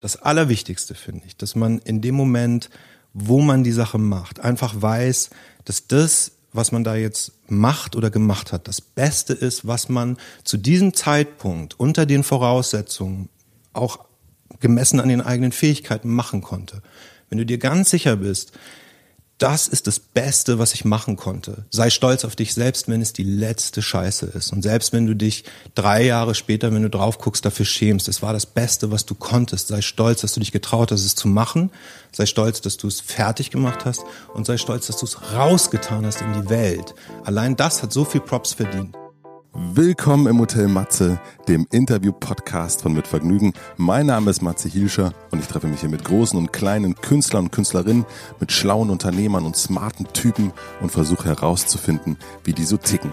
Das Allerwichtigste finde ich, dass man in dem Moment, wo man die Sache macht, einfach weiß, dass das, was man da jetzt macht oder gemacht hat, das Beste ist, was man zu diesem Zeitpunkt unter den Voraussetzungen auch gemessen an den eigenen Fähigkeiten machen konnte. Wenn du dir ganz sicher bist, das ist das Beste, was ich machen konnte. Sei stolz auf dich selbst, wenn es die letzte Scheiße ist. Und selbst wenn du dich drei Jahre später, wenn du drauf guckst, dafür schämst, es war das Beste, was du konntest. Sei stolz, dass du dich getraut hast, es zu machen. Sei stolz, dass du es fertig gemacht hast. Und sei stolz, dass du es rausgetan hast in die Welt. Allein das hat so viel Props verdient. Willkommen im Hotel Matze, dem Interview-Podcast von Mit Vergnügen. Mein Name ist Matze Hilscher und ich treffe mich hier mit großen und kleinen Künstlern und Künstlerinnen, mit schlauen Unternehmern und smarten Typen und versuche herauszufinden, wie die so ticken.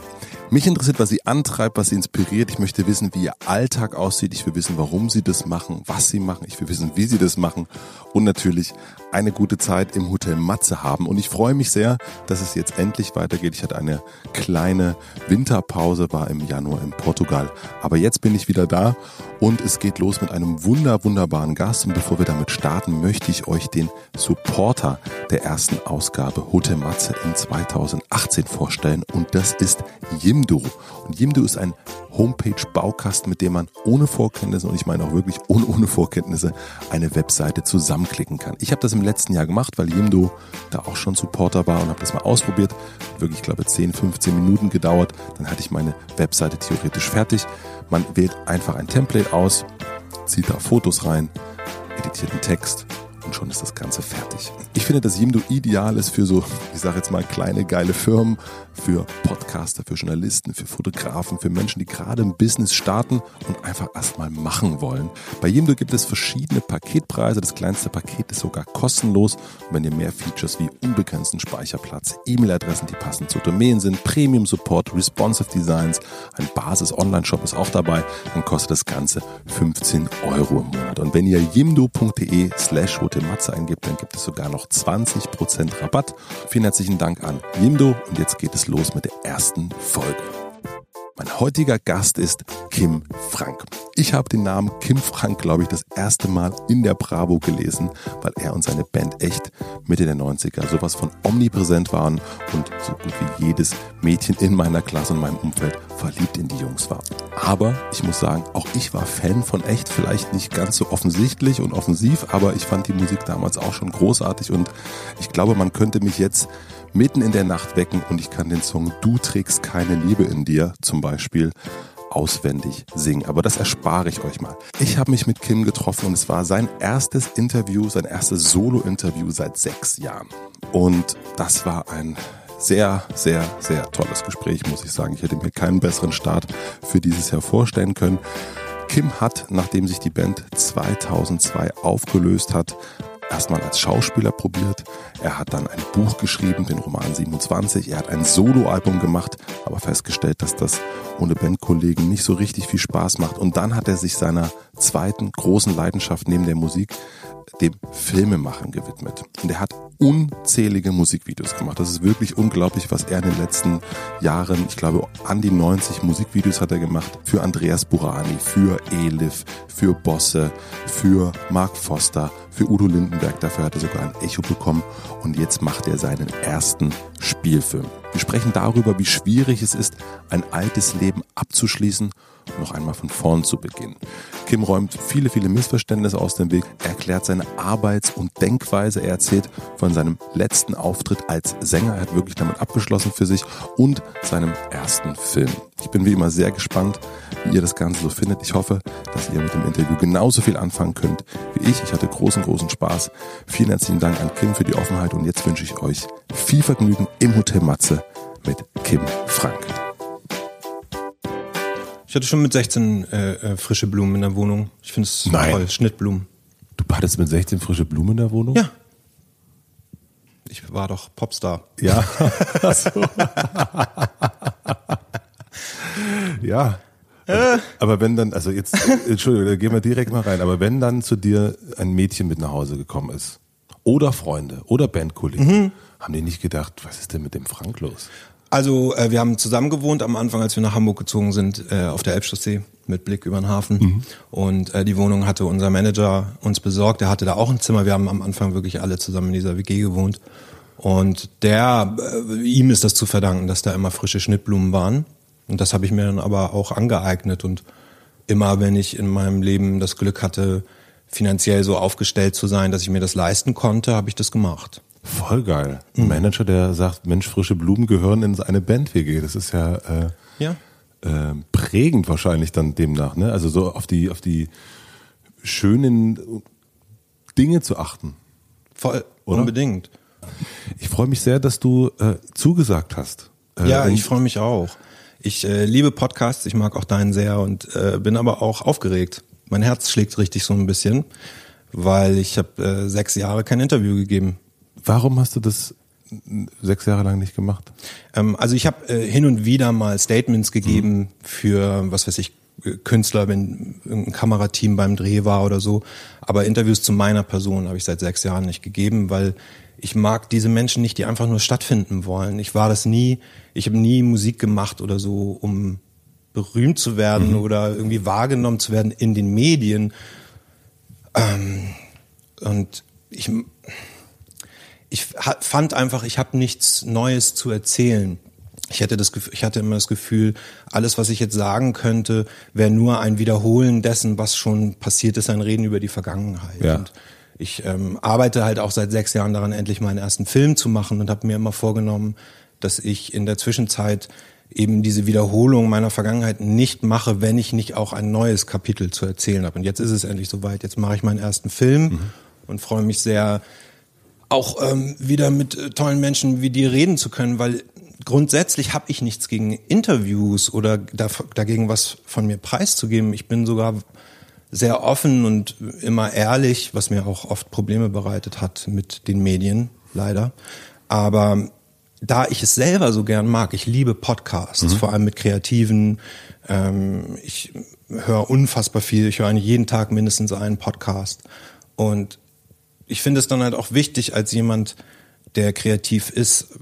Mich interessiert, was sie antreibt, was sie inspiriert. Ich möchte wissen, wie ihr Alltag aussieht. Ich will wissen, warum sie das machen, was sie machen. Ich will wissen, wie sie das machen. Und natürlich eine gute Zeit im Hotel Matze haben. Und ich freue mich sehr, dass es jetzt endlich weitergeht. Ich hatte eine kleine Winterpause, war im Januar in Portugal. Aber jetzt bin ich wieder da und es geht los mit einem wunder, wunderbaren Gast. Und bevor wir damit starten, möchte ich euch den Supporter der ersten Ausgabe Hotel Matze in 2018 vorstellen. Und das ist Jimdo. Und Jimdo ist ein Homepage-Baukasten, mit dem man ohne Vorkenntnisse, und ich meine auch wirklich ohne, ohne Vorkenntnisse, eine Webseite zusammenklicken kann. Ich habe das im letzten Jahr gemacht, weil Jimdo da auch schon Supporter war und habe das mal ausprobiert. Wirklich, ich glaube, 10, 15 Minuten gedauert. Dann hatte ich meine Webseite theoretisch fertig. Man wählt einfach ein Template aus, zieht da Fotos rein, editiert einen Text und schon ist das Ganze fertig. Ich finde, dass Jimdo ideal ist für so, ich sage jetzt mal, kleine, geile Firmen, für Podcaster, für Journalisten, für Fotografen, für Menschen, die gerade ein Business starten und einfach erstmal machen wollen. Bei Jimdo gibt es verschiedene Paketpreise. Das kleinste Paket ist sogar kostenlos. Und wenn ihr mehr Features wie unbegrenzten Speicherplatz, E-Mail-Adressen, die passend zur Domain sind, Premium Support, Responsive Designs, ein Basis-Online-Shop ist auch dabei, dann kostet das Ganze 15 Euro im Monat. Und wenn ihr jimdo.de slash Matze eingibt, dann gibt es sogar noch 20% Rabatt. Vielen herzlichen Dank an Jimdo und jetzt geht es los mit der ersten Folge. Mein heutiger Gast ist Kim Frank. Ich habe den Namen Kim Frank, glaube ich, das erste Mal in der Bravo gelesen, weil er und seine Band echt Mitte der 90er sowas von omnipräsent waren und so gut wie jedes Mädchen in meiner Klasse und meinem Umfeld verliebt in die Jungs war. Aber ich muss sagen, auch ich war Fan von echt, vielleicht nicht ganz so offensichtlich und offensiv, aber ich fand die Musik damals auch schon großartig und ich glaube, man könnte mich jetzt mitten in der Nacht wecken und ich kann den Song Du trägst keine Liebe in dir zum Beispiel auswendig singen. Aber das erspare ich euch mal. Ich habe mich mit Kim getroffen und es war sein erstes Interview, sein erstes Solo-Interview seit sechs Jahren. Und das war ein sehr, sehr, sehr tolles Gespräch, muss ich sagen. Ich hätte mir keinen besseren Start für dieses Jahr vorstellen können. Kim hat, nachdem sich die Band 2002 aufgelöst hat, erstmal als Schauspieler probiert. Er hat dann ein Buch geschrieben, den Roman 27. Er hat ein Soloalbum gemacht, aber festgestellt, dass das ohne Bandkollegen nicht so richtig viel Spaß macht. Und dann hat er sich seiner zweiten großen Leidenschaft neben der Musik, dem Filmemachen gewidmet. Und er hat unzählige Musikvideos gemacht. Das ist wirklich unglaublich, was er in den letzten Jahren, ich glaube, an die 90 Musikvideos hat er gemacht. Für Andreas Burani, für Elif, für Bosse, für Mark Foster, für Udo Lindenberg. Dafür hat er sogar ein Echo bekommen. Und jetzt macht er seinen ersten Spielfilm. Wir sprechen darüber, wie schwierig es ist, ein altes Leben abzuschließen noch einmal von vorn zu beginnen. Kim räumt viele, viele Missverständnisse aus dem Weg. Er erklärt seine Arbeits- und Denkweise. Er erzählt von seinem letzten Auftritt als Sänger. Er hat wirklich damit abgeschlossen für sich und seinem ersten Film. Ich bin wie immer sehr gespannt, wie ihr das Ganze so findet. Ich hoffe, dass ihr mit dem Interview genauso viel anfangen könnt wie ich. Ich hatte großen, großen Spaß. Vielen herzlichen Dank an Kim für die Offenheit und jetzt wünsche ich euch viel Vergnügen im Hotel Matze mit Kim Frank. Ich hatte schon mit 16 äh, äh, frische Blumen in der Wohnung. Ich finde es toll, Schnittblumen. Du hattest mit 16 frische Blumen in der Wohnung? Ja. Ich war doch Popstar. Ja. ja. Äh. Aber wenn dann, also jetzt, Entschuldigung, da gehen wir direkt mal rein, aber wenn dann zu dir ein Mädchen mit nach Hause gekommen ist, oder Freunde, oder Bandkollegen, mhm. haben die nicht gedacht, was ist denn mit dem Frank los? Also äh, wir haben zusammen gewohnt am Anfang, als wir nach Hamburg gezogen sind, äh, auf der Elbchaussee mit Blick über den Hafen. Mhm. Und äh, die Wohnung hatte unser Manager uns besorgt. Er hatte da auch ein Zimmer. Wir haben am Anfang wirklich alle zusammen in dieser WG gewohnt. Und der, äh, ihm ist das zu verdanken, dass da immer frische Schnittblumen waren. Und das habe ich mir dann aber auch angeeignet. Und immer, wenn ich in meinem Leben das Glück hatte, finanziell so aufgestellt zu sein, dass ich mir das leisten konnte, habe ich das gemacht. Voll geil. Ein mhm. Manager, der sagt, Mensch, frische Blumen gehören in eine Band-WG. Das ist ja, äh, ja. Äh, prägend wahrscheinlich dann demnach. Ne? Also so auf die, auf die schönen Dinge zu achten. Voll, Oder? unbedingt. Ich freue mich sehr, dass du äh, zugesagt hast. Äh, ja, ich freue mich auch. Ich äh, liebe Podcasts, ich mag auch deinen sehr und äh, bin aber auch aufgeregt. Mein Herz schlägt richtig so ein bisschen, weil ich habe sechs Jahre kein Interview gegeben. Warum hast du das sechs Jahre lang nicht gemacht? Ähm, also ich habe äh, hin und wieder mal Statements gegeben mhm. für, was weiß ich, Künstler, wenn ein Kamerateam beim Dreh war oder so. Aber Interviews zu meiner Person habe ich seit sechs Jahren nicht gegeben, weil ich mag diese Menschen nicht, die einfach nur stattfinden wollen. Ich war das nie, ich habe nie Musik gemacht oder so, um berühmt zu werden mhm. oder irgendwie wahrgenommen zu werden in den Medien. Ähm, und ich, ich fand einfach, ich habe nichts Neues zu erzählen. Ich hatte das ich hatte immer das Gefühl, alles, was ich jetzt sagen könnte, wäre nur ein Wiederholen dessen, was schon passiert ist, ein Reden über die Vergangenheit. Ja. Und ich ähm, arbeite halt auch seit sechs Jahren daran, endlich meinen ersten Film zu machen und habe mir immer vorgenommen, dass ich in der Zwischenzeit eben diese Wiederholung meiner Vergangenheit nicht mache, wenn ich nicht auch ein neues Kapitel zu erzählen habe. Und jetzt ist es endlich soweit. Jetzt mache ich meinen ersten Film mhm. und freue mich sehr, auch ähm, wieder mit äh, tollen Menschen wie dir reden zu können, weil grundsätzlich habe ich nichts gegen Interviews oder da, dagegen was von mir preiszugeben. Ich bin sogar sehr offen und immer ehrlich, was mir auch oft Probleme bereitet hat mit den Medien, leider. Aber da ich es selber so gern mag, ich liebe Podcasts, mhm. vor allem mit Kreativen. Ähm, ich höre unfassbar viel, ich höre eigentlich jeden Tag mindestens einen Podcast. Und ich finde es dann halt auch wichtig, als jemand, der kreativ ist,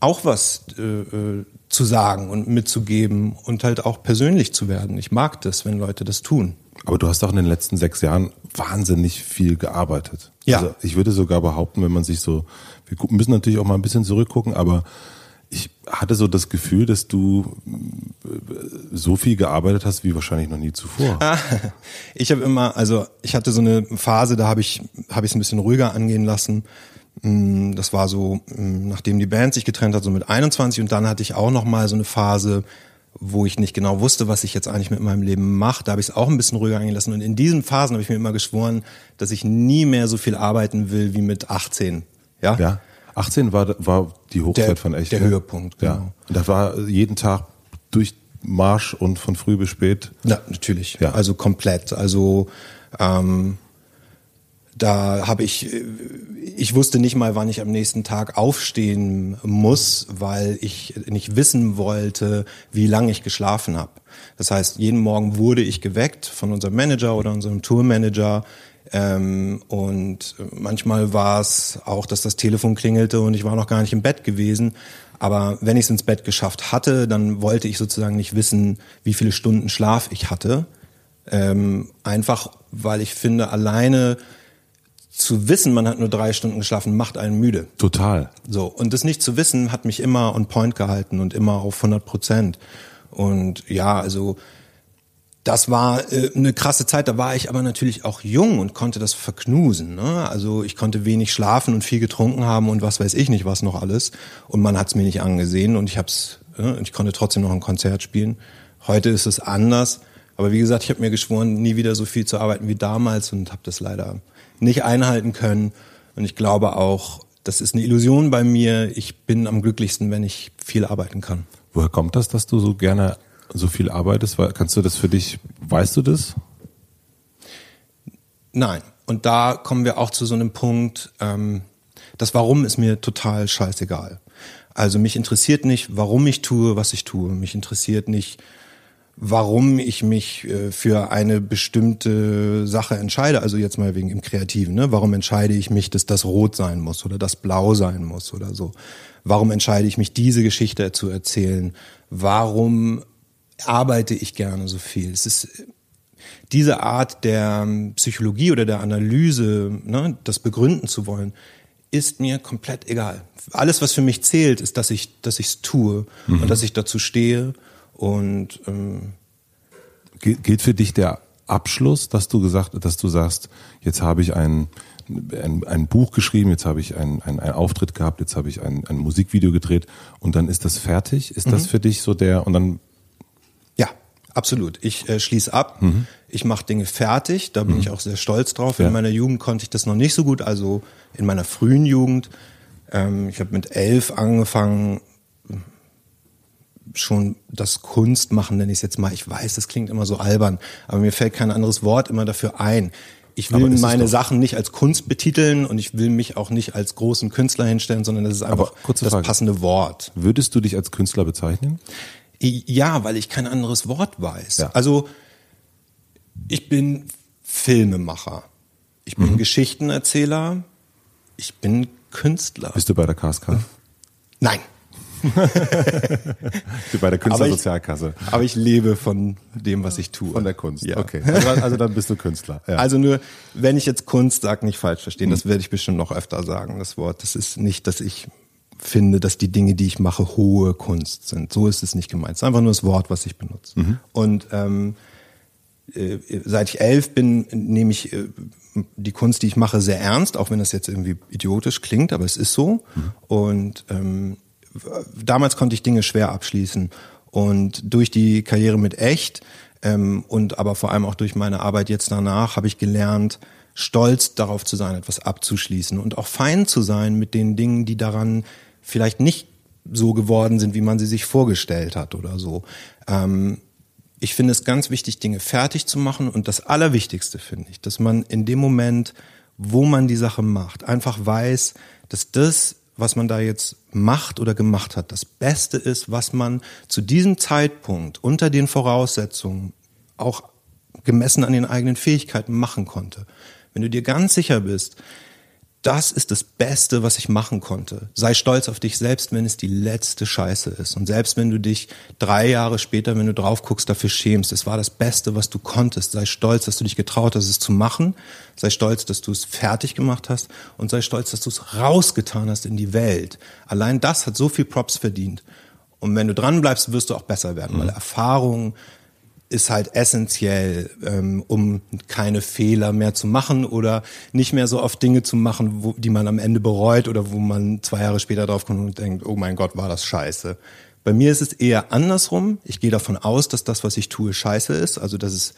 auch was äh, äh, zu sagen und mitzugeben und halt auch persönlich zu werden. Ich mag das, wenn Leute das tun. Aber du hast auch in den letzten sechs Jahren wahnsinnig viel gearbeitet. Ja. Also ich würde sogar behaupten, wenn man sich so, wir müssen natürlich auch mal ein bisschen zurückgucken, aber ich hatte so das Gefühl, dass du äh, so viel gearbeitet hast wie wahrscheinlich noch nie zuvor. Ah, ich habe immer, also ich hatte so eine Phase, da habe ich habe ich es ein bisschen ruhiger angehen lassen. Mm, das war so, mm, nachdem die Band sich getrennt hat, so mit 21 und dann hatte ich auch noch mal so eine Phase, wo ich nicht genau wusste, was ich jetzt eigentlich mit meinem Leben mache. Da habe ich es auch ein bisschen ruhiger angehen lassen und in diesen Phasen habe ich mir immer geschworen, dass ich nie mehr so viel arbeiten will wie mit 18. Ja. Ja. 18 war, war die Hochzeit der, von echt. Der Höhepunkt, genau. Ja. Und das war jeden Tag durch Marsch und von früh bis spät. Ja, natürlich. Ja. Also komplett. Also ähm, da habe ich, ich wusste nicht mal, wann ich am nächsten Tag aufstehen muss, weil ich nicht wissen wollte, wie lange ich geschlafen habe. Das heißt, jeden Morgen wurde ich geweckt von unserem Manager oder unserem Tourmanager ähm, und manchmal war es auch, dass das Telefon klingelte und ich war noch gar nicht im Bett gewesen. Aber wenn ich es ins Bett geschafft hatte, dann wollte ich sozusagen nicht wissen, wie viele Stunden Schlaf ich hatte. Ähm, einfach, weil ich finde, alleine zu wissen, man hat nur drei Stunden geschlafen, macht einen müde. Total. So. Und das nicht zu wissen, hat mich immer on point gehalten und immer auf 100 Prozent. Und ja, also, das war äh, eine krasse Zeit, da war ich aber natürlich auch jung und konnte das verknusen. Ne? Also ich konnte wenig schlafen und viel getrunken haben und was weiß ich nicht, was noch alles. Und man hat es mir nicht angesehen und ich hab's, äh, ich konnte trotzdem noch ein Konzert spielen. Heute ist es anders. Aber wie gesagt, ich habe mir geschworen, nie wieder so viel zu arbeiten wie damals und habe das leider nicht einhalten können. Und ich glaube auch, das ist eine Illusion bei mir. Ich bin am glücklichsten, wenn ich viel arbeiten kann. Woher kommt das, dass du so gerne so viel arbeitest? Kannst du das für dich, weißt du das? Nein. Und da kommen wir auch zu so einem Punkt, ähm, das Warum ist mir total scheißegal. Also mich interessiert nicht, warum ich tue, was ich tue. Mich interessiert nicht, warum ich mich äh, für eine bestimmte Sache entscheide, also jetzt mal wegen im Kreativen, ne? warum entscheide ich mich, dass das rot sein muss oder das blau sein muss oder so. Warum entscheide ich mich, diese Geschichte zu erzählen? Warum arbeite ich gerne so viel? Es ist diese Art der Psychologie oder der Analyse, ne, das begründen zu wollen, ist mir komplett egal. Alles, was für mich zählt, ist, dass ich, dass ich es tue mhm. und dass ich dazu stehe und ähm, gilt für dich der Abschluss, dass du gesagt, dass du sagst, jetzt habe ich ein, ein, ein Buch geschrieben, jetzt habe ich einen ein Auftritt gehabt, jetzt habe ich ein, ein Musikvideo gedreht und dann ist das fertig? Ist mhm. das für dich so der und dann absolut. Ich äh, schließe ab. Mhm. Ich mache Dinge fertig, da bin mhm. ich auch sehr stolz drauf. Ja. In meiner Jugend konnte ich das noch nicht so gut, also in meiner frühen Jugend. Ähm, ich habe mit elf angefangen, schon das Kunstmachen, nenne ich es jetzt mal. Ich weiß, das klingt immer so albern, aber mir fällt kein anderes Wort immer dafür ein. Ich will meine Sachen nicht als Kunst betiteln und ich will mich auch nicht als großen Künstler hinstellen, sondern das ist einfach das passende Wort. Würdest du dich als Künstler bezeichnen? Ja, weil ich kein anderes Wort weiß. Ja. Also ich bin Filmemacher. Ich bin mhm. Geschichtenerzähler. Ich bin Künstler. Bist du bei der KSK? Nein. bei der Künstlersozialkasse. Aber, aber ich lebe von dem, was ich tue. Von der Kunst. Ja. Okay. Also, also dann bist du Künstler. Ja. Also nur, wenn ich jetzt Kunst sage, nicht falsch verstehen. Das werde ich bestimmt noch öfter sagen, das Wort. Das ist nicht, dass ich finde, dass die Dinge, die ich mache, hohe Kunst sind. So ist es nicht gemeint. Es ist einfach nur das Wort, was ich benutze. Mhm. Und ähm, äh, seit ich elf bin, nehme ich äh, die Kunst, die ich mache, sehr ernst, auch wenn das jetzt irgendwie idiotisch klingt, aber es ist so. Mhm. Und ähm, damals konnte ich Dinge schwer abschließen. Und durch die Karriere mit Echt ähm, und aber vor allem auch durch meine Arbeit jetzt danach habe ich gelernt, stolz darauf zu sein, etwas abzuschließen und auch fein zu sein mit den Dingen, die daran vielleicht nicht so geworden sind, wie man sie sich vorgestellt hat oder so. Ähm, ich finde es ganz wichtig, Dinge fertig zu machen und das Allerwichtigste finde ich, dass man in dem Moment, wo man die Sache macht, einfach weiß, dass das was man da jetzt macht oder gemacht hat, das Beste ist, was man zu diesem Zeitpunkt unter den Voraussetzungen auch gemessen an den eigenen Fähigkeiten machen konnte. Wenn du dir ganz sicher bist, das ist das Beste, was ich machen konnte. Sei stolz auf dich selbst, wenn es die letzte Scheiße ist. Und selbst wenn du dich drei Jahre später, wenn du drauf guckst, dafür schämst, es war das Beste, was du konntest. Sei stolz, dass du dich getraut hast, es zu machen. Sei stolz, dass du es fertig gemacht hast. Und sei stolz, dass du es rausgetan hast in die Welt. Allein das hat so viel Props verdient. Und wenn du dran bleibst, wirst du auch besser werden, mhm. weil Erfahrung, ist halt essentiell, ähm, um keine Fehler mehr zu machen oder nicht mehr so oft Dinge zu machen, wo, die man am Ende bereut oder wo man zwei Jahre später drauf kommt und denkt, oh mein Gott, war das scheiße. Bei mir ist es eher andersrum. Ich gehe davon aus, dass das, was ich tue, scheiße ist. Also dass es,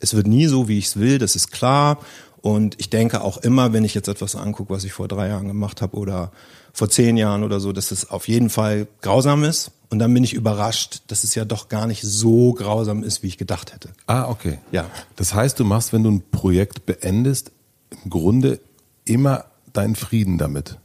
es wird nie so, wie ich es will, das ist klar. Und ich denke auch immer, wenn ich jetzt etwas angucke, was ich vor drei Jahren gemacht habe oder vor zehn Jahren oder so, dass es auf jeden Fall grausam ist. Und dann bin ich überrascht, dass es ja doch gar nicht so grausam ist, wie ich gedacht hätte. Ah, okay. Ja. Das heißt, du machst, wenn du ein Projekt beendest, im Grunde immer deinen Frieden damit.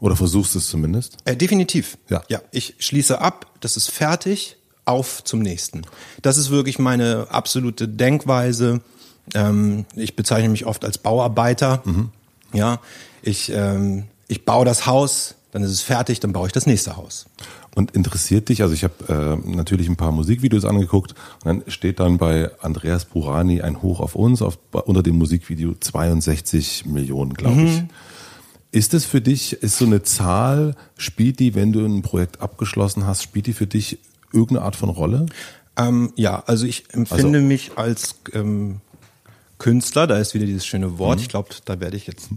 Oder versuchst es zumindest? Äh, definitiv. Ja. Ja. Ich schließe ab, das ist fertig, auf zum nächsten. Das ist wirklich meine absolute Denkweise. Ähm, ich bezeichne mich oft als Bauarbeiter. Mhm. Ja. Ich ähm, ich baue das Haus, dann ist es fertig, dann baue ich das nächste Haus. Und interessiert dich, also ich habe äh, natürlich ein paar Musikvideos angeguckt und dann steht dann bei Andreas Burani ein Hoch auf uns auf, unter dem Musikvideo 62 Millionen, glaube ich. Mhm. Ist es für dich, ist so eine Zahl, spielt die, wenn du ein Projekt abgeschlossen hast, spielt die für dich irgendeine Art von Rolle? Ähm, ja, also ich empfinde also, mich als ähm, Künstler, da ist wieder dieses schöne Wort. Mhm. Ich glaube, da werde ich jetzt,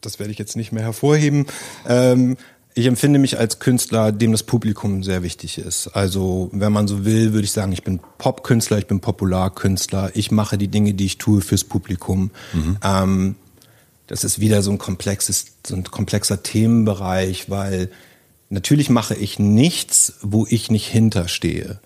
das werde ich jetzt nicht mehr hervorheben. Ähm, ich empfinde mich als Künstler, dem das Publikum sehr wichtig ist. Also, wenn man so will, würde ich sagen, ich bin Popkünstler, ich bin Popularkünstler. Ich mache die Dinge, die ich tue, fürs Publikum. Mhm. Ähm, das ist wieder so ein komplexes, so ein komplexer Themenbereich, weil natürlich mache ich nichts, wo ich nicht hinterstehe.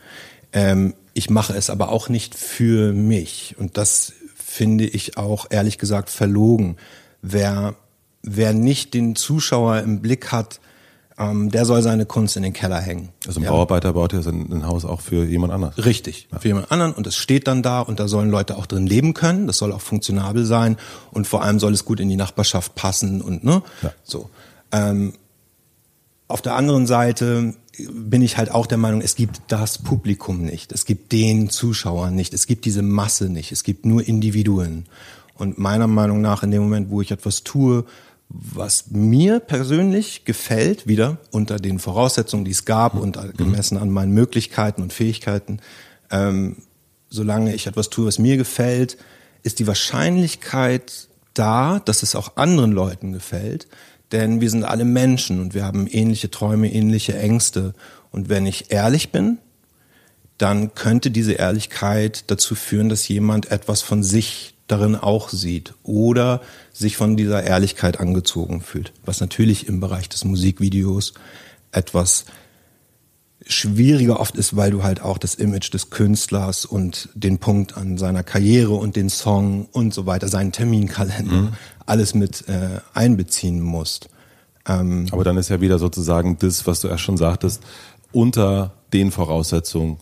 Ähm, ich mache es aber auch nicht für mich. Und das finde ich auch ehrlich gesagt verlogen. Wer, wer nicht den Zuschauer im Blick hat, ähm, der soll seine Kunst in den Keller hängen. Also ein ja. Bauarbeiter baut ja sein ein Haus auch für jemand anders. Richtig, für jemand anderen und es steht dann da und da sollen Leute auch drin leben können, das soll auch funktionabel sein und vor allem soll es gut in die Nachbarschaft passen und ne, Ja. so. Ähm, auf der anderen Seite bin ich halt auch der Meinung, es gibt das Publikum nicht, es gibt den Zuschauer nicht, es gibt diese Masse nicht, es gibt nur Individuen. Und meiner Meinung nach in dem Moment, wo ich etwas tue, was mir persönlich gefällt, wieder unter den Voraussetzungen, die es gab und gemessen an meinen Möglichkeiten und Fähigkeiten, ähm, solange ich etwas tue, was mir gefällt, ist die Wahrscheinlichkeit da, dass es auch anderen Leuten gefällt. Denn wir sind alle Menschen und wir haben ähnliche Träume, ähnliche Ängste. Und wenn ich ehrlich bin, dann könnte diese Ehrlichkeit dazu führen, dass jemand etwas von sich darin auch sieht oder sich von dieser Ehrlichkeit angezogen fühlt. Was natürlich im Bereich des Musikvideos etwas schwieriger oft ist, weil du halt auch das Image des Künstlers und den Punkt an seiner Karriere und den Song und so weiter, seinen Terminkalender, alles mit äh, einbeziehen musst. Ähm, Aber dann ist ja wieder sozusagen das, was du erst schon sagtest, unter den Voraussetzungen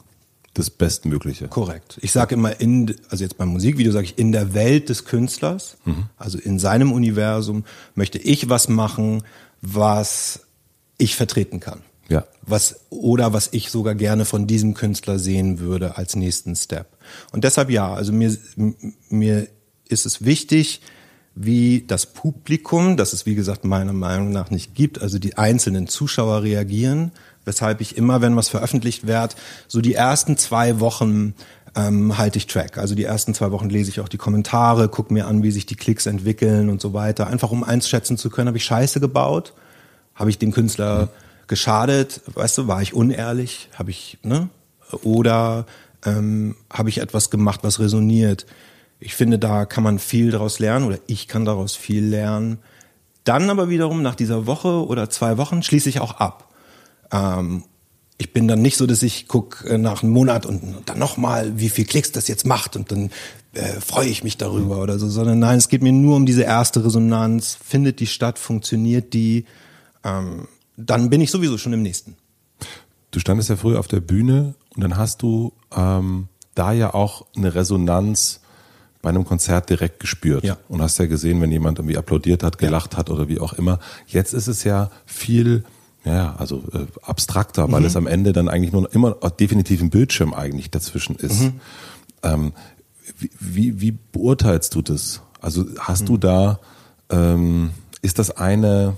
das Bestmögliche. Korrekt. Ich sage immer in, also jetzt beim Musikvideo sage ich in der Welt des Künstlers, also in seinem Universum möchte ich was machen, was ich vertreten kann. Ja. Was oder was ich sogar gerne von diesem Künstler sehen würde als nächsten Step. Und deshalb ja, also mir mir ist es wichtig, wie das Publikum, das es wie gesagt meiner Meinung nach nicht gibt, also die einzelnen Zuschauer reagieren, weshalb ich immer, wenn was veröffentlicht wird, so die ersten zwei Wochen ähm, halte ich Track. Also die ersten zwei Wochen lese ich auch die Kommentare, gucke mir an, wie sich die Klicks entwickeln und so weiter. Einfach um einschätzen zu können, habe ich Scheiße gebaut, habe ich dem Künstler geschadet, weißt du, war ich unehrlich, habe ich, ne? Oder ähm, habe ich etwas gemacht, was resoniert? Ich finde, da kann man viel daraus lernen oder ich kann daraus viel lernen. Dann aber wiederum nach dieser Woche oder zwei Wochen schließe ich auch ab. Ähm, ich bin dann nicht so, dass ich guck äh, nach einem Monat und dann nochmal, wie viel Klicks das jetzt macht und dann äh, freue ich mich darüber oder so, sondern nein, es geht mir nur um diese erste Resonanz. Findet die statt, funktioniert die? Ähm, dann bin ich sowieso schon im nächsten. Du standest ja früher auf der Bühne und dann hast du ähm, da ja auch eine Resonanz bei einem Konzert direkt gespürt Ja. und hast ja gesehen, wenn jemand irgendwie applaudiert hat, gelacht hat oder wie auch immer. Jetzt ist es ja viel, ja, also äh, abstrakter, weil es am Ende dann eigentlich nur noch immer definitiv ein Bildschirm eigentlich dazwischen ist. Ähm, wie, wie, wie beurteilst du das? Also hast du da, ähm, ist das eine,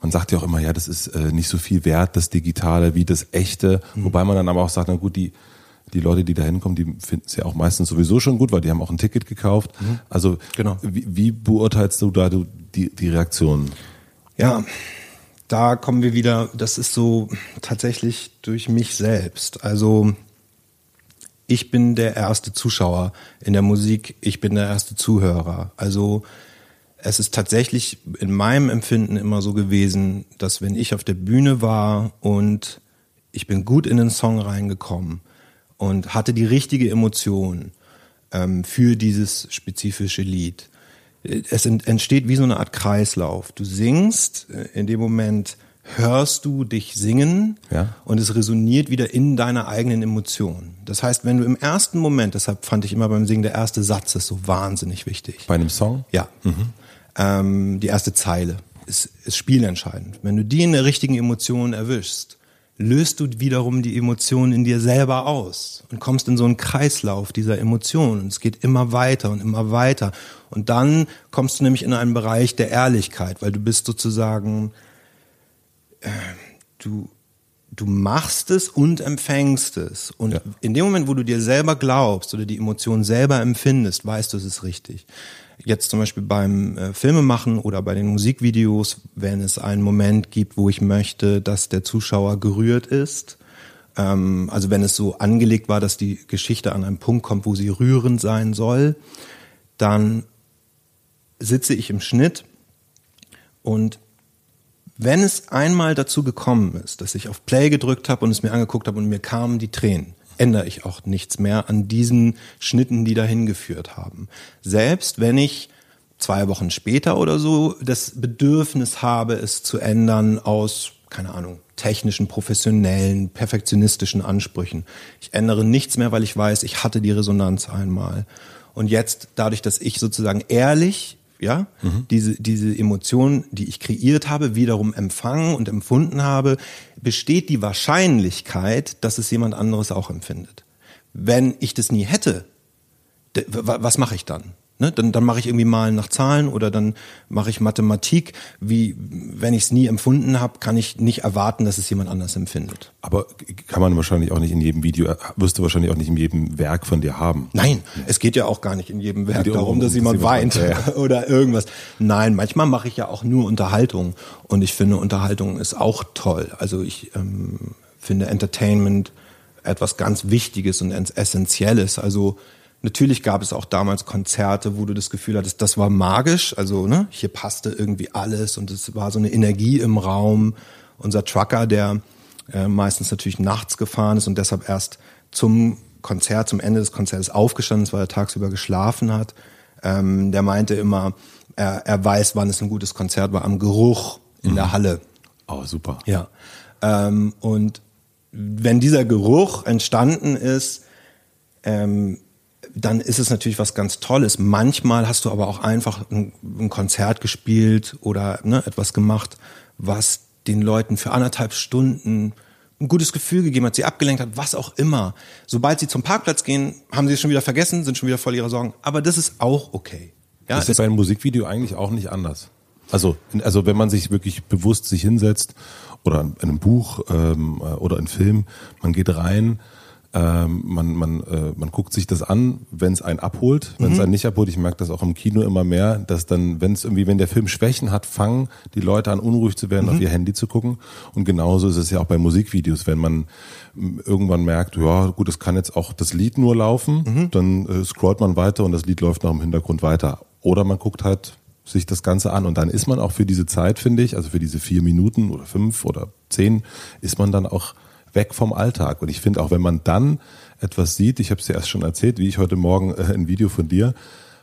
man sagt ja auch immer, ja, das ist äh, nicht so viel wert, das Digitale, wie das Echte. Mhm. Wobei man dann aber auch sagt, na gut, die, die Leute, die da hinkommen, die finden es ja auch meistens sowieso schon gut, weil die haben auch ein Ticket gekauft. Also Genau. wie, wie beurteilst du da du, die, die Reaktionen? Ja, da kommen wir wieder, das ist so tatsächlich durch mich selbst. Also ich bin der erste Zuschauer in der Musik, ich bin der erste Zuhörer. Also es ist tatsächlich in meinem Empfinden immer so gewesen, dass wenn ich auf der Bühne war und ich bin gut in den Song reingekommen und hatte die richtige Emotion ähm, für dieses spezifische Lied, es ent- entsteht wie so eine Art Kreislauf. Du singst, äh, in dem Moment hörst du dich singen Ja. und es resoniert wieder in deiner eigenen Emotion. Das heißt, wenn du im ersten Moment, deshalb fand ich immer beim Singen der erste Satz ist so wahnsinnig wichtig. Bei einem Song? Ja. Ähm, die erste Zeile ist, ist spielentscheidend. Wenn du die in der richtigen Emotion erwischst, löst du wiederum die Emotion in dir selber aus und kommst in so einen Kreislauf dieser Emotionen. Es geht immer weiter und immer weiter. Und dann kommst du nämlich in einen Bereich der Ehrlichkeit, weil du bist sozusagen, äh, du, du machst es und empfängst es. Und Ja. in dem Moment, wo du dir selber glaubst oder die Emotion selber empfindest, weißt du, es ist richtig. Jetzt zum Beispiel beim äh, Filmemachen oder bei den Musikvideos, wenn es einen Moment gibt, wo ich möchte, dass der Zuschauer gerührt ist, ähm, also wenn es so angelegt war, dass die Geschichte an einen Punkt kommt, wo sie rührend sein soll, dann sitze ich im Schnitt und wenn es einmal dazu gekommen ist, dass ich auf Play gedrückt habe und es mir angeguckt habe und mir kamen die Tränen, ändere ich auch nichts mehr an diesen Schnitten, die dahin geführt haben. Selbst wenn ich zwei Wochen später oder so das Bedürfnis habe, es zu ändern aus, keine Ahnung, technischen, professionellen, perfektionistischen Ansprüchen. Ich ändere nichts mehr, weil ich weiß, ich hatte die Resonanz einmal. Und jetzt, dadurch, dass ich sozusagen ehrlich, ja, mhm. diese, diese Emotion, die ich kreiert habe, wiederum empfangen und empfunden habe, besteht die Wahrscheinlichkeit, dass es jemand anderes auch empfindet. Wenn ich das nie hätte, was mache ich dann? Ne? Dann, dann mache ich irgendwie Malen nach Zahlen oder dann mache ich Mathematik. Wie, wenn ich es nie empfunden habe, kann ich nicht erwarten, dass es jemand anders empfindet. Aber kann man wahrscheinlich auch nicht in jedem Video, wirst du wahrscheinlich auch nicht in jedem Werk von dir haben. Nein, es geht ja auch gar nicht in jedem Werk darum, dass jemand weint ja. oder irgendwas. Nein, manchmal mache ich ja auch nur Unterhaltung und ich finde Unterhaltung ist auch toll. Also ich ähm, finde Entertainment etwas ganz Wichtiges und Essentielles. Also Natürlich gab es auch damals Konzerte, wo du das Gefühl hattest, das war magisch. Also ne, hier passte irgendwie alles und es war so eine Energie im Raum. Unser Trucker, der äh, meistens natürlich nachts gefahren ist und deshalb erst zum Konzert, zum Ende des Konzerts aufgestanden ist, weil er tagsüber geschlafen hat, ähm, der meinte immer, er, er weiß, wann es ein gutes Konzert war, am Geruch in mhm. der Halle. Oh, super. Ja. Ähm, und wenn dieser Geruch entstanden ist, ähm, dann ist es natürlich was ganz Tolles. Manchmal hast du aber auch einfach ein, ein Konzert gespielt oder ne, etwas gemacht, was den Leuten für anderthalb Stunden ein gutes Gefühl gegeben hat, sie abgelenkt hat, was auch immer. Sobald sie zum Parkplatz gehen, haben sie es schon wieder vergessen, sind schon wieder voll ihrer Sorgen. Aber das ist auch okay. Ja, das ist bei einem Musikvideo eigentlich auch nicht anders. Also, also wenn man sich wirklich bewusst sich hinsetzt oder in einem Buch ähm, oder in Film, man geht rein ähm, man, man, äh, man guckt sich das an, wenn es einen abholt, wenn es mhm. einen nicht abholt. Ich merke das auch im Kino immer mehr, dass dann, wenn es irgendwie, wenn der Film Schwächen hat, fangen die Leute an, unruhig zu werden, mhm. auf ihr Handy zu gucken. Und genauso ist es ja auch bei Musikvideos, wenn man irgendwann merkt, ja gut, es kann jetzt auch das Lied nur laufen, mhm. dann äh, scrollt man weiter und das Lied läuft noch im Hintergrund weiter. Oder man guckt halt sich das Ganze an und dann ist man auch für diese Zeit, finde ich, also für diese vier Minuten oder fünf oder zehn, ist man dann auch weg vom Alltag. Und ich finde auch, wenn man dann etwas sieht, ich habe es dir erst schon erzählt, wie ich heute Morgen äh, ein Video von dir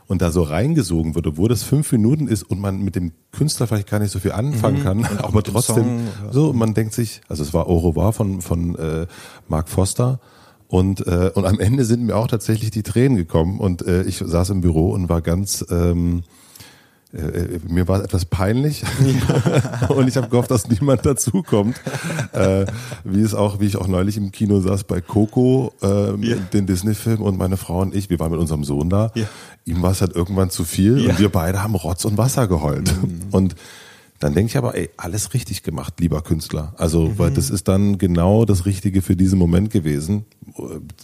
und da so reingesogen wurde, wo das fünf Minuten ist und man mit dem Künstler vielleicht gar nicht so viel anfangen mhm. kann, aber trotzdem Song, ja. so, man denkt sich, also es war Au revoir von, von äh, Mark Foster. Und, äh, und am Ende sind mir auch tatsächlich die Tränen gekommen und äh, ich saß im Büro und war ganz ähm, äh, äh, mir war etwas peinlich und ich habe gehofft, dass niemand dazukommt. Äh, wie es auch, wie ich auch neulich im Kino saß bei Coco, äh, yeah. den Disney-Film und meine Frau und ich, wir waren mit unserem Sohn da. Yeah. Ihm war es halt irgendwann zu viel und wir beide haben Rotz und Wasser geheult. Mhm. Und dann denke ich aber, ey, alles richtig gemacht, lieber Künstler. Also, mhm. weil das ist dann genau das Richtige für diesen Moment gewesen.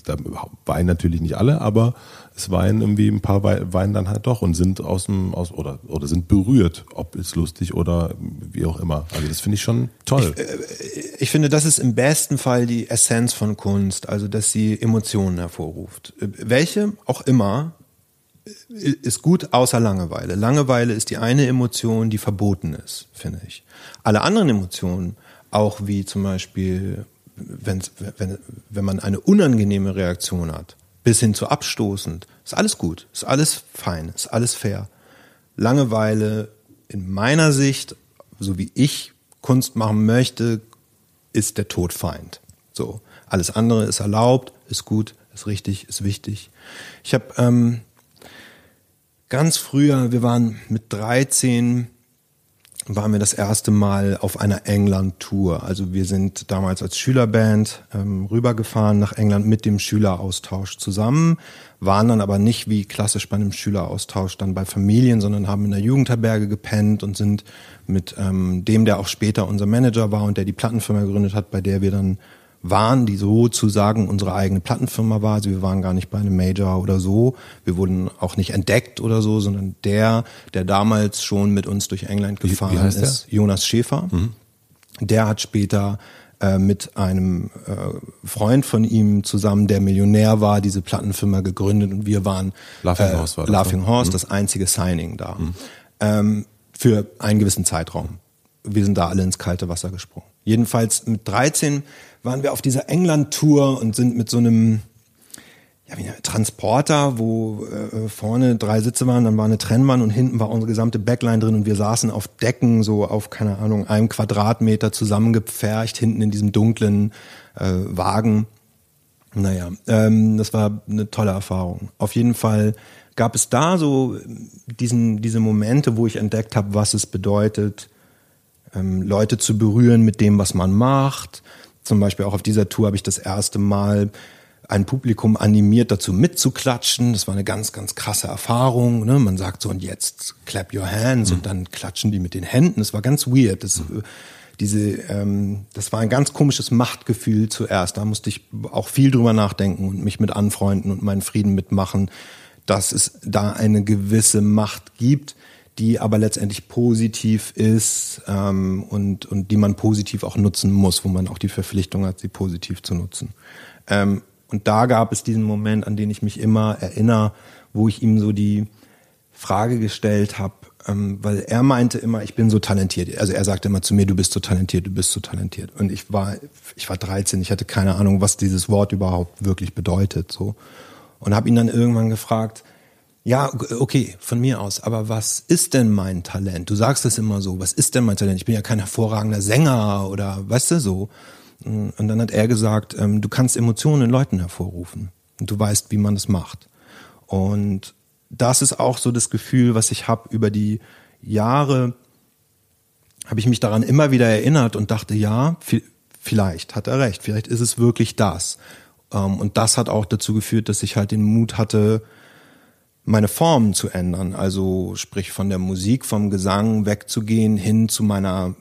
Da weinen natürlich nicht alle, aber es weinen irgendwie ein paar weinen dann halt doch und sind aus dem, aus, oder, oder sind berührt, ob es lustig oder wie auch immer. Also, das finde ich schon toll. Ich, äh, ich finde, das ist im besten Fall die Essenz von Kunst, also, dass sie Emotionen hervorruft. Welche auch immer, ist gut außer Langeweile. Langeweile ist die eine Emotion, die verboten ist, finde ich. Alle anderen Emotionen, auch wie zum Beispiel, wenn, wenn, man eine unangenehme Reaktion hat, bis hin zu abstoßend, ist alles gut, ist alles fein, ist alles fair. Langeweile in meiner Sicht, so wie ich Kunst machen möchte, ist der Todfeind. So, alles andere ist erlaubt, ist gut, ist richtig, ist wichtig. Ich habe ähm, ganz früher, wir waren mit 13, waren wir das erste Mal auf einer England-Tour. Also wir sind damals als Schülerband ähm, rübergefahren nach England mit dem Schüleraustausch zusammen, waren dann aber nicht wie klassisch bei einem Schüleraustausch dann bei Familien, sondern haben in der Jugendherberge gepennt und sind mit ähm, dem, der auch später unser Manager war und der die Plattenfirma gegründet hat, bei der wir dann waren, die sozusagen unsere eigene Plattenfirma war. Also wir waren gar nicht bei einem Major oder so. Wir wurden auch nicht entdeckt oder so, sondern der, der damals schon mit uns durch England gefahren wie, wie ist, der? Jonas Schäfer. Mhm. Der hat später äh, mit einem äh, Freund von ihm zusammen, der Millionär war, diese Plattenfirma gegründet und wir waren Laughing äh, Horse, war das, Laughing Horse, mhm. das einzige Signing da. Mhm. Ähm, für einen gewissen Zeitraum. Wir sind da alle ins kalte Wasser gesprungen. Jedenfalls mit 13 waren wir auf dieser England-Tour und sind mit so einem ja, wie ein Transporter, wo äh, vorne drei Sitze waren, dann war eine Trennwand und hinten war unsere gesamte Backline drin und wir saßen auf Decken, so auf, keine Ahnung, einem Quadratmeter zusammengepfercht, hinten in diesem dunklen äh, Wagen. Naja, ähm, das war eine tolle Erfahrung. Auf jeden Fall gab es da so diesen, diese Momente, wo ich entdeckt habe, was es bedeutet, ähm, Leute zu berühren mit dem, was man macht. Zum Beispiel auch auf dieser Tour habe ich das erste Mal ein Publikum animiert dazu mitzuklatschen. Das war eine ganz, ganz krasse Erfahrung. Ne? Man sagt so, und jetzt clap your hands mhm. und dann klatschen die mit den Händen. Das war ganz weird. Das, mhm. diese, ähm, das war ein ganz komisches Machtgefühl zuerst. Da musste ich auch viel drüber nachdenken und mich mit anfreunden und meinen Frieden mitmachen, dass es da eine gewisse Macht gibt, die aber letztendlich positiv ist ähm, und, und die man positiv auch nutzen muss, wo man auch die Verpflichtung hat, sie positiv zu nutzen. Ähm, und da gab es diesen Moment, an den ich mich immer erinnere, wo ich ihm so die Frage gestellt habe, ähm, weil er meinte immer, ich bin so talentiert. Also er sagte immer zu mir, du bist so talentiert, du bist so talentiert. Und ich war, ich war 13, ich hatte keine Ahnung, was dieses Wort überhaupt wirklich bedeutet. So und habe ihn dann irgendwann gefragt, ja, okay, von mir aus, aber was ist denn mein Talent? Du sagst es immer so, was ist denn mein Talent? Ich bin ja kein hervorragender Sänger oder weißt du so. Und dann hat er gesagt, ähm, du kannst Emotionen in Leuten hervorrufen und du weißt, wie man das macht. Und das ist auch so das Gefühl, was ich habe über die Jahre, habe ich mich daran immer wieder erinnert und dachte, ja, vielleicht hat er recht, vielleicht ist es wirklich das. Ähm, und das hat auch dazu geführt, dass ich halt den Mut hatte, meine Formen zu ändern. Also sprich von der Musik, vom Gesang wegzugehen hin zu meiner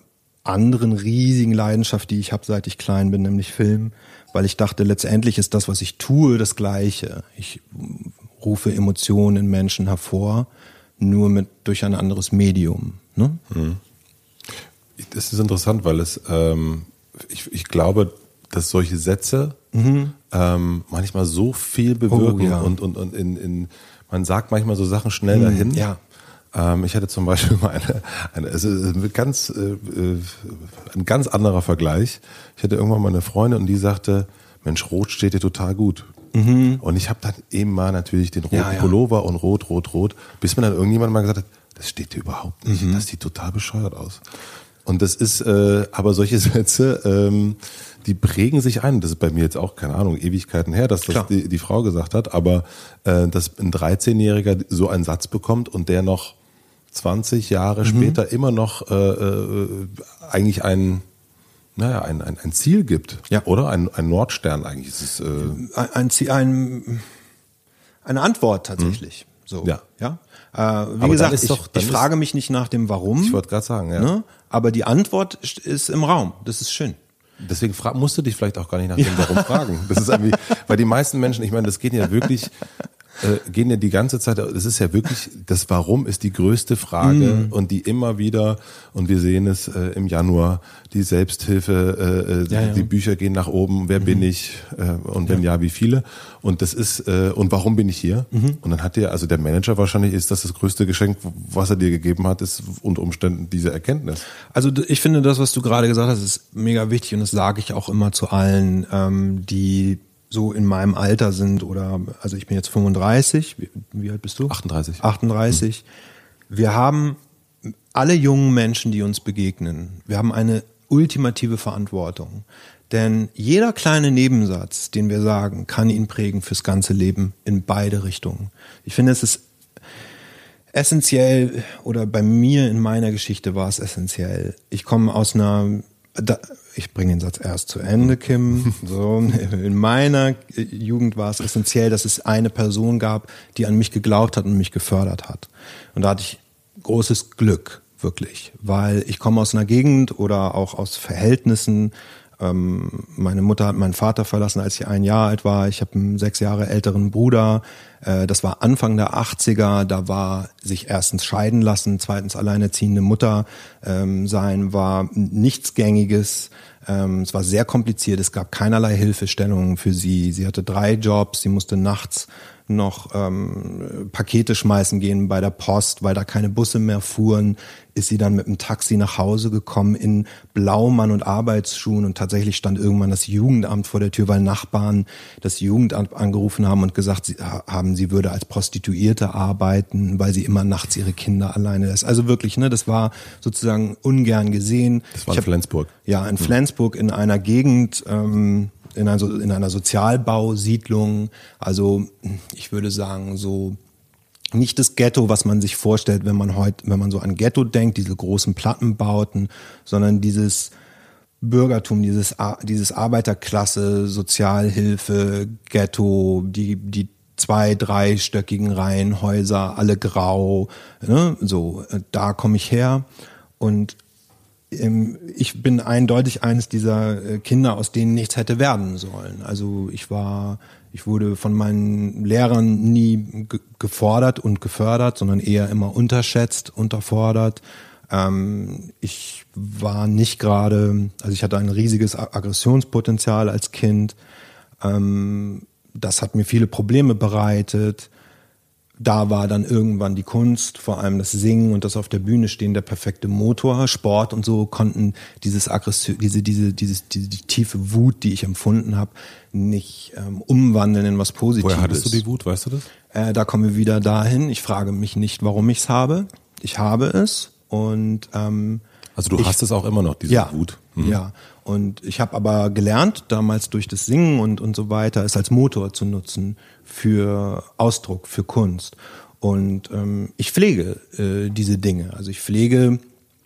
anderen riesigen Leidenschaft, die ich habe, seit ich klein bin, nämlich Film, weil ich dachte, letztendlich ist das, was ich tue, das Gleiche. Ich rufe Emotionen in Menschen hervor, nur mit durch ein anderes Medium. Ne? Mhm. Das ist interessant, weil es, ähm, ich, ich glaube, dass solche Sätze mhm. ähm, manchmal so viel bewirken oh, ja. und, und, und in, in, man sagt manchmal so Sachen schnell mhm, dahin. Ja. Ähm, ich hatte zum Beispiel mal eine, eine es ist ein ganz, äh, äh, ein ganz anderer Vergleich. Ich hatte irgendwann mal eine Freundin und die sagte, Mensch, Rot steht dir total gut. Mhm. Und ich habe dann eben mal natürlich den roten ja, ja. Pullover und Rot, Rot, Rot, bis mir dann irgendjemand mal gesagt hat, das steht dir überhaupt nicht. Mhm. Das sieht total bescheuert aus. Und das ist, äh, aber solche Sätze, ähm, die prägen sich ein. Das ist bei mir jetzt auch, keine Ahnung, Ewigkeiten her, dass das die, die, Frau gesagt hat, aber äh, dass ein 13-Jähriger so einen Satz bekommt und der noch 20 Jahre mhm. später immer noch äh, äh, eigentlich ein naja, ein, ein, ein Ziel gibt, ja. oder? Ein, ein Nordstern eigentlich. Ist es, äh ein, ein, ein, eine Antwort tatsächlich. Mhm. So, ja. ja? Äh, wie aber gesagt, ich, doch, ich frage mich nicht nach dem Warum. Ich wollte gerade sagen, ja. Ne? Aber die Antwort ist im Raum. Das ist schön. Deswegen musst du dich vielleicht auch gar nicht nach dem Warum fragen. Das ist irgendwie, weil die meisten Menschen, ich meine, das geht ja wirklich äh, gehen ja die ganze Zeit, das ist ja wirklich, das Warum ist die größte Frage mm. und die immer wieder, und wir sehen es äh, im Januar, die Selbsthilfe, äh, äh ja, ja. die Bücher gehen nach oben, wer mhm. bin ich äh, und wenn ja. ja. wie viele. Und das ist, und warum bin ich hier? Mhm. Und dann hat der, also der Manager wahrscheinlich ist das das größte Geschenk, was er dir gegeben hat, ist unter Umständen diese Erkenntnis. Also ich finde das, was du gerade gesagt hast, ist mega wichtig und das sage ich auch immer zu allen, ähm, die so in meinem Alter sind oder, also ich bin jetzt 35, wie, wie alt bist du? 38. 38. Mhm. Wir haben alle jungen Menschen, die uns begegnen, wir haben eine ultimative Verantwortung. Denn jeder kleine Nebensatz, den wir sagen, kann ihn prägen fürs ganze Leben in beide Richtungen. Ich finde, es ist essentiell, oder bei mir in meiner Geschichte war es essentiell. Ich komme aus einer ich bringe den Satz erst zu Ende, Kim. So, in meiner Jugend war es essentiell, dass es eine Person gab, die an mich geglaubt hat und mich gefördert hat. Und da hatte ich großes Glück, wirklich, weil ich komme aus einer Gegend oder auch aus Verhältnissen, ähm, meine Mutter hat meinen Vater verlassen, als ich ein Jahr alt war. Ich habe einen sechs Jahre älteren Bruder. Äh, das war Anfang der 80er. Da war sich erstens scheiden lassen, zweitens alleinerziehende Mutter ähm, sein, war nichts Gängiges. Ähm, es war sehr kompliziert, es gab keinerlei Hilfestellungen für sie. Sie hatte drei Jobs, sie musste nachts noch ähm, Pakete schmeißen gehen bei der Post, weil da keine Busse mehr fuhren, ist sie dann mit dem Taxi nach Hause gekommen in Blaumann und Arbeitsschuhen und tatsächlich stand irgendwann das Jugendamt vor der Tür, weil Nachbarn das Jugendamt angerufen haben und gesagt sie, haben, sie würde als Prostituierte arbeiten, weil sie immer nachts ihre Kinder alleine lässt. Also wirklich, ne, das war sozusagen ungern gesehen. Das war in hab, Flensburg. Ja, in Flensburg in einer Gegend, ähm, in, einer, in einer Sozialbausiedlung. Also ich würde sagen, so nicht das Ghetto, was man sich vorstellt, wenn man heute, wenn man so an Ghetto denkt, diese großen Plattenbauten, sondern dieses Bürgertum, dieses, dieses Arbeiterklasse, Sozialhilfe, Ghetto, die, die zwei, dreistöckigen Reihenhäuser, alle grau, ne? so, äh, da komme ich her und ich bin eindeutig eines dieser äh, Kinder, aus denen nichts hätte werden sollen. Also ich war, ich wurde von meinen Lehrern nie gefordert und gefördert, sondern eher immer unterschätzt, unterfordert. Ähm, ich war nicht gerade, also ich hatte ein riesiges Aggressionspotenzial als Kind. Ähm, das hat mir viele Probleme bereitet da war dann irgendwann die Kunst, vor allem das Singen und das auf der Bühne stehen, der perfekte Motor. Sport und so konnten dieses Aggression, diese, diese, dieses, diese die tiefe Wut, die ich empfunden habe, nicht ähm, umwandeln in was Positives. Woher hattest du die Wut, weißt du das? Äh, da kommen wir wieder dahin. Ich frage mich nicht, warum ich es habe. Ich habe es und ähm, also du ich, hast es auch immer noch, diese ja, Wut. Mhm. Ja. Und ich habe aber gelernt, damals durch das Singen und, und so weiter, es als Motor zu nutzen für Ausdruck, für Kunst. Und ähm, ich pflege äh, diese Dinge. Also ich pflege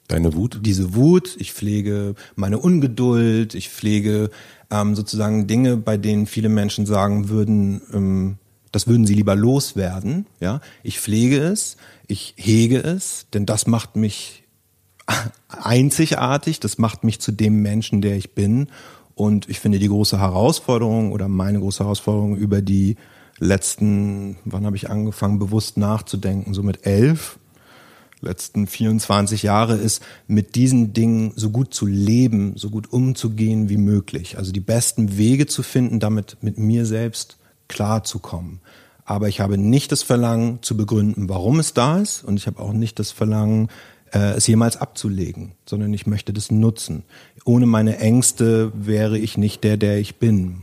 Deine Wut? Diese Wut, ich pflege meine Ungeduld, ich pflege ähm, sozusagen Dinge, bei denen viele Menschen sagen würden, ähm, das würden sie lieber loswerden. Ja, ich pflege es, ich hege es, denn das macht mich einzigartig, das macht mich zu dem Menschen, der ich bin. Und ich finde die große Herausforderung oder meine große Herausforderung über die letzten, wann habe ich angefangen, bewusst nachzudenken, so mit elf, letzten 24 Jahre ist, mit diesen Dingen so gut zu leben, so gut umzugehen wie möglich. Also die besten Wege zu finden, damit mit mir selbst klarzukommen. Aber ich habe nicht das Verlangen zu begründen, warum es da ist. Und ich habe auch nicht das Verlangen, äh, es jemals abzulegen, sondern ich möchte das nutzen. Ohne meine Ängste wäre ich nicht der, der ich bin.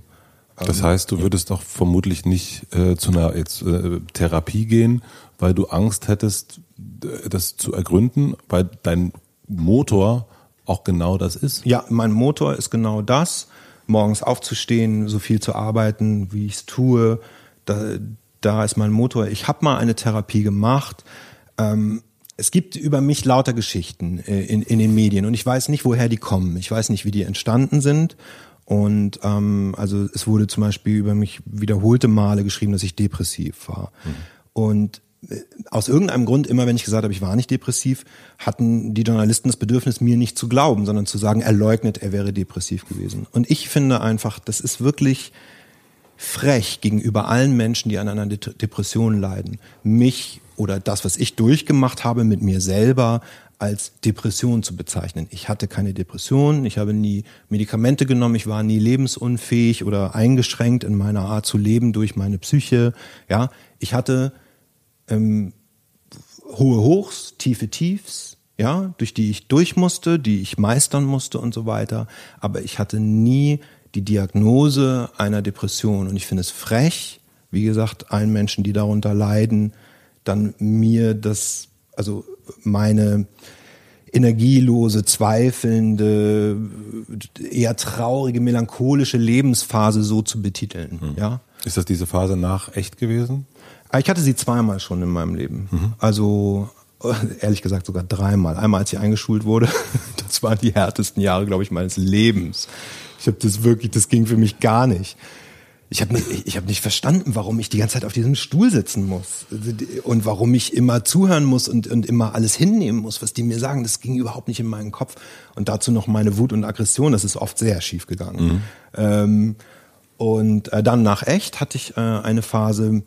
Das heißt, du würdest doch vermutlich nicht äh, zu einer jetzt, äh, Therapie gehen, weil du Angst hättest, das zu ergründen, weil dein Motor auch genau das ist. Ja, mein Motor ist genau das. Morgens aufzustehen, so viel zu arbeiten, wie ich es tue. Da, da ist mein Motor. Ich habe mal eine Therapie gemacht. Ähm, es gibt über mich lauter Geschichten äh, in, in den Medien und ich weiß nicht, woher die kommen. Ich weiß nicht, wie die entstanden sind. Und ähm, also es wurde zum Beispiel über mich wiederholte Male geschrieben, dass ich depressiv war. Mhm. Und äh, aus irgendeinem Grund, immer wenn ich gesagt habe, ich war nicht depressiv, hatten die Journalisten das Bedürfnis, mir nicht zu glauben, sondern zu sagen, er leugnet, er wäre depressiv gewesen. Und ich finde einfach, das ist wirklich frech gegenüber allen Menschen, die an einer Depression leiden, mich oder das, was ich durchgemacht habe mit mir selber, als Depression zu bezeichnen. Ich hatte keine Depression, ich habe nie Medikamente genommen, ich war nie lebensunfähig oder eingeschränkt in meiner Art zu leben durch meine Psyche. Ja, ich hatte ähm, hohe Hochs, tiefe Tiefs, ja, durch die ich durch musste, die ich meistern musste und so weiter. Aber ich hatte nie die Diagnose einer Depression und ich finde es frech, wie gesagt, allen Menschen, die darunter leiden, dann mir das, also meine energielose, zweifelnde, eher traurige, melancholische Lebensphase so zu betiteln. Mhm. Ja? Ist das diese Phase nach echt gewesen? Ah, ich hatte sie zweimal schon in meinem Leben. Mhm. Also ehrlich gesagt sogar dreimal. Einmal, als sie eingeschult wurde. Das waren die härtesten Jahre, glaube ich, meines Lebens. Ich habe das wirklich, das ging für mich gar nicht ich habe nicht, ich hab nicht verstanden, warum ich die ganze Zeit auf diesem Stuhl sitzen muss und warum ich immer zuhören muss und, und immer alles hinnehmen muss, was die mir sagen. Das ging überhaupt nicht in meinen Kopf. Und dazu noch meine Wut und Aggression, das ist oft sehr schief gegangen. Mhm. Ähm, und äh, dann nach echt hatte ich äh, eine Phase,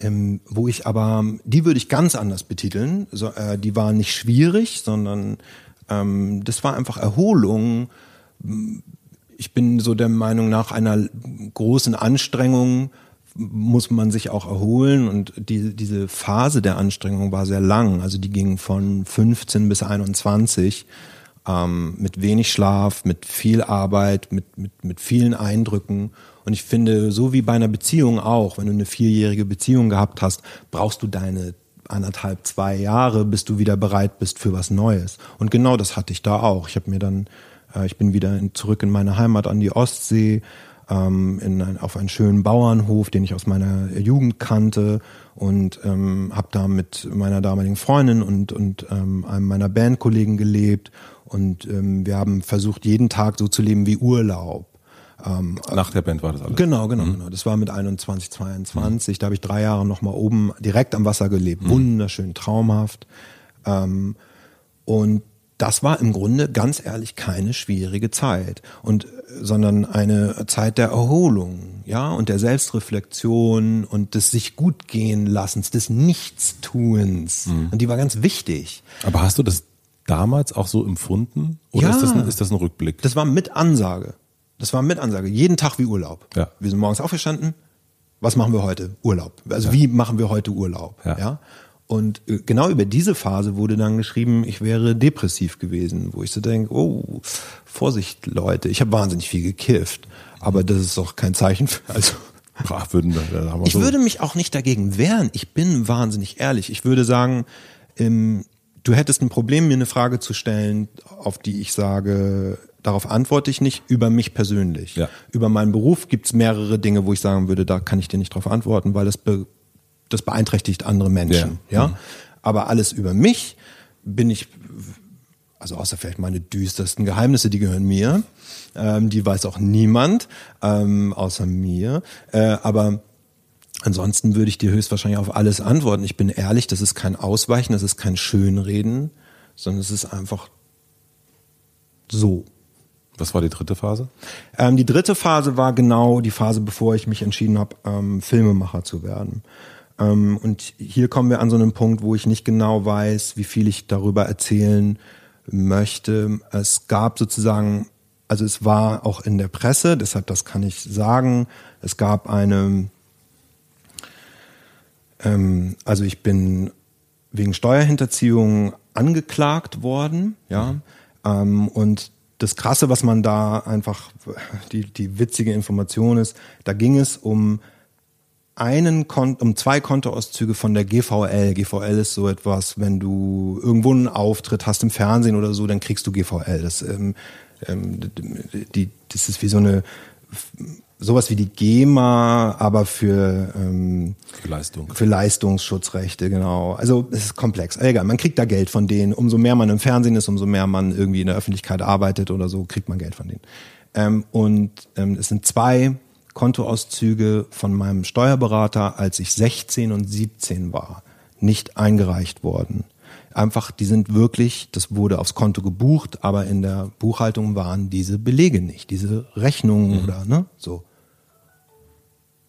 ähm, wo ich aber, die würde ich ganz anders betiteln. So, äh, die war nicht schwierig, sondern ähm, das war einfach Erholung ich bin so der Meinung, nach einer großen Anstrengung muss man sich auch erholen und die, diese Phase der Anstrengung war sehr lang. Also die ging von 15 bis 21 ähm, mit wenig Schlaf, mit viel Arbeit, mit, mit, mit vielen Eindrücken. Und ich finde, so wie bei einer Beziehung auch, wenn du eine vierjährige Beziehung gehabt hast, brauchst du deine anderthalb, zwei Jahre, bis du wieder bereit bist für was Neues. Und genau das hatte ich da auch. Ich habe mir dann, äh, ich bin wieder in, zurück in meine Heimat an die Ostsee, ähm, in ein, auf einen schönen Bauernhof, den ich aus meiner Jugend kannte und ähm, habe da mit meiner damaligen Freundin und, und ähm, einem meiner Bandkollegen gelebt und ähm, wir haben versucht, jeden Tag so zu leben wie Urlaub. Ähm, Nach der Band war das alles? Genau, genau, mhm. genau. Das war mit 21, 22. Mhm. Da habe ich drei Jahre nochmal oben direkt am Wasser gelebt. Mhm. Wunderschön, traumhaft. Ähm, und das war im Grunde ganz ehrlich keine schwierige Zeit und sondern eine Zeit der Erholung, ja, und der Selbstreflexion und des sich gut gehen lassens, des Nichtstuens. Mhm. Und die war ganz wichtig. Aber hast du das damals auch so empfunden? Oder ja, ist, das ein, ist das ein Rückblick? Das war mit Ansage. Das war mit Ansage. Jeden Tag wie Urlaub. Ja. Wir sind morgens aufgestanden. Was machen wir heute? Urlaub. Also ja. wie machen wir heute Urlaub? Ja. ja? Und äh, genau über diese Phase wurde dann geschrieben, ich wäre depressiv gewesen, wo ich so denke, oh, Vorsicht, Leute, ich habe wahnsinnig viel gekifft, aber das ist doch kein Zeichen für, also Ach, würden wir, haben wir ich so. würde mich auch nicht dagegen wehren. Ich bin wahnsinnig ehrlich. Ich würde sagen, ähm, du hättest ein Problem, mir eine Frage zu stellen, auf die ich sage, darauf antworte ich nicht, über mich persönlich. Ja. Über meinen Beruf gibt es mehrere Dinge, wo ich sagen würde, da kann ich dir nicht darauf antworten, weil das, be das beeinträchtigt andere Menschen. Ja. ja? Mhm. Aber alles über mich bin ich, also außer vielleicht meine düstersten Geheimnisse, die gehören mir. Ähm, die weiß auch niemand, ähm, außer mir. Äh, aber Ansonsten würde ich dir höchstwahrscheinlich auf alles antworten. Ich bin ehrlich, das ist kein Ausweichen, das ist kein Schönreden, sondern es ist einfach so. Was war die dritte Phase? Ähm, die dritte Phase war genau die Phase, bevor ich mich entschieden habe, ähm, Filmemacher zu werden. Ähm, und hier kommen wir an so einen Punkt, wo ich nicht genau weiß, wie viel ich darüber erzählen möchte. Es gab sozusagen, also es war auch in der Presse, deshalb das kann ich sagen, es gab eine ähm, also ich bin wegen Steuerhinterziehung angeklagt worden, ja. Mhm. Ähm, und das Krasse, was man da einfach, die, die witzige Information ist, da ging es um einen Konto, um zwei Kontoauszüge von der GVL. GVL ist so etwas, wenn du irgendwo einen Auftritt hast im Fernsehen oder so, dann kriegst du GVL. Das, ähm, ähm, die, das ist wie so eine sowas wie die GEMA, aber für, ähm, für Leistung. Für Leistungsschutzrechte, genau. Also es ist komplex. Egal, man kriegt da Geld von denen. Umso mehr man im Fernsehen ist, umso mehr man irgendwie in der Öffentlichkeit arbeitet oder so, kriegt man Geld von denen. Ähm, und ähm, es sind zwei Kontoauszüge von meinem Steuerberater, als ich 16 und 17 war, nicht eingereicht worden einfach, die sind wirklich, das wurde aufs Konto gebucht, aber in der Buchhaltung waren diese Belege nicht, diese Rechnungen mhm. oder ne, so.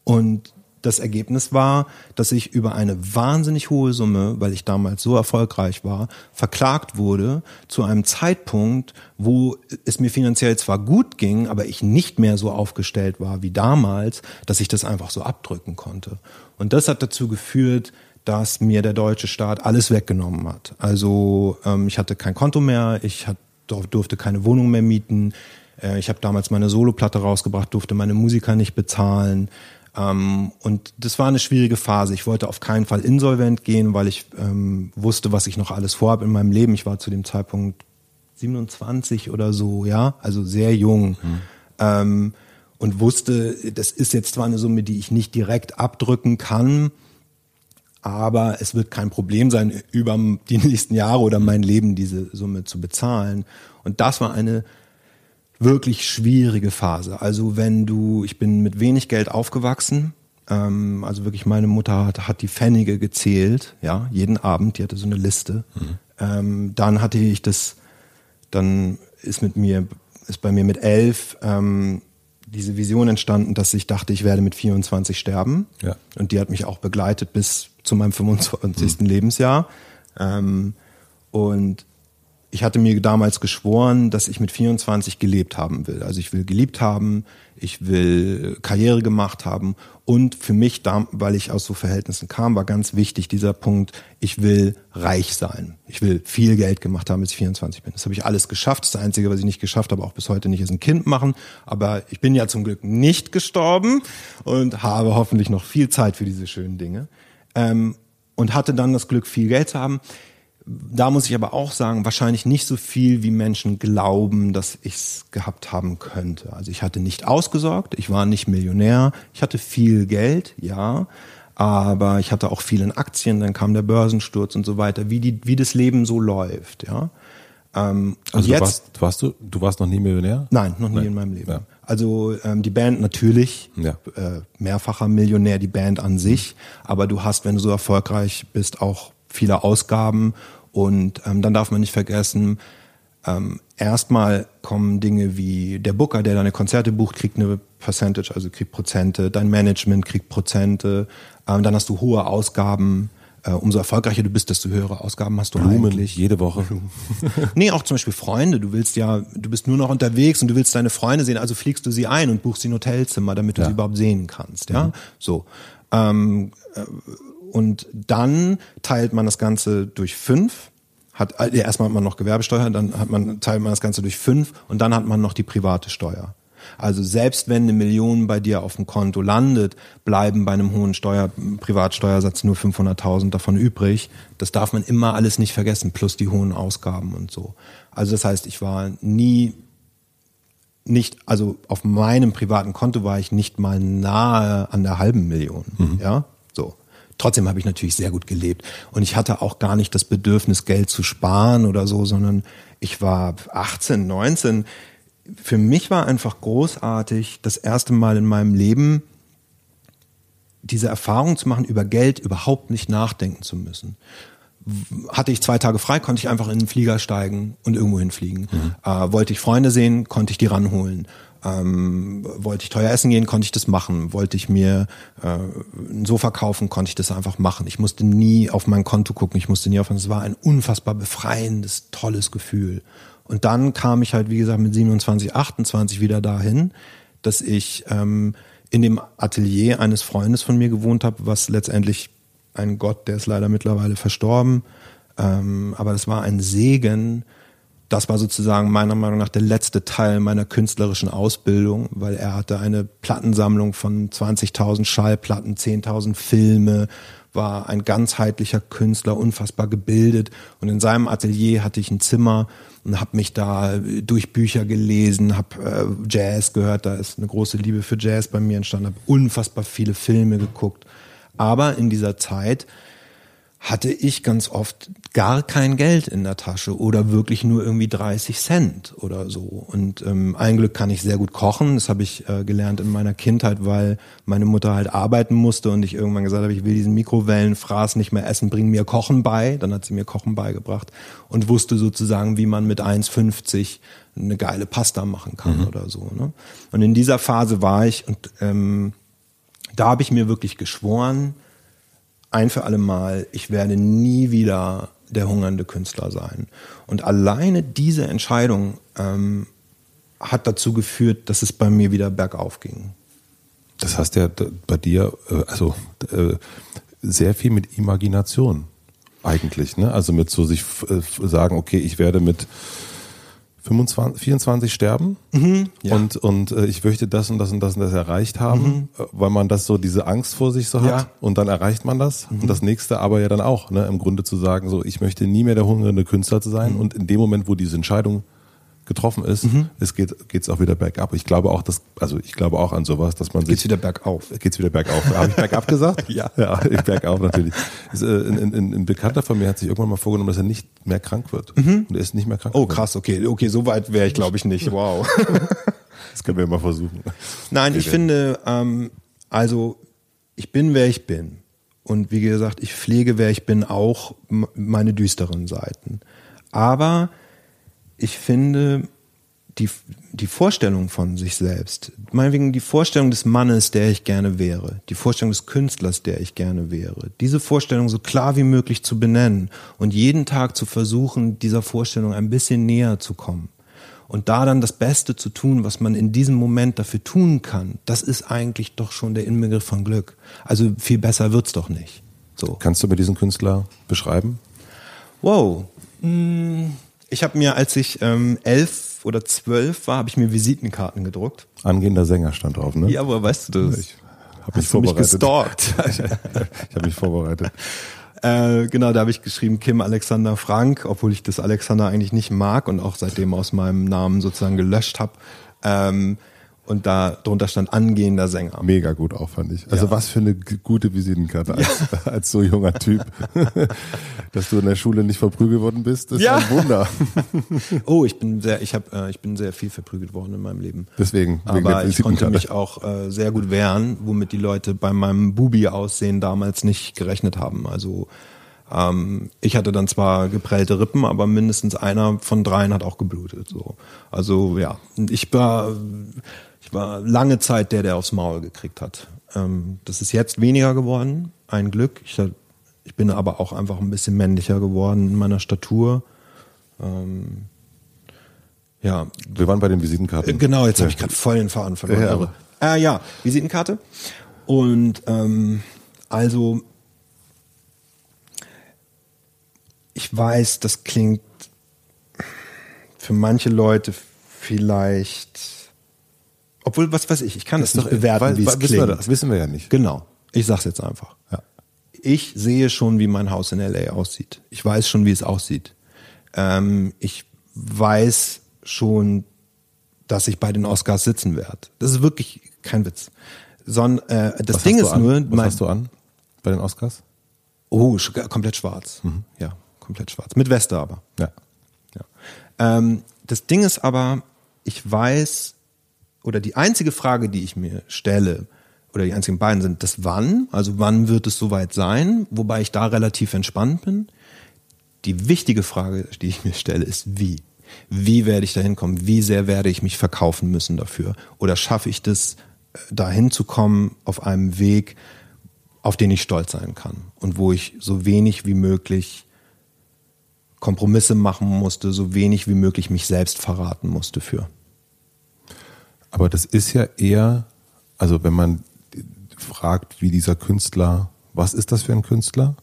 Und das Ergebnis war, dass ich über eine wahnsinnig hohe Summe, weil ich damals so erfolgreich war, verklagt wurde zu einem Zeitpunkt, wo es mir finanziell zwar gut ging, aber ich nicht mehr so aufgestellt war wie damals, dass ich das einfach so abdrücken konnte. Und das hat dazu geführt, dass mir der deutsche Staat alles weggenommen hat. Also ähm, ich hatte kein Konto mehr, ich hat, durfte keine Wohnung mehr mieten, äh, ich habe damals meine Soloplatte rausgebracht, durfte meine Musiker nicht bezahlen. Ähm, und das war eine schwierige Phase. Ich wollte auf keinen Fall insolvent gehen, weil ich ähm, wusste, was ich noch alles vorhabe in meinem Leben. Ich war zu dem Zeitpunkt 27 oder so, ja, also sehr jung. Mhm. Ähm, und wusste, das ist jetzt zwar eine Summe, die ich nicht direkt abdrücken kann, aber es wird kein Problem sein, über die nächsten Jahre oder mein Leben diese Summe zu bezahlen. Und das war eine wirklich schwierige Phase. Also wenn du, ich bin mit wenig Geld aufgewachsen, ähm, also wirklich meine Mutter hat, hat die Pfennige gezählt, ja, jeden Abend, die hatte so eine Liste. Mhm. Ähm, dann hatte ich das, dann ist mit mir, ist bei mir mit elf ähm, diese Vision entstanden, dass ich dachte, ich werde mit 24 sterben. Ja. Und die hat mich auch begleitet bis zu meinem 25. Mhm. Lebensjahr. Ähm, und ich hatte mir damals geschworen, dass ich mit 24 gelebt haben will. Also ich will geliebt haben, ich will Karriere gemacht haben und für mich, weil ich aus so Verhältnissen kam, war ganz wichtig dieser Punkt, ich will reich sein. Ich will viel Geld gemacht haben, bis ich 24 bin. Das habe ich alles geschafft. Das, Einzige, was ich nicht geschafft habe, auch bis heute nicht, ist ein Kind machen. Aber ich bin ja zum Glück nicht gestorben und habe hoffentlich noch viel Zeit für diese schönen Dinge. Ähm, und hatte dann das Glück, viel Geld zu haben da muss ich aber auch sagen, wahrscheinlich nicht so viel, wie Menschen glauben, dass ich es gehabt haben könnte. Also ich hatte nicht ausgesorgt, ich war nicht Millionär, ich hatte viel Geld, ja, aber ich hatte auch viel in Aktien, dann kam der Börsensturz und so weiter, wie, die, wie das Leben so läuft, ja. Ähm, also jetzt, du warst, warst, du, du warst noch nie Millionär? Nein, noch nie Nein. in meinem Leben. Ja. Also ähm, die Band natürlich, ja. äh, mehrfacher Millionär, die Band an sich, aber du hast, wenn du so erfolgreich bist, auch viele Ausgaben und ähm, dann darf man nicht vergessen, ähm, erstmal kommen Dinge wie der Booker, der deine Konzerte bucht, kriegt eine Percentage, also kriegt Prozente, dein Management kriegt Prozente, ähm, dann hast du hohe Ausgaben. Äh, umso erfolgreicher du bist, desto höhere Ausgaben hast du Blumen eigentlich. jede Woche. nee, auch zum Beispiel Freunde. Du willst ja, du bist nur noch unterwegs und du willst deine Freunde sehen, also fliegst du sie ein und buchst sie ein Hotelzimmer, damit du ja. sie überhaupt sehen kannst. Ja, mhm. so. Ähm, äh, und dann teilt man das Ganze durch fünf. Hat, äh, erstmal hat man noch Gewerbesteuer, dann hat man, teilt man das Ganze durch fünf und dann hat man noch die private Steuer. Also selbst wenn eine Million bei dir auf dem Konto landet, bleiben bei einem hohen Steuer, Privatsteuersatz nur 500.000 davon übrig. Das darf man immer alles nicht vergessen, plus die hohen Ausgaben und so. Also das heißt, ich war nie nicht, also auf meinem privaten Konto war ich nicht mal nahe an der halben Million. Mhm. Ja, so. Trotzdem habe ich natürlich sehr gut gelebt. Und ich hatte auch gar nicht das Bedürfnis, Geld zu sparen oder so, sondern ich war 18, 19. Für mich war einfach großartig, das erste Mal in meinem Leben diese Erfahrung zu machen, über Geld überhaupt nicht nachdenken zu müssen. Hatte ich zwei Tage frei, konnte ich einfach in den Flieger steigen und irgendwo hinfliegen. Mhm. Äh, wollte ich Freunde sehen, konnte ich die ranholen. Ähm, wollte ich teuer essen gehen, konnte ich das machen. Wollte ich mir äh, ein Sofa kaufen, konnte ich das einfach machen. Ich musste nie auf mein Konto gucken, ich musste nie auf. Es war ein unfassbar befreiendes, tolles Gefühl. Und dann kam ich halt, wie gesagt, mit 27, 28 wieder dahin, dass ich ähm, in dem Atelier eines Freundes von mir gewohnt habe, was letztendlich ein Gott, der ist leider mittlerweile verstorben, ähm, aber das war ein Segen, das war sozusagen meiner Meinung nach der letzte Teil meiner künstlerischen Ausbildung, weil er hatte eine Plattensammlung von 20.000 Schallplatten, 10.000 Filme, war ein ganzheitlicher Künstler, unfassbar gebildet und in seinem Atelier hatte ich ein Zimmer und habe mich da durch Bücher gelesen, habe äh, Jazz gehört, da ist eine große Liebe für Jazz bei mir entstanden, habe unfassbar viele Filme geguckt. Aber in dieser Zeit hatte ich ganz oft gar kein Geld in der Tasche oder wirklich nur irgendwie 30 Cent oder so. Und ähm, ein Glück kann ich sehr gut kochen. Das habe ich äh, gelernt in meiner Kindheit, weil meine Mutter halt arbeiten musste und ich irgendwann gesagt habe, ich will diesen Mikrowellenfraß nicht mehr essen, bring mir Kochen bei. Dann hat sie mir Kochen beigebracht und wusste sozusagen, wie man mit 1,50 eine geile Pasta machen kann mhm. oder so. Ne? Und in dieser Phase war ich und ähm, da habe ich mir wirklich geschworen, ein für alle Mal, ich werde nie wieder der hungernde Künstler sein. Und alleine diese Entscheidung ähm, hat dazu geführt, dass es bei mir wieder bergauf ging. Das heißt ja bei dir, äh, also äh, sehr viel mit Imagination eigentlich, ne? Also mit so sich äh, sagen, okay, ich werde mit 25, 24 sterben mhm, ja. und, und äh, ich möchte das und das und das und das erreicht haben, mhm. Äh, weil man das so diese Angst vor sich so hat ja. und dann erreicht man das. Mhm. Und das nächste aber ja dann auch, ne, im Grunde zu sagen, so ich möchte nie mehr der hungrende Künstler zu sein mhm. und in dem Moment, wo diese Entscheidung getroffen ist, mhm. es geht geht's auch wieder bergab. Ich glaube auch, dass also ich glaube auch an sowas, dass man sich geht's wieder bergauf. Geht's wieder bergauf. Habe ich bergab gesagt? ja, ja, bergauf natürlich. Ist, äh, ein, ein, ein, Bekannter von mir hat sich irgendwann mal vorgenommen, dass er nicht mehr krank wird. Mhm. Und er ist nicht mehr krank. Oh krass, okay, okay, so weit wäre ich glaube ich nicht. Wow. das können wir mal versuchen. Nein, ich finde, ähm, also ich bin wer ich bin. Und wie gesagt, ich pflege wer ich bin auch meine düsteren Seiten. Aber ich finde, die, die Vorstellung von sich selbst, meinetwegen die Vorstellung des Mannes, der ich gerne wäre, die Vorstellung des Künstlers, der ich gerne wäre, diese Vorstellung so klar wie möglich zu benennen und jeden Tag zu versuchen, dieser Vorstellung ein bisschen näher zu kommen. Und da dann das Beste zu tun, was man in diesem Moment dafür tun kann, das ist eigentlich doch schon der Inbegriff von Glück. Also viel besser wird's doch nicht. So. Kannst du mir diesen Künstler beschreiben? Wow. Ich habe mir, als ich ähm, elf oder zwölf war, habe ich mir Visitenkarten gedruckt. Angehender Sänger stand drauf, ne? Ja, aber weißt du das? Ich habe mich du mich vorbereitet. gestalkt? ich habe mich vorbereitet. Äh, genau, da habe ich geschrieben Kim Alexander Frank, obwohl ich das Alexander eigentlich nicht mag und auch seitdem aus meinem Namen sozusagen gelöscht habe. Ähm, und da drunter stand angehender Sänger. Mega gut auch, fand ich. Also Ja. was für eine gute Visitenkarte als, als so junger Typ. Dass du in der Schule nicht verprügelt worden bist, ist Ja. ein Wunder. Oh, ich bin sehr, ich habe, äh, ich bin sehr viel verprügelt worden in meinem Leben. Deswegen, Aber ich konnte mich auch äh, sehr gut wehren, womit die Leute bei meinem Bubi-Aussehen damals nicht gerechnet haben. Also ähm, ich hatte dann zwar geprellte Rippen, aber mindestens einer von dreien hat auch geblutet. So. Also ja, ich war, ich war lange Zeit der, der aufs Maul gekriegt hat. Ähm, das ist jetzt weniger geworden, ein Glück. Ich, ich bin aber auch einfach ein bisschen männlicher geworden in meiner Statur. Ähm, ja, Wir waren bei den Visitenkarten. Genau, jetzt habe ich gerade voll den Faden verloren. Ja, aber äh, ja, Visitenkarte. Und ähm, also ich weiß, das klingt für manche Leute vielleicht, obwohl was weiß ich, ich kann das nicht bewerten, wie es wissen wir klingt. das wissen wir ja nicht. Genau, ich sag's jetzt einfach. Ja. Ich sehe schon, wie mein Haus in LA aussieht. Ich weiß schon, wie es aussieht. Ähm, ich weiß schon, dass ich bei den Oscars sitzen werde. Das ist wirklich kein Witz. Son, äh, das Was Ding ist an? nur, Was hast du an bei den Oscars? oh, sch- komplett schwarz. Ja, komplett schwarz. Mit Weste aber. Ja. Ja. Ähm, das Ding ist aber, ich weiß, oder die einzige Frage, die ich mir stelle, oder die einzigen beiden sind das Wann, also wann wird es soweit sein, wobei ich da relativ entspannt bin. Die wichtige Frage, die ich mir stelle, ist wie. Wie werde ich da hinkommen? Wie sehr werde ich mich verkaufen müssen dafür? Oder schaffe ich das, äh, dahin zu kommen auf einem Weg, auf den ich stolz sein kann und wo ich so wenig wie möglich Kompromisse machen musste, so wenig wie möglich mich selbst verraten musste für. Aber das ist ja eher, also wenn man fragt, wie dieser Künstler, was ist das für ein Künstler?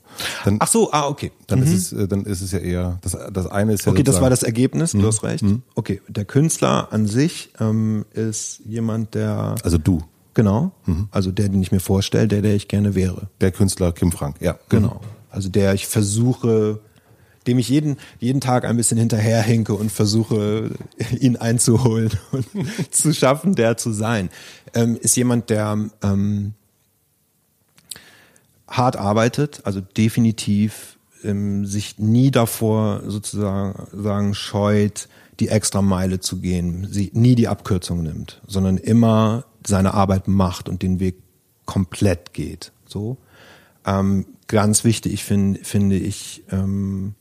Dann, Ach so, ah, okay. dann ist es, äh, dann ist es ja eher, das, das eine ist ja Okay, das war das Ergebnis, du hast recht. Okay, der Künstler an sich ähm, ist jemand, der, also du, genau, also der, den ich mir vorstelle, der, der ich gerne wäre. der Künstler Kim Frank, ja. Genau. Also der ich versuche, dem ich jeden, jeden Tag ein bisschen hinterherhinke und versuche, ihn einzuholen und zu schaffen, der zu sein. Ähm, ist jemand, der ähm, hart arbeitet, also definitiv ähm, sich nie davor sozusagen sagen, scheut, die extra Meile zu gehen, sie nie die Abkürzung nimmt, sondern immer seine Arbeit macht und den Weg komplett geht. So. Ähm, ganz wichtig finde finde ich ähm,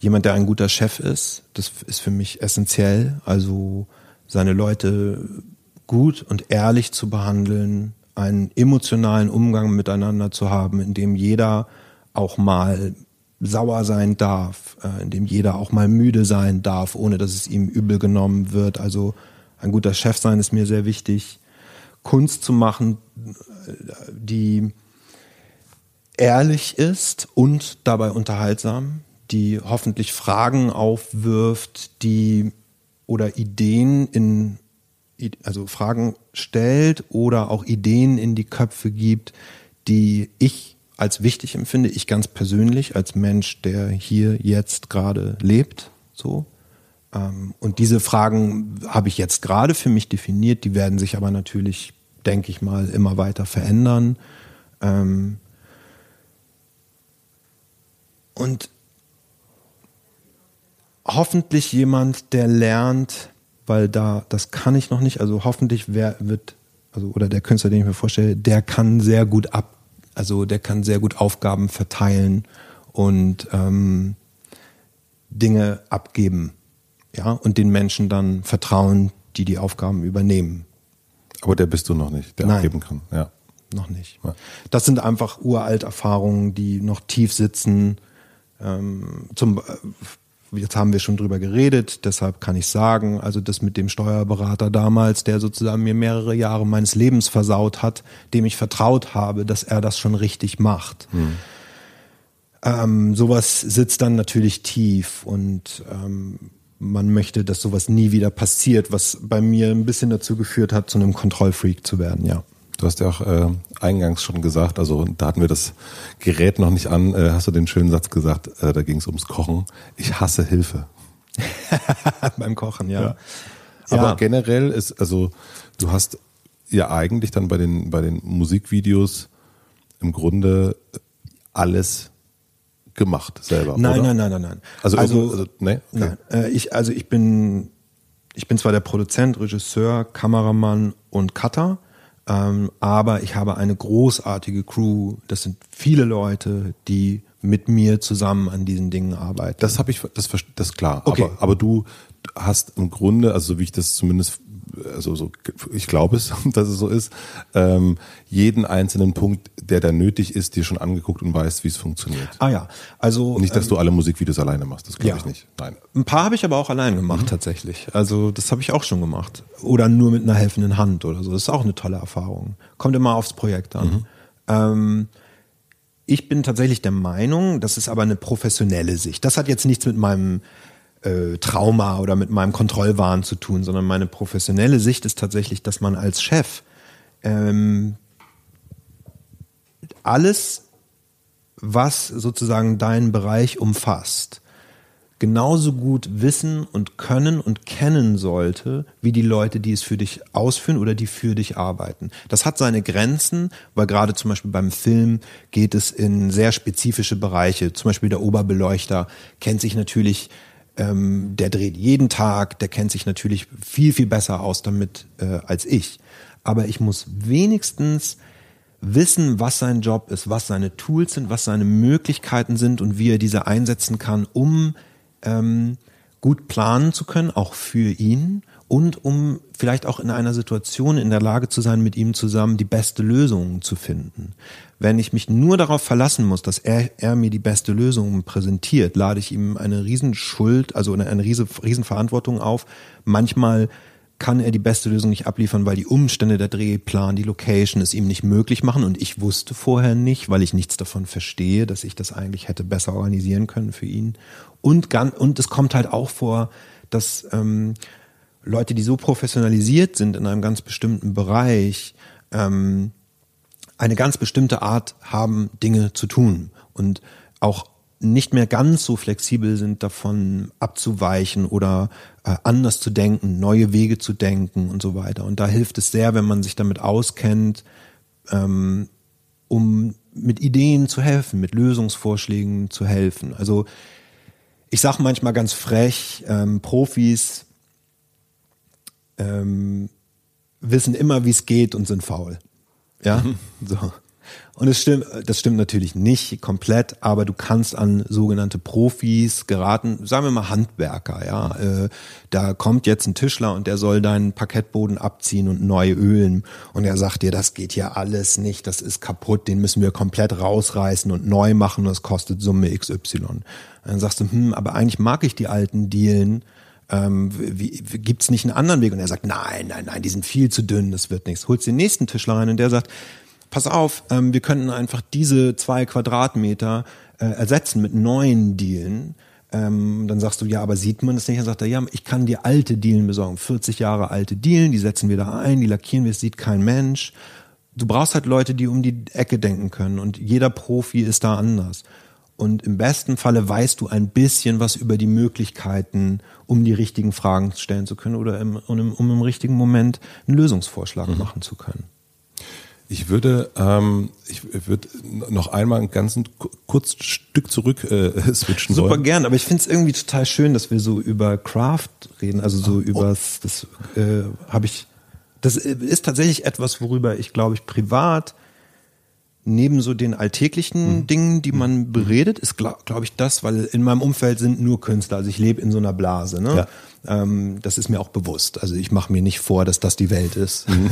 jemand, der ein guter Chef ist. Das ist für mich essentiell. Also seine Leute gut und ehrlich zu behandeln, einen emotionalen Umgang miteinander zu haben, in dem jeder auch mal sauer sein darf, äh, in dem jeder auch mal müde sein darf, ohne dass es ihm übel genommen wird. Also ein guter Chef sein ist mir sehr wichtig. Kunst zu machen, äh, die ehrlich ist und dabei unterhaltsam, die hoffentlich Fragen aufwirft, die oder Ideen in also Fragen stellt oder auch Ideen in die Köpfe gibt, die ich als wichtig empfinde, ich ganz persönlich als Mensch, der hier jetzt gerade lebt, so. Ähm, Und diese Fragen habe ich jetzt gerade für mich definiert, die werden sich aber natürlich, denke ich mal, immer weiter verändern. Ähm, Und hoffentlich jemand, der lernt, weil da, das kann ich noch nicht, also hoffentlich wer wird, also, oder der Künstler, den ich mir vorstelle, der kann sehr gut ab, also der kann sehr gut Aufgaben verteilen und ähm, Dinge abgeben ja, und den Menschen dann vertrauen, die die Aufgaben übernehmen. Aber der bist du noch nicht, der Nein. abgeben kann. Ja. Noch nicht. Ja. Das sind einfach uralt Erfahrungen, die noch tief sitzen. Ähm, zum, jetzt haben wir schon drüber geredet, deshalb kann ich sagen, also das mit dem Steuerberater damals, der sozusagen mir mehrere Jahre meines Lebens versaut hat, dem ich vertraut habe, dass er das schon richtig macht. Ähm, sowas sitzt dann natürlich tief und ähm, man möchte, dass sowas nie wieder passiert, was bei mir ein bisschen dazu geführt hat, zu einem Kontrollfreak zu werden, ja. Du hast ja auch äh, eingangs schon gesagt, also da hatten wir das Gerät noch nicht an, äh, hast du den schönen Satz gesagt, äh, da ging es ums Kochen. Ich hasse Hilfe. Beim Kochen, ja. Ja. Aber Ja. generell ist, also du hast ja eigentlich dann bei den, bei den Musikvideos im Grunde alles gemacht selber. Nein, oder? nein, nein, nein, nein. Also, also, also, also nee? Okay. nein. Äh, ich, also ich bin, ich bin zwar der Produzent, Regisseur, Kameramann und Cutter, ähm, aber ich habe eine großartige Crew. Das sind viele Leute, die mit mir zusammen an diesen Dingen arbeiten. Das habe ich, das, das ist klar. Okay. Aber, aber du hast im Grunde, also so wie ich das zumindest, also so, ich glaube es, dass es so ist, ähm, jeden einzelnen Punkt, der da nötig ist, dir schon angeguckt und weißt, wie es funktioniert. ah ja, also Nicht, dass du alle Musikvideos alleine machst, das glaube ja. ich nicht. Nein. Ein paar habe ich aber auch allein gemacht tatsächlich. Also das habe ich auch schon gemacht. Oder nur mit einer helfenden Hand oder so. Das ist auch eine tolle Erfahrung. Kommt immer aufs Projekt an. Ähm, ich bin tatsächlich der Meinung, das ist aber eine professionelle Sicht. Das hat jetzt nichts mit meinem äh, Trauma oder mit meinem Kontrollwahn zu tun, sondern meine professionelle Sicht ist tatsächlich, dass man als Chef ähm, alles, was sozusagen deinen Bereich umfasst, genauso gut wissen und können und kennen sollte, wie die Leute, die es für dich ausführen oder die für dich arbeiten. Das hat seine Grenzen, weil gerade zum Beispiel beim Film geht es in sehr spezifische Bereiche. Zum Beispiel der Oberbeleuchter kennt sich natürlich, ähm, der dreht jeden Tag, der kennt sich natürlich viel, viel besser aus damit äh, als ich. Aber ich muss wenigstens wissen, was sein Job ist, was seine Tools sind, was seine Möglichkeiten sind und wie er diese einsetzen kann, um ähm, gut planen zu können, auch für ihn und um vielleicht auch in einer Situation in der Lage zu sein, mit ihm zusammen die beste Lösung zu finden. Wenn ich mich nur darauf verlassen muss, dass er, er mir die beste Lösung präsentiert, lade ich ihm eine Riesenschuld, also eine, eine riesen, Riesenverantwortung auf. Manchmal kann er die beste Lösung nicht abliefern, weil die Umstände der Drehplan, die Location es ihm nicht möglich machen und ich wusste vorher nicht, weil ich nichts davon verstehe, dass ich das eigentlich hätte besser organisieren können für ihn. Und, gan- und es kommt halt auch vor, dass ähm, Leute, die so professionalisiert sind in einem ganz bestimmten Bereich, ähm, eine ganz bestimmte Art haben, Dinge zu tun und auch nicht mehr ganz so flexibel sind, davon abzuweichen oder äh, anders zu denken, neue Wege zu denken und so weiter. Und da hilft es sehr, wenn man sich damit auskennt, ähm, um mit Ideen zu helfen, mit Lösungsvorschlägen zu helfen. Also ich sage manchmal ganz frech, ähm, Profis ähm, wissen immer, wie es geht und sind faul. Ja, so. Und es stimmt, das stimmt natürlich nicht komplett, aber du kannst an sogenannte Profis geraten, sagen wir mal Handwerker, ja. Äh, da kommt jetzt ein Tischler und der soll deinen Parkettboden abziehen und neu ölen. Und er sagt dir, das geht hier alles nicht, das ist kaputt, den müssen wir komplett rausreißen und neu machen, das kostet Summe XY. Und dann sagst du, hm, aber eigentlich mag ich die alten Dielen. Ähm, wie, gibt's nicht einen anderen Weg? Und er sagt, nein, nein, nein, die sind viel zu dünn, das wird nichts. Holst den nächsten Tischler rein und der sagt, pass auf, ähm, wir könnten einfach diese zwei Quadratmeter äh, ersetzen mit neuen Dielen. Ähm, dann sagst du, ja, aber sieht man das nicht? Dann sagt er, ja, ich kann dir alte Dielen besorgen, 40 Jahre alte Dielen, die setzen wir da ein, die lackieren wir, es sieht kein Mensch. Du brauchst halt Leute, die um die Ecke denken können und jeder Profi ist da anders. Und im besten Falle weißt du ein bisschen was über die Möglichkeiten, um die richtigen Fragen stellen zu können oder im, um, im, um im richtigen Moment einen Lösungsvorschlag Mhm. machen zu können. Ich würde, ähm, ich würde noch einmal ein ganzen ku- kurz Stück zurück äh, switchen Super wollen. gern, aber ich finde es irgendwie total schön, dass wir so über Craft reden, also Oh. so übers, das äh, habe ich, das ist tatsächlich etwas, worüber ich glaube ich privat neben so den alltäglichen Mhm. Dingen, die man beredet, ist glaube glaub ich das, weil in meinem Umfeld sind nur Künstler, also ich lebe in so einer Blase, ne? Ja. Ähm, das ist mir auch bewusst. Also ich mache mir nicht vor, dass das die Welt ist. Mhm.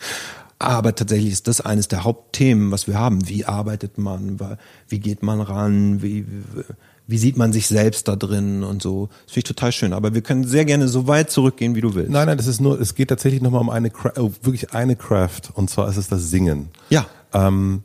Aber tatsächlich ist das eines der Hauptthemen, was wir haben. Wie arbeitet man? Wie geht man ran? Wie, wie, wie sieht man sich selbst da drin und so. Das finde ich total schön. Aber wir können sehr gerne so weit zurückgehen, wie du willst. Nein, nein, das ist nur, es geht tatsächlich nochmal um eine, oh, wirklich eine Craft. Und zwar ist es das Singen. Ja. Ähm,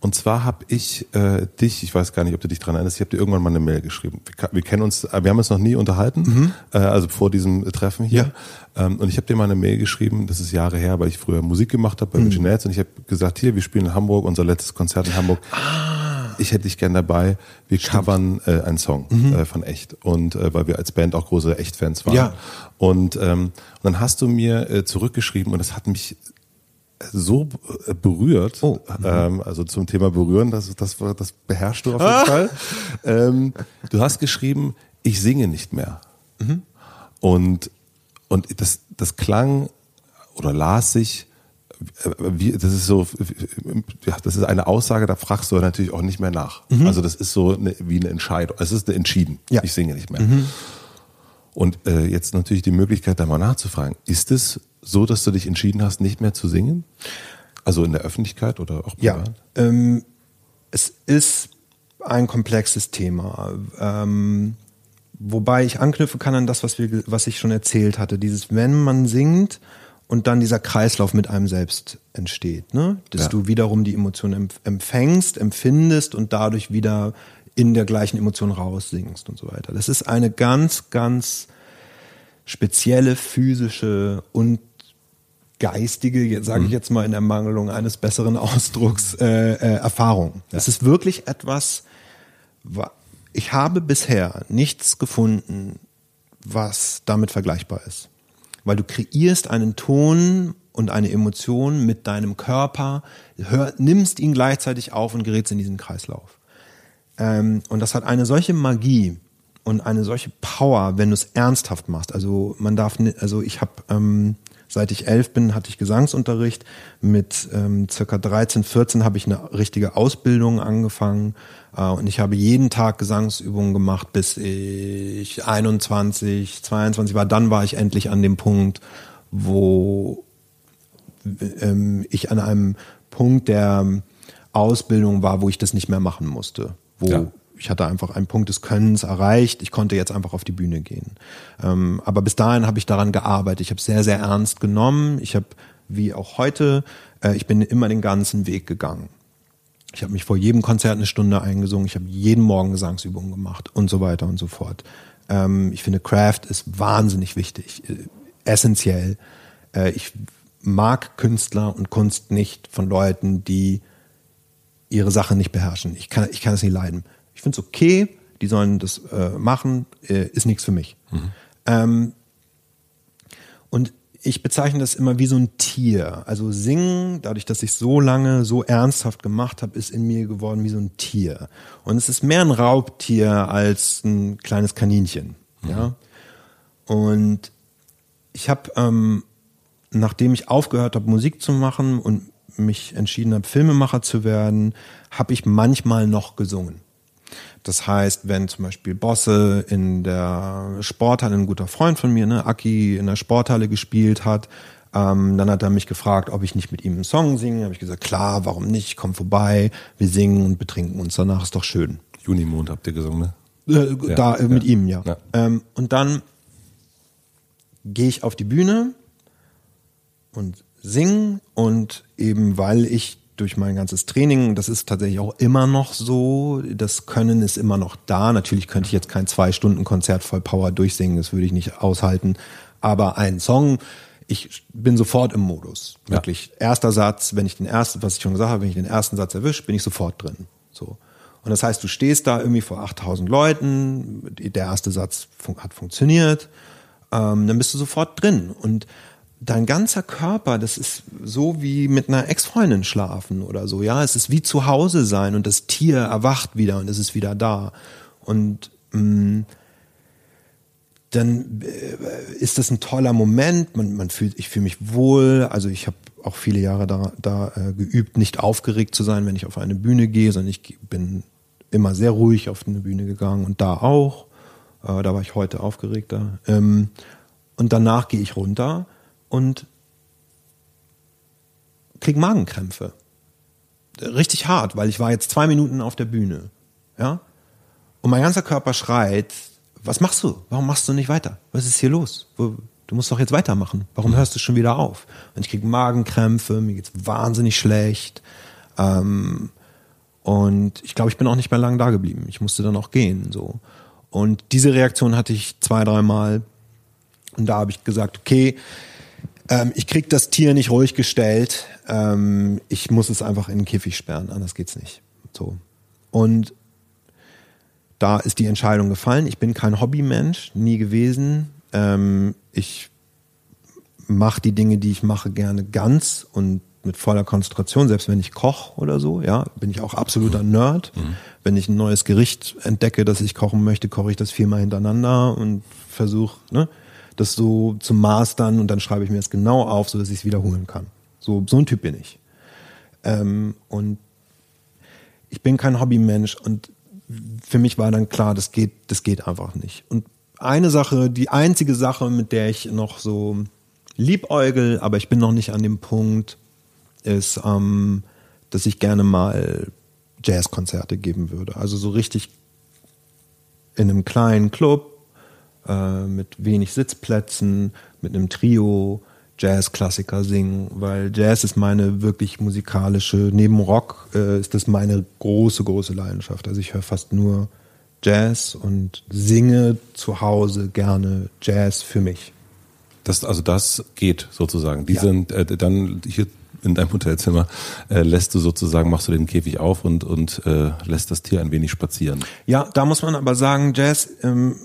und zwar habe ich äh, dich, ich weiß gar nicht, ob du dich dran erinnerst, ich habe dir irgendwann mal eine Mail geschrieben. Wir, wir kennen uns, äh, wir haben uns noch nie unterhalten, mhm. äh, also vor diesem Treffen hier. Ja. Ähm, und ich habe dir mal eine Mail geschrieben, das ist Jahre her, weil ich früher Musik gemacht habe bei mhm. Visionaires und ich habe gesagt, hier, wir spielen in Hamburg, unser letztes Konzert in Hamburg. Ah. Ich hätte dich gern dabei. Wir Stimmt. covern äh, einen Song mhm. äh, von Echt und äh, weil wir als Band auch große Echt-Fans waren. Ja. Und, ähm, und dann hast du mir äh, zurückgeschrieben und das hat mich so äh, berührt, oh. ähm, also zum Thema berühren, das, das, das beherrschst du auf jeden ah. Fall. Ähm, du hast geschrieben, ich singe nicht mehr. Mhm. Und, und das, das klang oder las sich, äh, wie, das ist so, ja, das ist eine Aussage, da fragst du natürlich auch nicht mehr nach. Mhm. Also das ist so eine, wie eine Entscheidung. Es ist eine entschieden. Ja. Ich singe nicht mehr. Mhm. Und äh, jetzt natürlich die Möglichkeit, da mal nachzufragen. Ist es so, dass du dich entschieden hast, nicht mehr zu singen? Also in der Öffentlichkeit oder auch privat? Ja, ähm, es ist ein komplexes Thema. Ähm, wobei ich anknüpfen kann an das, was, wir, was ich schon erzählt hatte. Dieses, wenn man singt und dann dieser Kreislauf mit einem selbst entsteht, ne? dass ja. du wiederum die Emotionen empfängst, empfindest und dadurch wieder in der gleichen Emotion raussingst und so weiter. Das ist eine ganz, ganz spezielle physische und geistige, sage ich mhm. jetzt mal in Ermangelung eines besseren Ausdrucks, äh, äh, Erfahrung. Ja. Es ist wirklich etwas, ich habe bisher nichts gefunden, was damit vergleichbar ist. Weil du kreierst einen Ton und eine Emotion mit deinem Körper, hör, nimmst ihn gleichzeitig auf und gerätst in diesen Kreislauf. Ähm, und das hat eine solche Magie und eine solche Power, wenn du es ernsthaft machst. Also man darf, also ich habe ähm, Seit ich elf bin, hatte ich Gesangsunterricht. Mit ähm, circa 13, 14 habe ich eine richtige Ausbildung angefangen. Äh, und ich habe jeden Tag Gesangsübungen gemacht, bis ich 21, 22 war. Dann war ich endlich an dem Punkt, wo ähm, ich an einem Punkt der Ausbildung war, wo ich das nicht mehr machen musste. Wo ja ich hatte einfach einen Punkt des Könnens erreicht. Ich konnte jetzt einfach auf die Bühne gehen. Ähm, aber bis dahin habe ich daran gearbeitet. Ich habe sehr, sehr ernst genommen. Ich habe, wie auch heute, äh, ich bin immer den ganzen Weg gegangen. Ich habe mich vor jedem Konzert eine Stunde eingesungen. Ich habe jeden Morgen Gesangsübungen gemacht und so weiter und so fort. Ähm, ich finde, Craft ist wahnsinnig wichtig, äh, essentiell. Äh, ich mag Künstler und Kunst nicht von Leuten, die ihre Sache nicht beherrschen. Ich kann, ich kann es nicht leiden. Ich finde es okay, die sollen das äh, machen, äh, ist nichts für mich. Mhm. Ähm, und ich bezeichne das immer wie so ein Tier. Also singen, dadurch, dass ich so lange so ernsthaft gemacht habe, ist in mir geworden wie so ein Tier. Und es ist mehr ein Raubtier als ein kleines Kaninchen. Mhm. Ja. Und ich habe, ähm, nachdem ich aufgehört habe, Musik zu machen und mich entschieden habe, Filmemacher zu werden, habe ich manchmal noch gesungen. Das heißt, wenn zum Beispiel Bosse in der Sporthalle, ein guter Freund von mir, ne, Aki, in der Sporthalle gespielt hat, ähm, dann hat er mich gefragt, ob ich nicht mit ihm einen Song singe. Habe ich gesagt, klar, warum nicht? Komm vorbei, wir singen und betrinken uns. Danach ist doch schön. Junimond habt ihr gesungen, ne? Äh, da äh, mit ihm, ja. ja. Ähm, und dann gehe ich auf die Bühne und sing und eben weil ich durch mein ganzes Training, das ist tatsächlich auch immer noch so, das Können ist immer noch da. Natürlich könnte ich jetzt kein zwei Stunden Konzert voll Power durchsingen, das würde ich nicht aushalten. Aber ein Song, ich bin sofort im Modus. Wirklich. Ja. Erster Satz, wenn ich den ersten, was ich schon gesagt habe, wenn ich den ersten Satz erwische, bin ich sofort drin. So. Und das heißt, du stehst da irgendwie vor 8000 Leuten, der erste Satz hat funktioniert, ähm, dann bist du sofort drin. Und dein ganzer Körper, das ist so wie mit einer Ex-Freundin schlafen oder so, ja. Es ist wie zu Hause sein und das Tier erwacht wieder und es ist wieder da. Und mh, mm, dann äh, ist das ein toller Moment. Man, man fühlt, ich fühle mich wohl. Also ich habe auch viele Jahre da, da äh, geübt, nicht aufgeregt zu sein, wenn ich auf eine Bühne gehe, sondern ich bin immer sehr ruhig auf eine Bühne gegangen und da auch. Äh, da war ich heute aufgeregter. Ähm, Und danach gehe ich runter und krieg Magenkrämpfe. Richtig hart, weil ich war jetzt zwei Minuten auf der Bühne. Ja? Und mein ganzer Körper schreit, was machst du? Warum machst du nicht weiter? Was ist hier los? Du musst doch jetzt weitermachen. Warum hörst du schon wieder auf? Und ich krieg Magenkrämpfe, mir geht's wahnsinnig schlecht. Ähm, und ich glaube, ich bin auch nicht mehr lange da geblieben. Ich musste dann auch gehen. So. Und diese Reaktion hatte ich zwei, dreimal. Und da habe ich gesagt, okay, ähm, ich krieg das Tier nicht ruhig gestellt. Ähm, ich muss es einfach in den Käfig sperren, anders geht's nicht. So. Und da ist die Entscheidung gefallen. Ich bin kein Hobbymensch, nie gewesen. Ähm, ich mache die Dinge, die ich mache, gerne ganz und mit voller Konzentration, selbst wenn ich koche oder so, ja, bin ich auch absoluter Nerd. Mhm. Wenn ich ein neues Gericht entdecke, das ich kochen möchte, koche ich das viermal hintereinander und versuche, ne, das so zu mastern und dann schreibe ich mir das genau auf, so dass ich es wiederholen kann. So, so ein Typ bin ich. Ähm, und ich bin kein Hobbymensch und für mich war dann klar, das geht, das geht einfach nicht. Und eine Sache, die einzige Sache, mit der ich noch so liebäugel, aber ich bin noch nicht an dem Punkt, ist, ähm, dass ich gerne mal Jazzkonzerte geben würde. Also so richtig in einem kleinen Club äh, mit wenig Sitzplätzen, mit einem Trio Jazzklassiker singen, weil Jazz ist meine wirklich musikalische, neben Rock äh, ist das meine große, große Leidenschaft. Also ich höre fast nur Jazz und singe zu Hause gerne Jazz für mich. Das, also das geht sozusagen. Die ja. sind äh, dann hier in deinem Hotelzimmer äh, lässt du sozusagen, machst du den Käfig auf und, und äh, lässt das Tier ein wenig spazieren. Ja, da muss man aber sagen, Jazz, ähm,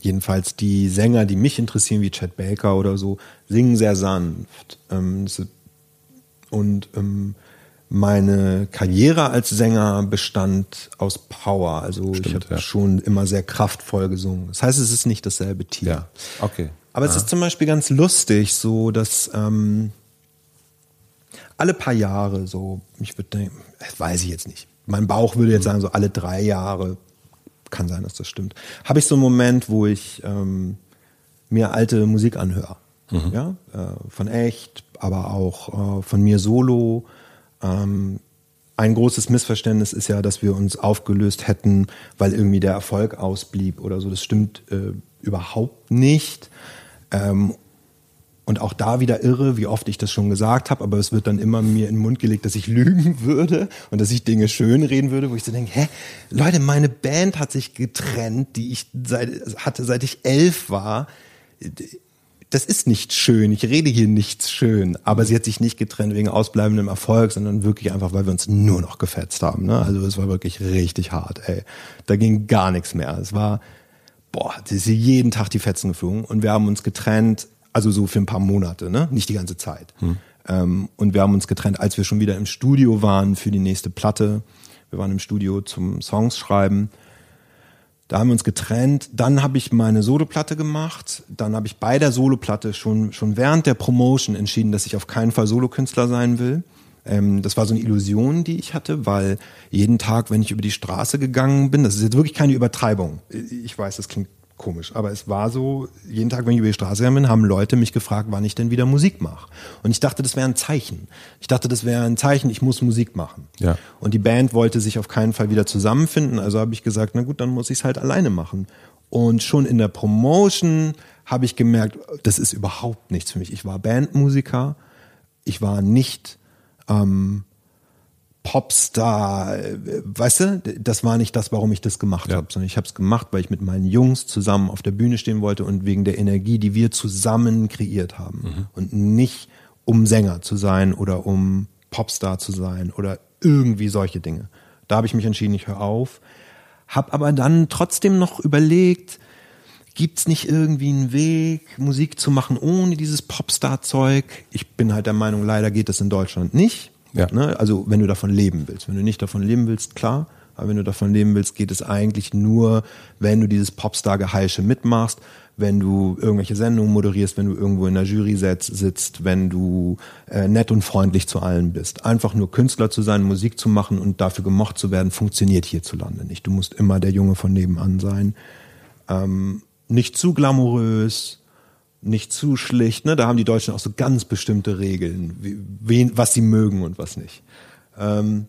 jedenfalls die Sänger, die mich interessieren, wie Chad Baker oder so, singen sehr sanft. Ähm, und ähm, meine Karriere als Sänger bestand aus Power. Also Stimmt, ich habe ja. schon immer sehr kraftvoll gesungen. Das heißt, es ist nicht dasselbe Tier. Ja, okay. Aber ah. es ist zum Beispiel ganz lustig, so dass ähm, alle paar Jahre, so, ich würde denken, weiß ich jetzt nicht. Mein Bauch würde jetzt sagen, so alle drei Jahre, kann sein, dass das stimmt, habe ich so einen Moment, wo ich ähm, mir alte Musik anhöre. Mhm. Ja, äh, von echt, aber auch äh, von mir solo. Ähm, ein großes Missverständnis ist ja, dass wir uns aufgelöst hätten, weil irgendwie der Erfolg ausblieb oder so. Das stimmt äh, überhaupt nicht. Ähm, und auch da wieder irre, wie oft ich das schon gesagt habe, aber es wird dann immer mir in den Mund gelegt, dass ich lügen würde und dass ich Dinge schön reden würde, wo ich so denke, hä, Leute, meine Band hat sich getrennt, die ich seit, hatte, seit ich elf war das ist nicht schön, ich rede hier nichts schön, aber sie hat sich nicht getrennt wegen ausbleibendem Erfolg, sondern wirklich einfach, weil wir uns nur noch gefetzt haben. Ne? Also es war wirklich richtig hart, ey. Da ging gar nichts mehr. Es war, boah, sie ist jeden Tag die Fetzen geflogen und wir haben uns getrennt, also so für ein paar Monate, ne? Nicht die ganze Zeit. Hm. Ähm, und wir haben uns getrennt, als wir schon wieder im Studio waren für die nächste Platte. Wir waren im Studio zum Songs schreiben da haben wir uns getrennt. Dann habe ich meine Soloplatte gemacht. Dann habe ich bei der Soloplatte schon, schon während der Promotion entschieden, dass ich auf keinen Fall Solokünstler sein will. Ähm, das war so eine Illusion, die ich hatte, weil jeden Tag, wenn ich über die Straße gegangen bin, das ist jetzt wirklich keine Übertreibung. Ich weiß, das klingt komisch. Aber es war so, jeden Tag, wenn ich über die Straße gegangen bin, haben Leute mich gefragt, wann ich denn wieder Musik mache. Und ich dachte, das wäre ein Zeichen. Ich dachte, das wäre ein Zeichen, ich muss Musik machen. Ja. Und die Band wollte sich auf keinen Fall wieder zusammenfinden. Also habe ich gesagt, na gut, dann muss ich es halt alleine machen. Und schon in der Promotion habe ich gemerkt, das ist überhaupt nichts für mich. Ich war Bandmusiker. Ich war nicht ähm, Popstar, äh, weißt du, das war nicht das, warum ich das gemacht ja. habe, sondern ich habe es gemacht, weil ich mit meinen Jungs zusammen auf der Bühne stehen wollte und wegen der Energie, die wir zusammen kreiert haben mhm. und nicht um Sänger zu sein oder um Popstar zu sein oder irgendwie solche Dinge. Da habe ich mich entschieden, ich höre auf, habe aber dann trotzdem noch überlegt, gibt's nicht irgendwie einen Weg, Musik zu machen ohne dieses Popstar-Zeug? Ich bin halt der Meinung, leider geht das in Deutschland nicht. Ja. Ne? Also wenn du davon leben willst. Wenn du nicht davon leben willst, klar. Aber wenn du davon leben willst, geht es eigentlich nur, wenn du dieses Popstar-Geheische mitmachst, wenn du irgendwelche Sendungen moderierst, wenn du irgendwo in der Jury sitzt, wenn du äh, nett und freundlich zu allen bist. Einfach nur Künstler zu sein, Musik zu machen und dafür gemocht zu werden, funktioniert hierzulande nicht. Du musst immer der Junge von nebenan sein. Ähm, nicht zu glamourös, nicht zu schlicht. Ne? Da haben die Deutschen auch so ganz bestimmte Regeln, wie, wen, was sie mögen und was nicht. Ähm,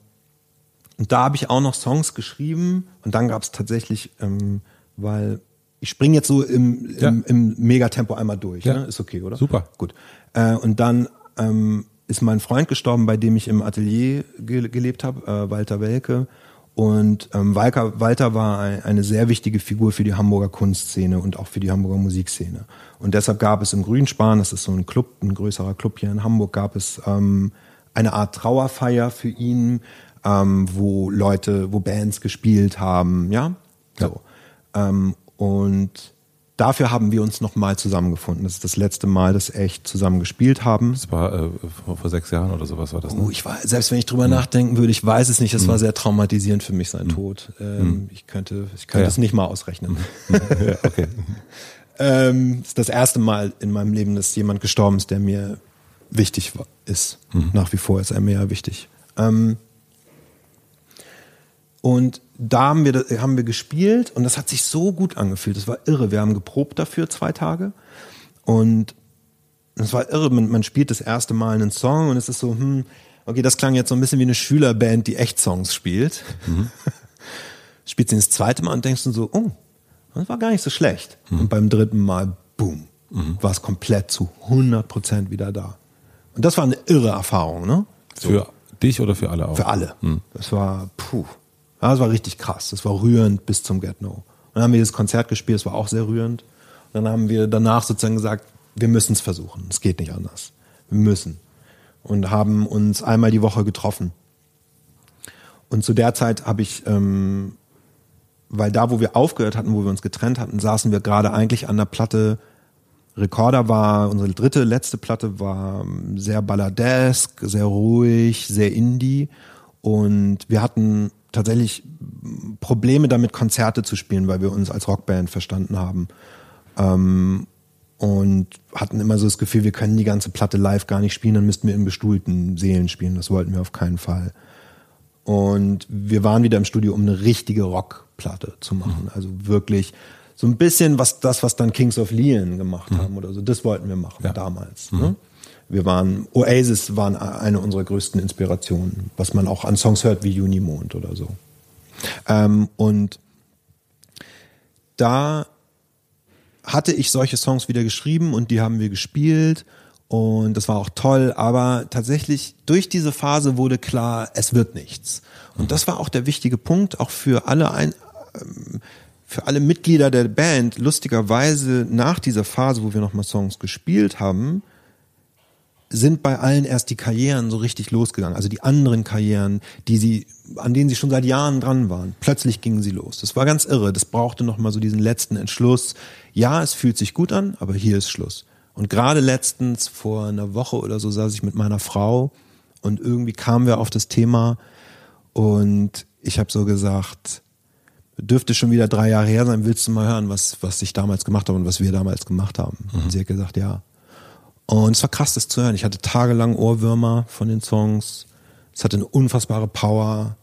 und da habe ich auch noch Songs geschrieben und dann gab es tatsächlich, ähm, weil ich springe jetzt so im, im, Ja. im Megatempo einmal durch. Ja. Ne? Ist okay, oder? Super. Gut. Äh, und dann ähm, ist mein Freund gestorben, bei dem ich im Atelier ge gelebt habe, äh, Walter Welke. Und ähm, Walter, Walter war ein, eine sehr wichtige Figur für die Hamburger Kunstszene und auch für die Hamburger Musikszene. Und deshalb gab es im Grünspan, das ist so ein Club, ein größerer Club hier in Hamburg, gab es ähm, eine Art Trauerfeier für ihn, ähm, wo Leute, wo Bands gespielt haben, ja. So. Ähm, und dafür haben wir uns nochmal zusammengefunden. Das ist das letzte Mal, dass wir echt zusammen gespielt haben. Das war äh, vor, vor sechs Jahren oder sowas war das. Ne? Oh, ich war, selbst wenn ich drüber nachdenken würde, ich weiß es nicht, es war sehr traumatisierend für mich, sein Tod. Ähm, Ich könnte, ich könnte Ja. es nicht mal ausrechnen. ja, okay. Ähm, es ist das erste Mal in meinem Leben, dass jemand gestorben ist, der mir wichtig ist. Nach wie vor ist er mir ja wichtig. Ähm, und da haben wir, das- haben wir gespielt und das hat sich so gut angefühlt. Das war irre. Wir haben geprobt dafür zwei Tage und es war irre. Man, man spielt das erste Mal einen Song und es ist so, hm, okay, das klang jetzt so ein bisschen wie eine Schülerband, die echt Songs spielt. Spielst ihn das zweite Mal und denkst du so, oh, das war gar nicht so schlecht. Und beim dritten Mal, boom, war es komplett zu 100 Prozent wieder da. Und das war eine irre Erfahrung, ne? Für dich oder für alle auch? Für alle. Das war, puh, ja, das war richtig krass. Das war rührend bis zum Get-No. Und dann haben wir das Konzert gespielt, das war auch sehr rührend. Und dann haben wir danach sozusagen gesagt, wir müssen es versuchen. Es geht nicht anders. Wir müssen. Und haben uns einmal die Woche getroffen. Und zu der Zeit habe ich, ähm, weil da, wo wir aufgehört hatten, wo wir uns getrennt hatten, saßen wir gerade eigentlich an der Platte. Recorder war, unsere dritte, letzte Platte war ähm, sehr balladesk, sehr ruhig, sehr indie. Und wir hatten tatsächlich Probleme damit, Konzerte zu spielen, weil wir uns als Rockband verstanden haben. Ähm, und hatten immer so das Gefühl, wir können die ganze Platte live gar nicht spielen, dann müssten wir in bestuhlten Seelen spielen. Das wollten wir auf keinen Fall. Und wir waren wieder im Studio, um eine richtige Rockplatte zu machen. Also wirklich so ein bisschen was das, was dann Kings of Leon gemacht haben oder so. Das wollten wir machen Ja. damals. Ne? Wir waren Oasis waren eine unserer größten Inspirationen, was man auch an Songs hört wie Junimond oder so. Ähm, und da hatte ich solche Songs wieder geschrieben und die haben wir gespielt und das war auch toll, aber tatsächlich durch diese Phase wurde klar, es wird nichts. Und das war auch der wichtige Punkt, auch für alle ein, ähm, für alle Mitglieder der Band, lustigerweise nach dieser Phase, wo wir nochmal Songs gespielt haben, sind bei allen erst die Karrieren so richtig losgegangen. Also die anderen Karrieren, die sie, an denen sie schon seit Jahren dran waren. Plötzlich gingen sie los. Das war ganz irre. Das brauchte nochmal so diesen letzten Entschluss. Ja, es fühlt sich gut an, aber hier ist Schluss. Und gerade letztens, vor einer Woche oder so, saß ich mit meiner Frau und irgendwie kamen wir auf das Thema und ich habe so gesagt, dürfte schon wieder drei Jahre her sein, willst du mal hören, was, was ich damals gemacht habe und was wir damals gemacht haben? Und sie hat gesagt, ja. Und es war krass, das zu hören. Ich hatte tagelang Ohrwürmer von den Songs. Es hatte eine unfassbare Power.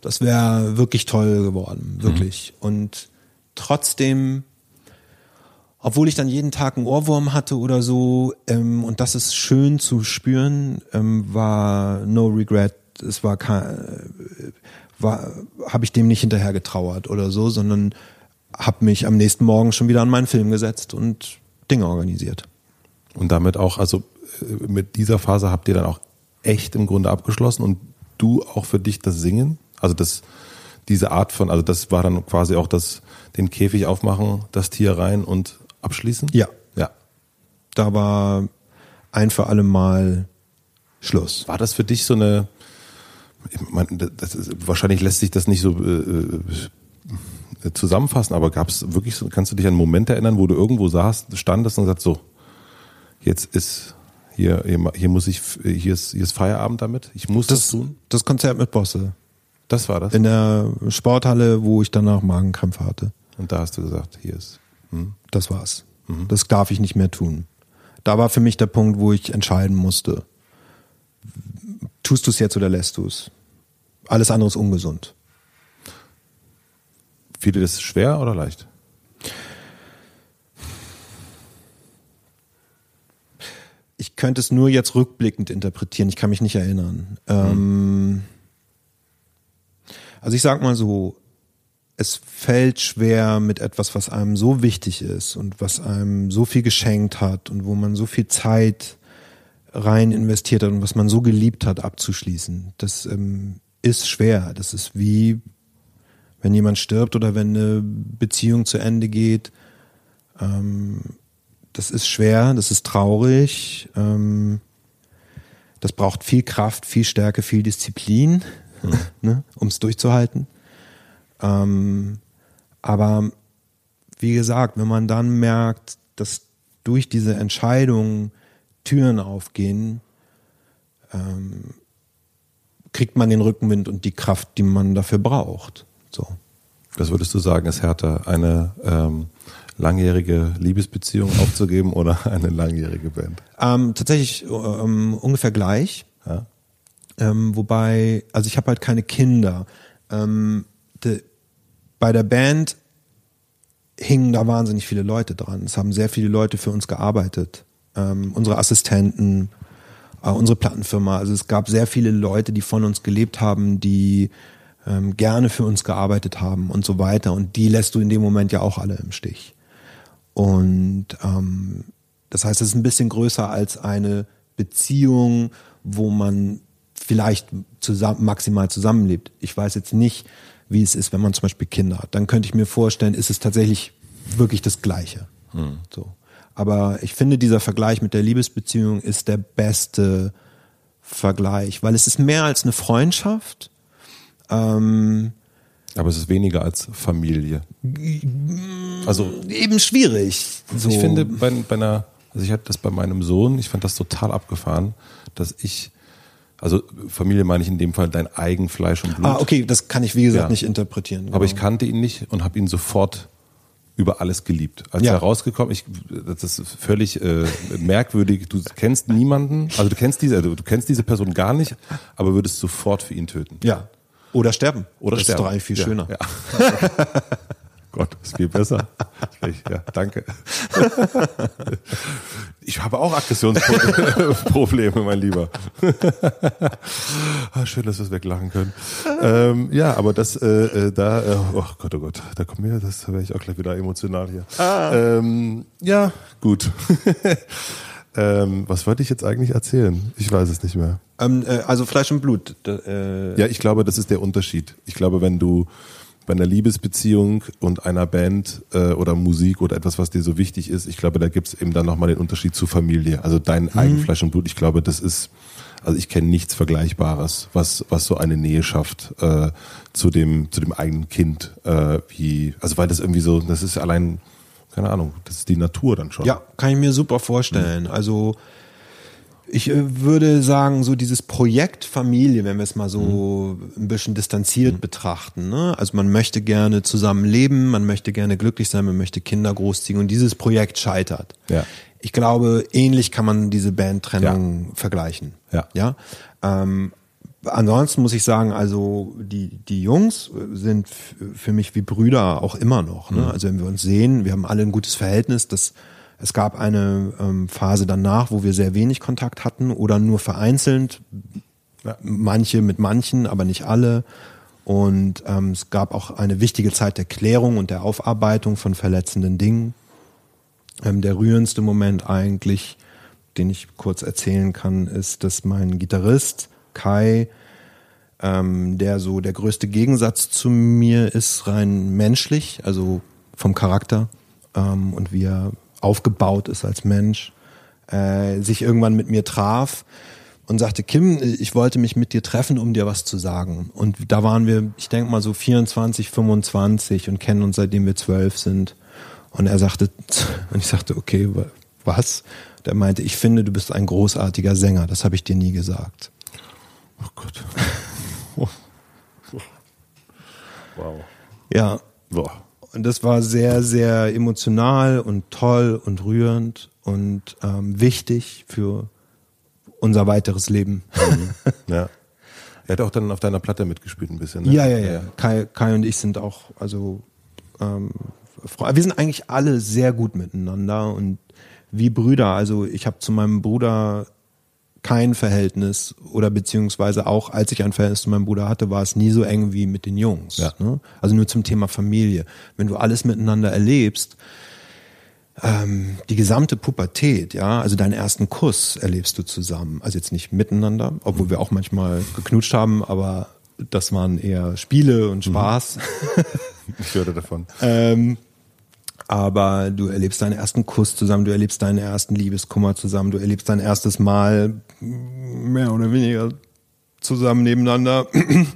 Das wäre wirklich toll geworden, wirklich. Und trotzdem, obwohl ich dann jeden Tag einen Ohrwurm hatte oder so, ähm, und das ist schön zu spüren, ähm, war no regret. Es war kein, war, habe ich dem nicht hinterher getrauert oder so, sondern habe mich am nächsten Morgen schon wieder an meinen Film gesetzt und Dinge organisiert. Und damit auch, also äh, mit dieser Phase habt ihr dann auch echt im Grunde abgeschlossen und du auch für dich das Singen? Also das, diese Art von, also das war dann quasi auch das, den Käfig aufmachen, das Tier rein und abschließen? Ja. Ja. Da war ein für alle Mal Schluss. War das für dich so eine, ich meine, das ist, wahrscheinlich lässt sich das nicht so äh, äh, zusammenfassen, aber gab es wirklich so, kannst du dich an einen Moment erinnern, wo du irgendwo saßt, standest und sagst so, jetzt ist hier, hier, muss ich, hier ist, hier ist Feierabend damit, ich muss das, Das, tun? das Konzert mit Bosse. Das war das. In der Sporthalle, wo ich danach Magenkrämpfe hatte. Und da hast du gesagt, hier ist. Hm. Das war's. Das darf ich nicht mehr tun. Da war für mich der Punkt, wo ich entscheiden musste. Tust du es jetzt oder lässt du es? Alles andere ist ungesund. Fiel dir das schwer oder leicht? Könnte es nur jetzt rückblickend interpretieren. Ich kann mich nicht erinnern. Ähm, also ich sag mal so, es fällt schwer mit etwas, was einem so wichtig ist und was einem so viel geschenkt hat und wo man so viel Zeit rein investiert hat und was man so geliebt hat, abzuschließen. Das ähm, ist schwer. Das ist wie, wenn jemand stirbt oder wenn eine Beziehung zu Ende geht. Ähm, das ist schwer, das ist traurig. Ähm, das braucht viel Kraft, viel Stärke, viel Disziplin, mhm. ne, um es durchzuhalten. Ähm, aber wie gesagt, wenn man dann merkt, dass durch diese Entscheidung Türen aufgehen, ähm, kriegt man den Rückenwind und die Kraft, die man dafür braucht. So. Was würdest du sagen, ist härter, eine ähm, langjährige Liebesbeziehung aufzugeben oder eine langjährige Band? Ähm, tatsächlich ähm, ungefähr gleich. Ja. Ähm, wobei, also ich habe halt keine Kinder. Ähm, de, bei der Band hingen da wahnsinnig viele Leute dran. Es haben sehr viele Leute für uns gearbeitet. Ähm, unsere Assistenten, äh, unsere Plattenfirma. Also es gab sehr viele Leute, die von uns gelebt haben, die ähm, gerne für uns gearbeitet haben und so weiter. Und die lässt du in dem Moment ja auch alle im Stich. Und ähm, das heißt, es ist ein bisschen größer als eine Beziehung, wo man vielleicht zusammen, maximal zusammenlebt. Ich weiß jetzt nicht, wie es ist, wenn man zum Beispiel Kinder hat. Dann könnte ich mir vorstellen, ist es tatsächlich wirklich das Gleiche. Hm. So. Aber ich finde, dieser Vergleich mit der Liebesbeziehung ist der beste Vergleich, weil es ist mehr als eine Freundschaft. Ähm, aber es ist weniger als Familie. Also eben schwierig. So. Ich finde bei, bei einer, also ich hatte das bei meinem Sohn, ich fand das total abgefahren, dass ich also Familie meine ich in dem Fall dein eigen Fleisch und Blut. Ah, okay, das kann ich wie gesagt ja. nicht interpretieren. Genau. Aber ich kannte ihn nicht und habe ihn sofort über alles geliebt. Als ja. er rausgekommen, ich, das ist völlig äh, merkwürdig. Du kennst niemanden, also du kennst diese, also du kennst diese Person gar nicht, aber würdest sofort für ihn töten. Ja. Oder sterben. Oder das sterben. ist doch eigentlich viel ja. schöner. Ja. Gott, ist viel besser. Ja, danke. Ich habe auch Aggressionsprobleme, mein Lieber. Ah, schön, dass wir es weglachen können. Ähm, ja, aber das, äh, äh, da, äh, oh Gott, oh Gott, da kommt mir, das werde ich auch gleich wieder emotional hier. Ah. Ähm, ja, gut. Ähm, was wollte ich jetzt eigentlich erzählen? Ich weiß es nicht mehr. Ähm, äh, also Fleisch und Blut. Äh ja, ich glaube, das ist der Unterschied. Ich glaube, wenn du bei einer Liebesbeziehung und einer Band äh, oder Musik oder etwas, was dir so wichtig ist, ich glaube, da gibt es eben dann nochmal den Unterschied zur Familie. Also dein mhm. Eigenfleisch und Blut, ich glaube, das ist, also ich kenne nichts Vergleichbares, was, was so eine Nähe schafft äh, zu dem, zu dem eigenen Kind, äh, wie, also weil das irgendwie so, das ist allein, keine Ahnung, das ist die Natur dann schon. Ja, kann ich mir super vorstellen. Mhm. Also ich äh, würde sagen, so dieses Projekt Familie, wenn wir es mal so mhm. ein bisschen distanziert mhm. betrachten. Ne? Also man möchte gerne zusammen leben, man möchte gerne glücklich sein, man möchte Kinder großziehen und dieses Projekt scheitert. Ja. Ich glaube, ähnlich kann man diese Bandtrennung ja. vergleichen. Ja. ja? Ähm, ansonsten muss ich sagen, also die, die Jungs sind für mich wie Brüder auch immer noch. Ne? Mhm. Also wenn wir uns sehen, wir haben alle ein gutes Verhältnis, das es gab eine ähm, Phase danach, wo wir sehr wenig Kontakt hatten oder nur vereinzelt, manche mit manchen, aber nicht alle. Und ähm, es gab auch eine wichtige Zeit der Klärung und der Aufarbeitung von verletzenden Dingen. Ähm, der rührendste Moment eigentlich, den ich kurz erzählen kann, ist, dass mein Gitarrist Kai, ähm, der so der größte Gegensatz zu mir ist, rein menschlich, also vom Charakter ähm, und wie er aufgebaut ist als Mensch, äh, sich irgendwann mit mir traf und sagte, Kim, ich wollte mich mit dir treffen, um dir was zu sagen. Und da waren wir, ich denke mal so 24, 25 und kennen uns seitdem wir zwölf sind. Und er sagte, und ich sagte, okay, was? Der meinte, ich finde, du bist ein großartiger Sänger. Das habe ich dir nie gesagt. Oh Gott. wow. Ja. Boah. Und das war sehr, sehr emotional und toll und rührend und ähm, wichtig für unser weiteres Leben. Mhm. Ja. Er hat auch dann auf deiner Platte mitgespielt ein bisschen. Ne? Ja, ja, ja. Kai, Kai und ich sind auch, also ähm, wir sind eigentlich alle sehr gut miteinander und wie Brüder. Also ich habe zu meinem Bruder kein Verhältnis oder beziehungsweise auch als ich ein Verhältnis zu meinem Bruder hatte, war es nie so eng wie mit den Jungs. Ja. Ne? Also nur zum Thema Familie. Wenn du alles miteinander erlebst, ähm, die gesamte Pubertät, ja, also deinen ersten Kuss erlebst du zusammen. Also jetzt nicht miteinander, obwohl wir auch manchmal geknutscht haben, aber das waren eher Spiele und Spaß. Ich hörte davon. Ähm, aber du erlebst deinen ersten Kuss zusammen, du erlebst deinen ersten Liebeskummer zusammen, du erlebst dein erstes Mal mehr oder weniger zusammen nebeneinander.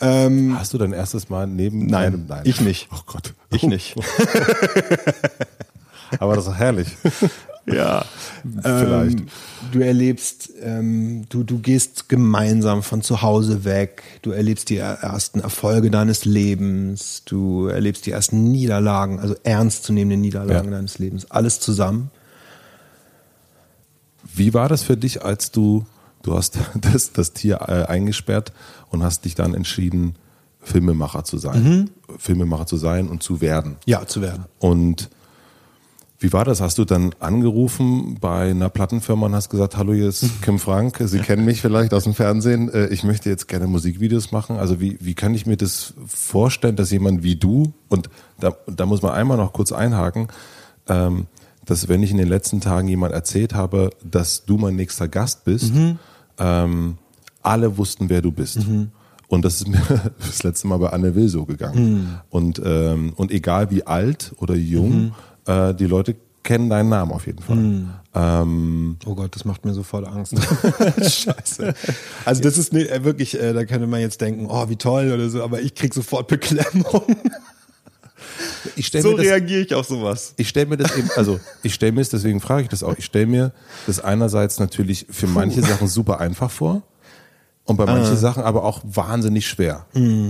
ähm, Hast du dein erstes Mal neben Nein, einem? Nein, ich nicht. Oh Gott. ich nicht. Aber das ist herrlich. Ja, Vielleicht. Ähm, du erlebst, ähm, du, du gehst gemeinsam von zu Hause weg, du erlebst die er- ersten Erfolge deines Lebens, du erlebst die ersten Niederlagen, also ernstzunehmende Niederlagen Ja. deines Lebens, alles zusammen. Wie war das für dich, als du, du hast das, das Tier äh, eingesperrt und hast dich dann entschieden, Filmemacher zu sein? Filmemacher zu sein und zu werden. Ja, zu werden. Und wie war das? Hast du dann angerufen bei einer Plattenfirma und hast gesagt, hallo, hier ist Kim Frank, Sie kennen mich vielleicht aus dem Fernsehen, Äh, ich möchte jetzt gerne Musikvideos machen. Also wie, wie kann ich mir das vorstellen, dass jemand wie du, und da, da muss man einmal noch kurz einhaken, ähm, dass wenn ich in den letzten Tagen jemand erzählt habe, dass du mein nächster Gast bist, ähm, alle wussten, wer du bist. Und das ist mir das letzte Mal bei Anne Will so gegangen. Und, ähm, und egal wie alt oder jung, äh, die Leute kennen deinen Namen auf jeden Fall. Ähm, Oh Gott, das macht mir sofort Angst. Scheiße. Also das ist ne, wirklich, äh, da könnte man jetzt denken, oh, wie toll oder so, aber ich krieg sofort Beklemmung. ich stelle So reagiere ich auf sowas. ich stell mir das eben, also ich stelle mir es, deswegen frage ich das auch, ich stelle mir das einerseits natürlich für manche Sachen super einfach vor und bei manchen Sachen aber auch wahnsinnig schwer.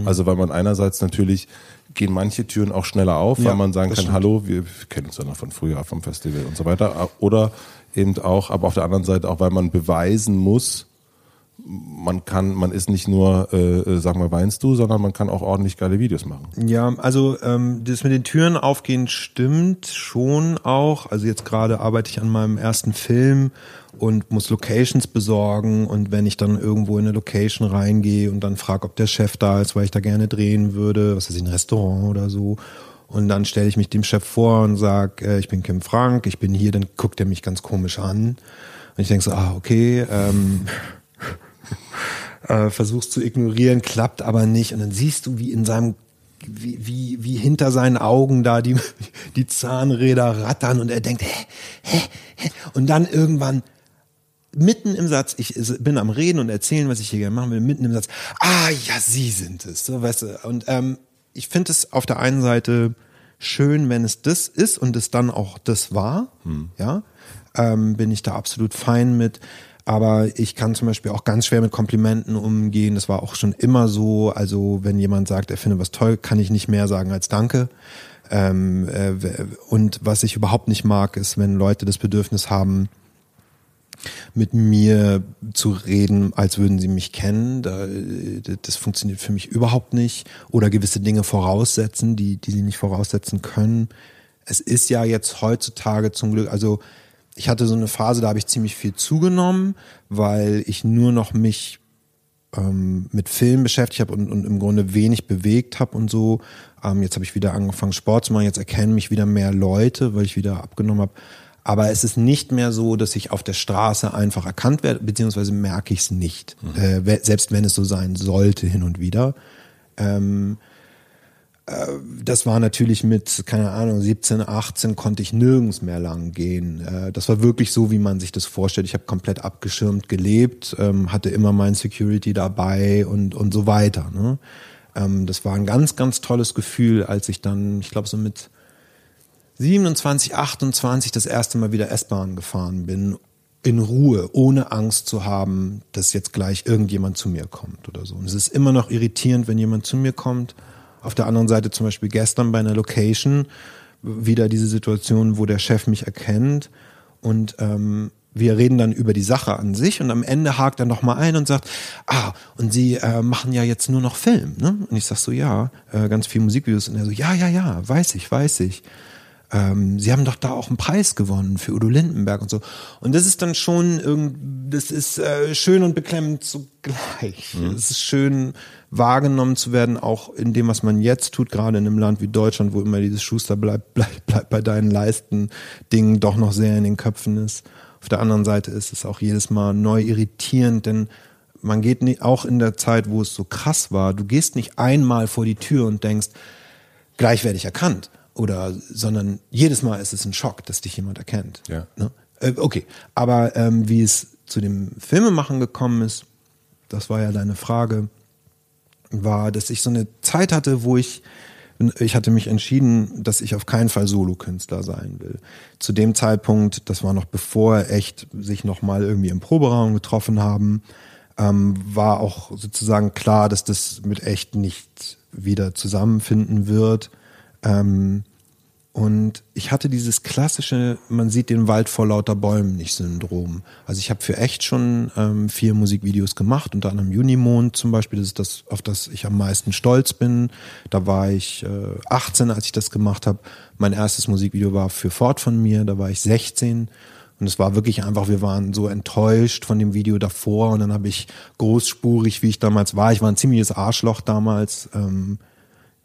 Also weil man einerseits natürlich gehen manche Türen auch schneller auf, Ja, weil man sagen kann, stimmt. hallo, wir kennen uns ja noch von früher vom Festival und so weiter. Oder eben auch, aber auf der anderen Seite auch, weil man beweisen muss, man kann, man ist nicht nur, äh, äh, sag mal, weinst du, sondern man kann auch ordentlich geile Videos machen. Ja, also ähm, das mit den Türen aufgehen stimmt schon auch. Also jetzt gerade arbeite ich an meinem ersten Film und muss Locations besorgen und wenn ich dann irgendwo in eine Location reingehe und dann frage, ob der Chef da ist, weil ich da gerne drehen würde, was weiß ich, ein Restaurant oder so. Und dann stelle ich mich dem Chef vor und sage, äh, ich bin Kim Frank, ich bin hier, dann guckt er mich ganz komisch an. Und ich denke so, ah, okay, ähm, äh, versuchst zu ignorieren, klappt aber nicht. Und dann siehst du, wie in seinem, wie, wie, wie hinter seinen Augen da die, die Zahnräder rattern und er denkt, hä, hä, hä? Und dann irgendwann mitten im Satz, ich bin am Reden und erzählen, was ich hier gerne machen will, mitten im Satz, ah ja, Sie sind es, so weißt du. Und ähm, ich finde es auf der einen Seite schön, wenn es das ist und es dann auch das war, ja, ähm, bin ich da absolut fein mit. Aber ich kann zum Beispiel auch ganz schwer mit Komplimenten umgehen. Das war auch schon immer so. Also wenn jemand sagt, er findet was toll, kann ich nicht mehr sagen als Danke. Ähm, äh, und was ich überhaupt nicht mag, ist, wenn Leute das Bedürfnis haben, mit mir zu reden, als würden sie mich kennen. Da, das funktioniert für mich überhaupt nicht. Oder gewisse Dinge voraussetzen, die, die sie nicht voraussetzen können. Es ist ja jetzt heutzutage zum Glück, also ich hatte so eine Phase, da habe ich ziemlich viel zugenommen, weil ich nur noch mich ähm, mit Film beschäftigt habe und, und im Grunde wenig bewegt habe und so. Ähm, jetzt habe ich wieder angefangen, Sport zu machen. Jetzt erkennen mich wieder mehr Leute, weil ich wieder abgenommen habe. Aber es ist nicht mehr so, dass ich auf der Straße einfach erkannt werde, beziehungsweise merke ich es nicht. Äh, we- selbst wenn es so sein sollte hin und wieder. Ähm, äh, das war natürlich mit, keine Ahnung, 17, 18 konnte ich nirgends mehr lang gehen. Äh, das war wirklich so, wie man sich das vorstellt. Ich habe komplett abgeschirmt gelebt, ähm, hatte immer mein Security dabei und, und so weiter. Ne? Ähm, das war ein ganz, ganz tolles Gefühl, als ich dann, ich glaube so mit 27, 28 das erste Mal wieder S-Bahn gefahren bin, in Ruhe, ohne Angst zu haben, dass jetzt gleich irgendjemand zu mir kommt oder so. Und es ist immer noch irritierend, wenn jemand zu mir kommt. Auf der anderen Seite zum Beispiel gestern bei einer Location wieder diese Situation, wo der Chef mich erkennt und ähm, wir reden dann über die Sache an sich und am Ende hakt er nochmal ein und sagt, ah, und Sie äh, machen ja jetzt nur noch Film, ne? Und ich sag so, ja, äh, ganz viel Musikvideos. Und er so, ja, ja, ja, weiß ich, weiß ich. Ähm, sie haben doch da auch einen Preis gewonnen für Udo Lindenberg und so. Und das ist dann schon irgend, das ist äh, schön und beklemmend zugleich. Mhm. Es ist schön wahrgenommen zu werden, auch in dem, was man jetzt tut, gerade in einem Land wie Deutschland, wo immer dieses Schuster bleibt, bleibt, bleibt bei deinen Leisten Ding doch noch sehr in den Köpfen ist. Auf der anderen Seite ist es auch jedes Mal neu irritierend, denn man geht nicht, auch in der Zeit, wo es so krass war, du gehst nicht einmal vor die Tür und denkst, gleich werde ich erkannt oder sondern jedes Mal ist es ein Schock, dass dich jemand erkennt. Ja. Ne? Äh, okay, aber ähm, wie es zu dem Filmemachen gekommen ist, das war ja deine Frage, war, dass ich so eine Zeit hatte, wo ich ich hatte mich entschieden, dass ich auf keinen Fall Solokünstler sein will. Zu dem Zeitpunkt, das war noch bevor echt sich noch mal irgendwie im Proberaum getroffen haben, ähm, war auch sozusagen klar, dass das mit echt nicht wieder zusammenfinden wird. Ähm, und ich hatte dieses klassische, man sieht den Wald vor lauter Bäumen nicht Syndrom. Also ich habe für echt schon ähm, vier Musikvideos gemacht, unter anderem Junimond zum Beispiel, das ist das, auf das ich am meisten stolz bin. Da war ich äh, 18, als ich das gemacht habe. Mein erstes Musikvideo war für Fort von mir, da war ich 16. Und es war wirklich einfach, wir waren so enttäuscht von dem Video davor und dann habe ich großspurig, wie ich damals war, ich war ein ziemliches Arschloch damals, ähm,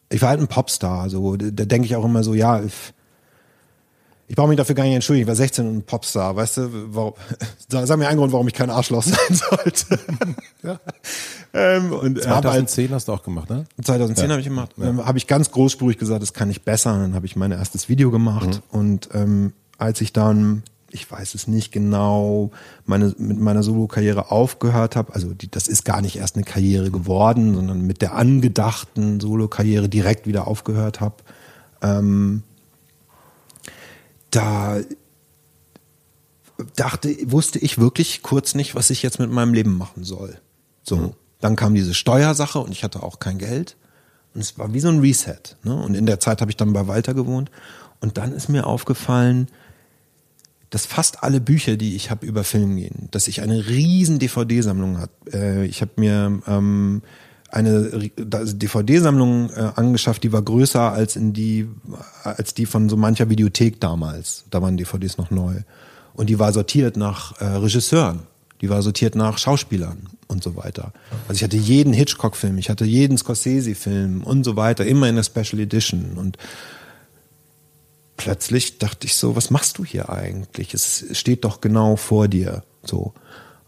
ich war halt ein Popstar. So, da, denke ich auch immer so, ja, ich, ich brauche mich dafür gar nicht entschuldigen. Ich war 16 und ein Popstar, weißt du? Warum, sag mir einen Grund, warum ich kein Arschloch sein sollte. ja. ähm, und 2010 hast du auch gemacht, ne? 2010 ja. habe ich gemacht. Ja. Ähm, habe ich ganz großspurig gesagt, das kann ich besser. Und dann habe ich mein erstes Video gemacht. Mhm. Und ähm, als ich dann ich weiß es nicht genau, meine, mit meiner Solo-Karriere aufgehört habe. Also die, das ist gar nicht erst eine Karriere geworden, sondern mit der angedachten Solo-Karriere direkt wieder aufgehört habe. Ähm, da dachte, wusste ich wirklich kurz nicht, was ich jetzt mit meinem Leben machen soll. So, mhm. dann kam diese Steuersache und ich hatte auch kein Geld. Und es war wie so ein Reset. Ne? Und in der Zeit habe ich dann bei Walter gewohnt. Und dann ist mir aufgefallen, dass fast alle Bücher, die ich habe über Film gehen, dass ich eine riesen DVD-Sammlung habe. Äh, ich habe mir ähm, eine DVD-Sammlung äh, angeschafft, die war größer als in die als die von so mancher Videothek damals. Da waren DVDs noch neu und die war sortiert nach äh, Regisseuren, die war sortiert nach Schauspielern und so weiter. Also ich hatte jeden Hitchcock-Film, ich hatte jeden Scorsese-Film und so weiter, immer in der Special Edition und plötzlich dachte ich so, was machst du hier eigentlich? Es steht doch genau vor dir. So.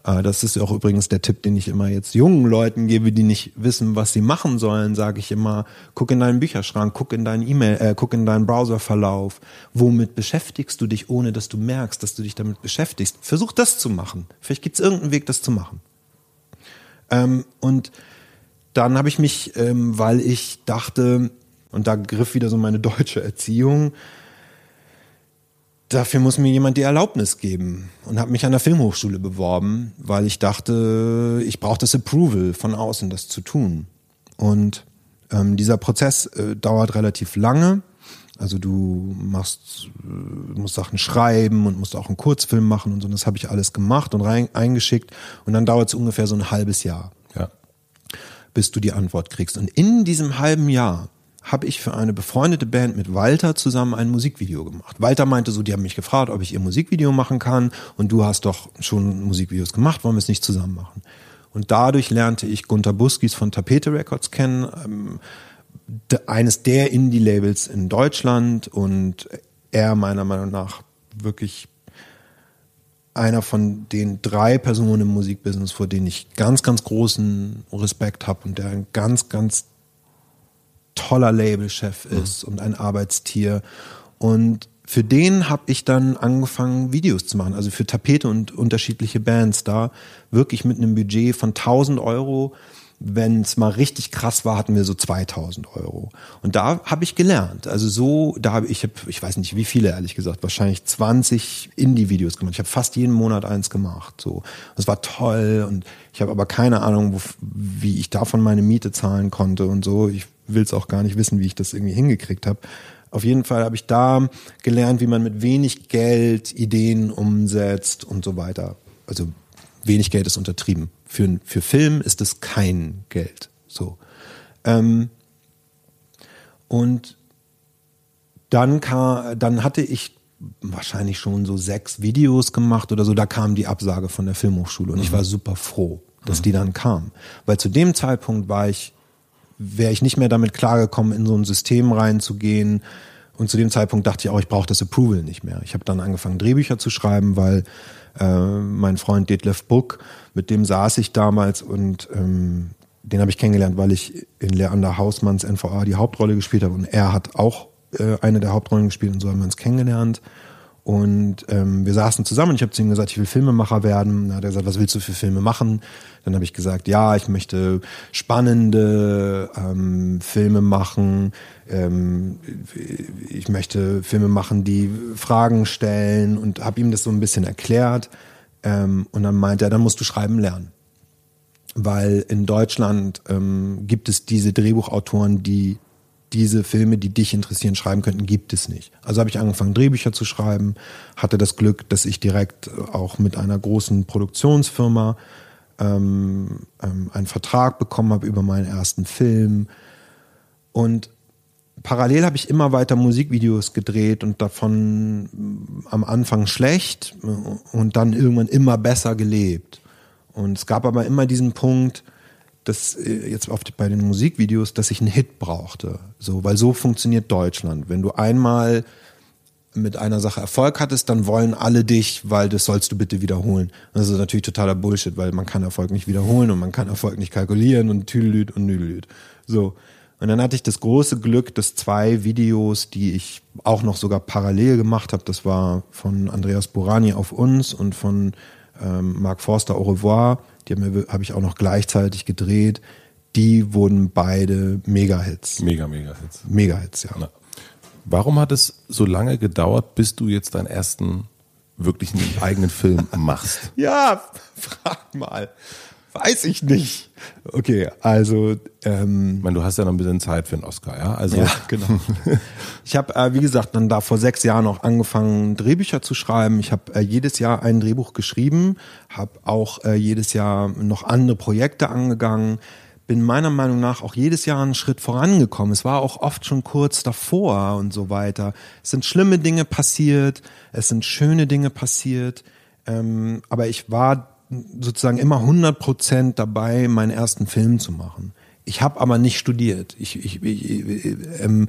Äh, das ist auch übrigens der Tipp, den ich immer jetzt jungen Leuten gebe, die nicht wissen, was sie machen sollen, sage ich immer, guck in deinen Bücherschrank, guck in deinen E-Mail, äh, guck in deinen Browserverlauf. Womit beschäftigst du dich, ohne dass du merkst, dass du dich damit beschäftigst? Versuch das zu machen. Vielleicht gibt es irgendeinen Weg, das zu machen. Ähm, und dann habe ich mich, ähm, weil ich dachte, und da griff wieder so meine deutsche Erziehung, dafür muss mir jemand die Erlaubnis geben und habe mich an der Filmhochschule beworben, weil ich dachte, ich brauche das Approval von außen, das zu tun. Und ähm, dieser Prozess äh, dauert relativ lange. Also du machst, äh, musst Sachen schreiben und musst auch einen Kurzfilm machen und so. Und das habe ich alles gemacht und rein, eingeschickt. Und dann dauert es ungefähr so ein halbes Jahr, ja. bis du die Antwort kriegst. Und in diesem halben Jahr habe ich für eine befreundete Band mit Walter zusammen ein Musikvideo gemacht. Walter meinte so, die haben mich gefragt, ob ich ihr Musikvideo machen kann und du hast doch schon Musikvideos gemacht, wollen wir es nicht zusammen machen? Und dadurch lernte ich Gunter Buskis von Tapete Records kennen, ähm, eines der Indie-Labels in Deutschland und er meiner Meinung nach wirklich einer von den drei Personen im Musikbusiness, vor denen ich ganz, ganz großen Respekt habe und der ein ganz, ganz toller Labelchef mhm. ist mhm. und ein Arbeitstier. Und für den habe ich dann angefangen, Videos zu machen, also für Tapete und unterschiedliche Bands da, wirklich mit einem Budget von 1000 Euro. Wenn es mal richtig krass war, hatten wir so 2000 Euro. Und da habe ich gelernt. Also so, da habe ich, hab, ich weiß nicht wie viele, ehrlich gesagt, wahrscheinlich 20 Indie-Videos gemacht. Ich habe fast jeden Monat eins gemacht. So, das war toll. Und ich habe aber keine Ahnung, wo, wie ich davon meine Miete zahlen konnte und so. Ich will es auch gar nicht wissen, wie ich das irgendwie hingekriegt habe. Auf jeden Fall habe ich da gelernt, wie man mit wenig Geld Ideen umsetzt und so weiter. Also wenig Geld ist untertrieben. Für, für Film ist es kein Geld. So. Ähm, und dann kam, dann hatte ich wahrscheinlich schon so sechs Videos gemacht oder so. Da kam die Absage von der Filmhochschule und mhm. ich war super froh, dass mhm. die dann kam, weil zu dem Zeitpunkt war ich, wäre ich nicht mehr damit klargekommen, in so ein System reinzugehen. Und zu dem Zeitpunkt dachte ich auch, ich brauche das Approval nicht mehr. Ich habe dann angefangen, Drehbücher zu schreiben, weil mein Freund Detlef Buck, mit dem saß ich damals und ähm, den habe ich kennengelernt, weil ich in Leander Hausmanns NVA die Hauptrolle gespielt habe und er hat auch äh, eine der Hauptrollen gespielt und so haben wir uns kennengelernt. Und ähm, wir saßen zusammen und ich habe zu ihm gesagt, ich will Filmemacher werden. Dann hat er gesagt, was willst du für Filme machen? Dann habe ich gesagt, ja, ich möchte spannende ähm, Filme machen. Ähm, ich möchte Filme machen, die Fragen stellen und habe ihm das so ein bisschen erklärt. Ähm, und dann meinte er, dann musst du schreiben lernen. Weil in Deutschland ähm, gibt es diese Drehbuchautoren, die diese Filme, die dich interessieren, schreiben könnten, gibt es nicht. Also habe ich angefangen, Drehbücher zu schreiben, hatte das Glück, dass ich direkt auch mit einer großen Produktionsfirma ähm, ähm, einen Vertrag bekommen habe über meinen ersten Film. Und parallel habe ich immer weiter Musikvideos gedreht und davon am Anfang schlecht und dann irgendwann immer besser gelebt. Und es gab aber immer diesen Punkt, dass äh, jetzt oft bei den Musikvideos, dass ich einen Hit brauchte. So, weil so funktioniert Deutschland. Wenn du einmal mit einer Sache Erfolg hattest, dann wollen alle dich, weil das sollst du bitte wiederholen. Das ist natürlich totaler Bullshit, weil man kann Erfolg nicht wiederholen und man kann Erfolg nicht kalkulieren und Tüdelüt und Nüdelüt. So. Und dann hatte ich das große Glück, dass zwei Videos, die ich auch noch sogar parallel gemacht habe, das war von Andreas Burani auf uns und von ähm, Mark Forster Au revoir, die habe hab ich auch noch gleichzeitig gedreht. Die wurden beide Mega-Hits. Mega, Mega-Hits. Mega-Hits, ja. Na. Warum hat es so lange gedauert, bis du jetzt deinen ersten wirklichen eigenen Film machst? Ja, frag mal. Weiß ich nicht. Okay, also ähm, ich meine, du hast ja noch ein bisschen Zeit für einen Oscar, ja? Also ja, genau. ich habe, äh, wie gesagt, dann da vor sechs Jahren auch angefangen, Drehbücher zu schreiben. Ich habe äh, jedes Jahr ein Drehbuch geschrieben, habe auch äh, jedes Jahr noch andere Projekte angegangen. Bin meiner Meinung nach auch jedes Jahr einen Schritt vorangekommen. Es war auch oft schon kurz davor und so weiter. Es sind schlimme Dinge passiert, es sind schöne Dinge passiert. Ähm, aber ich war sozusagen immer 100 Prozent dabei, meinen ersten Film zu machen. Ich habe aber nicht studiert. Ich, ich, ich, ähm,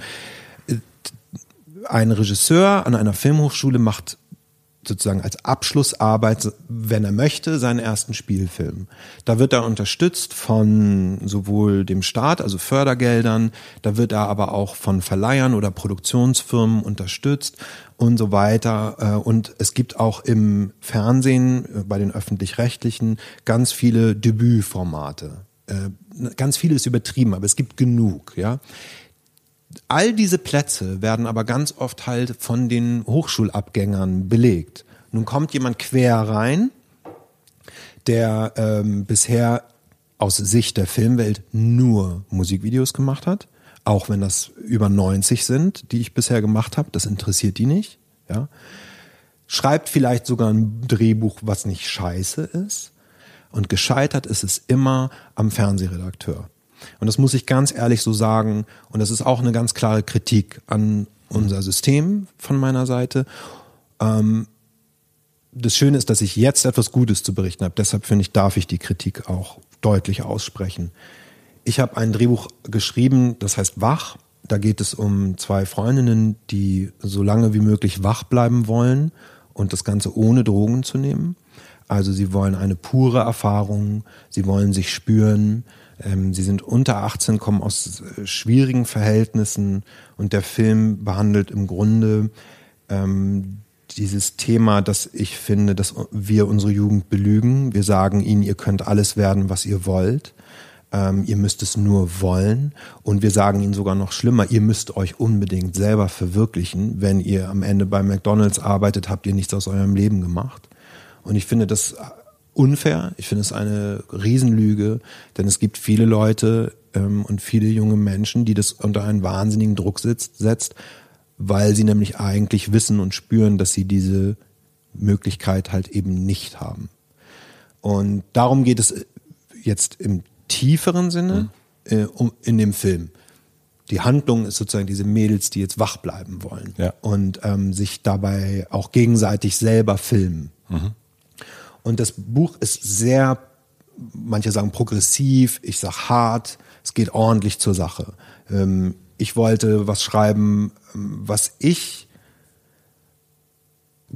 ein Regisseur an einer Filmhochschule macht sozusagen als Abschlussarbeit, wenn er möchte, seinen ersten Spielfilm. Da wird er unterstützt von sowohl dem Staat, also Fördergeldern, da wird er aber auch von Verleihern oder Produktionsfirmen unterstützt und so weiter. Äh, und es gibt auch im Fernsehen, äh, bei den öffentlich-rechtlichen, ganz viele Debütformate. Äh, ganz viele ist übertrieben, aber es gibt genug, ja. All diese Plätze werden aber ganz oft halt von den Hochschulabgängern belegt. Nun kommt jemand quer rein, der ähm, bisher aus Sicht der Filmwelt nur Musikvideos gemacht hat, auch wenn das über 90 sind, die ich bisher gemacht habe, das interessiert die nicht, ja. Schreibt vielleicht sogar ein Drehbuch, was nicht scheiße ist. Und gescheitert ist es immer am Fernsehredakteur. Und das muss ich ganz ehrlich so sagen. Und das ist auch eine ganz klare Kritik an unser System von meiner Seite. Ähm, das Schöne ist, dass ich jetzt etwas Gutes zu berichten habe. Deshalb finde ich, darf ich die Kritik auch deutlich aussprechen. Ich habe ein Drehbuch geschrieben, das heißt Wach. Da geht es um zwei Freundinnen, die so lange wie möglich wach bleiben wollen und das Ganze ohne Drogen zu nehmen. Also sie wollen eine pure Erfahrung, sie wollen sich spüren, ähm, sie sind unter 18, kommen aus äh, schwierigen Verhältnissen und der Film behandelt im Grunde ähm, dieses Thema, dass ich finde, dass wir unsere Jugend belügen. Wir sagen ihnen, ihr könnt alles werden, was ihr wollt. Ähm, ihr müsst es nur wollen. Und wir sagen ihnen sogar noch schlimmer, ihr müsst euch unbedingt selber verwirklichen. Wenn ihr am Ende bei McDonalds arbeitet, habt ihr nichts aus eurem Leben gemacht. Und ich finde das unfair. Ich finde es eine Riesenlüge, denn es gibt viele Leute ähm, und viele junge Menschen, die das unter einen wahnsinnigen Druck sitzt, setzt, weil sie nämlich eigentlich wissen und spüren, dass sie diese Möglichkeit halt eben nicht haben. Und darum geht es jetzt im tieferen Sinne mhm. äh, um, in dem Film. die Handlung ist sozusagen diese Mädels, die jetzt wach bleiben wollen Ja. und ähm, sich dabei auch gegenseitig selber filmen. Und das Buch ist sehr, manche sagen progressiv, ich sag hart, es geht ordentlich zur Sache. Ähm, ich wollte was schreiben, ähm, was ich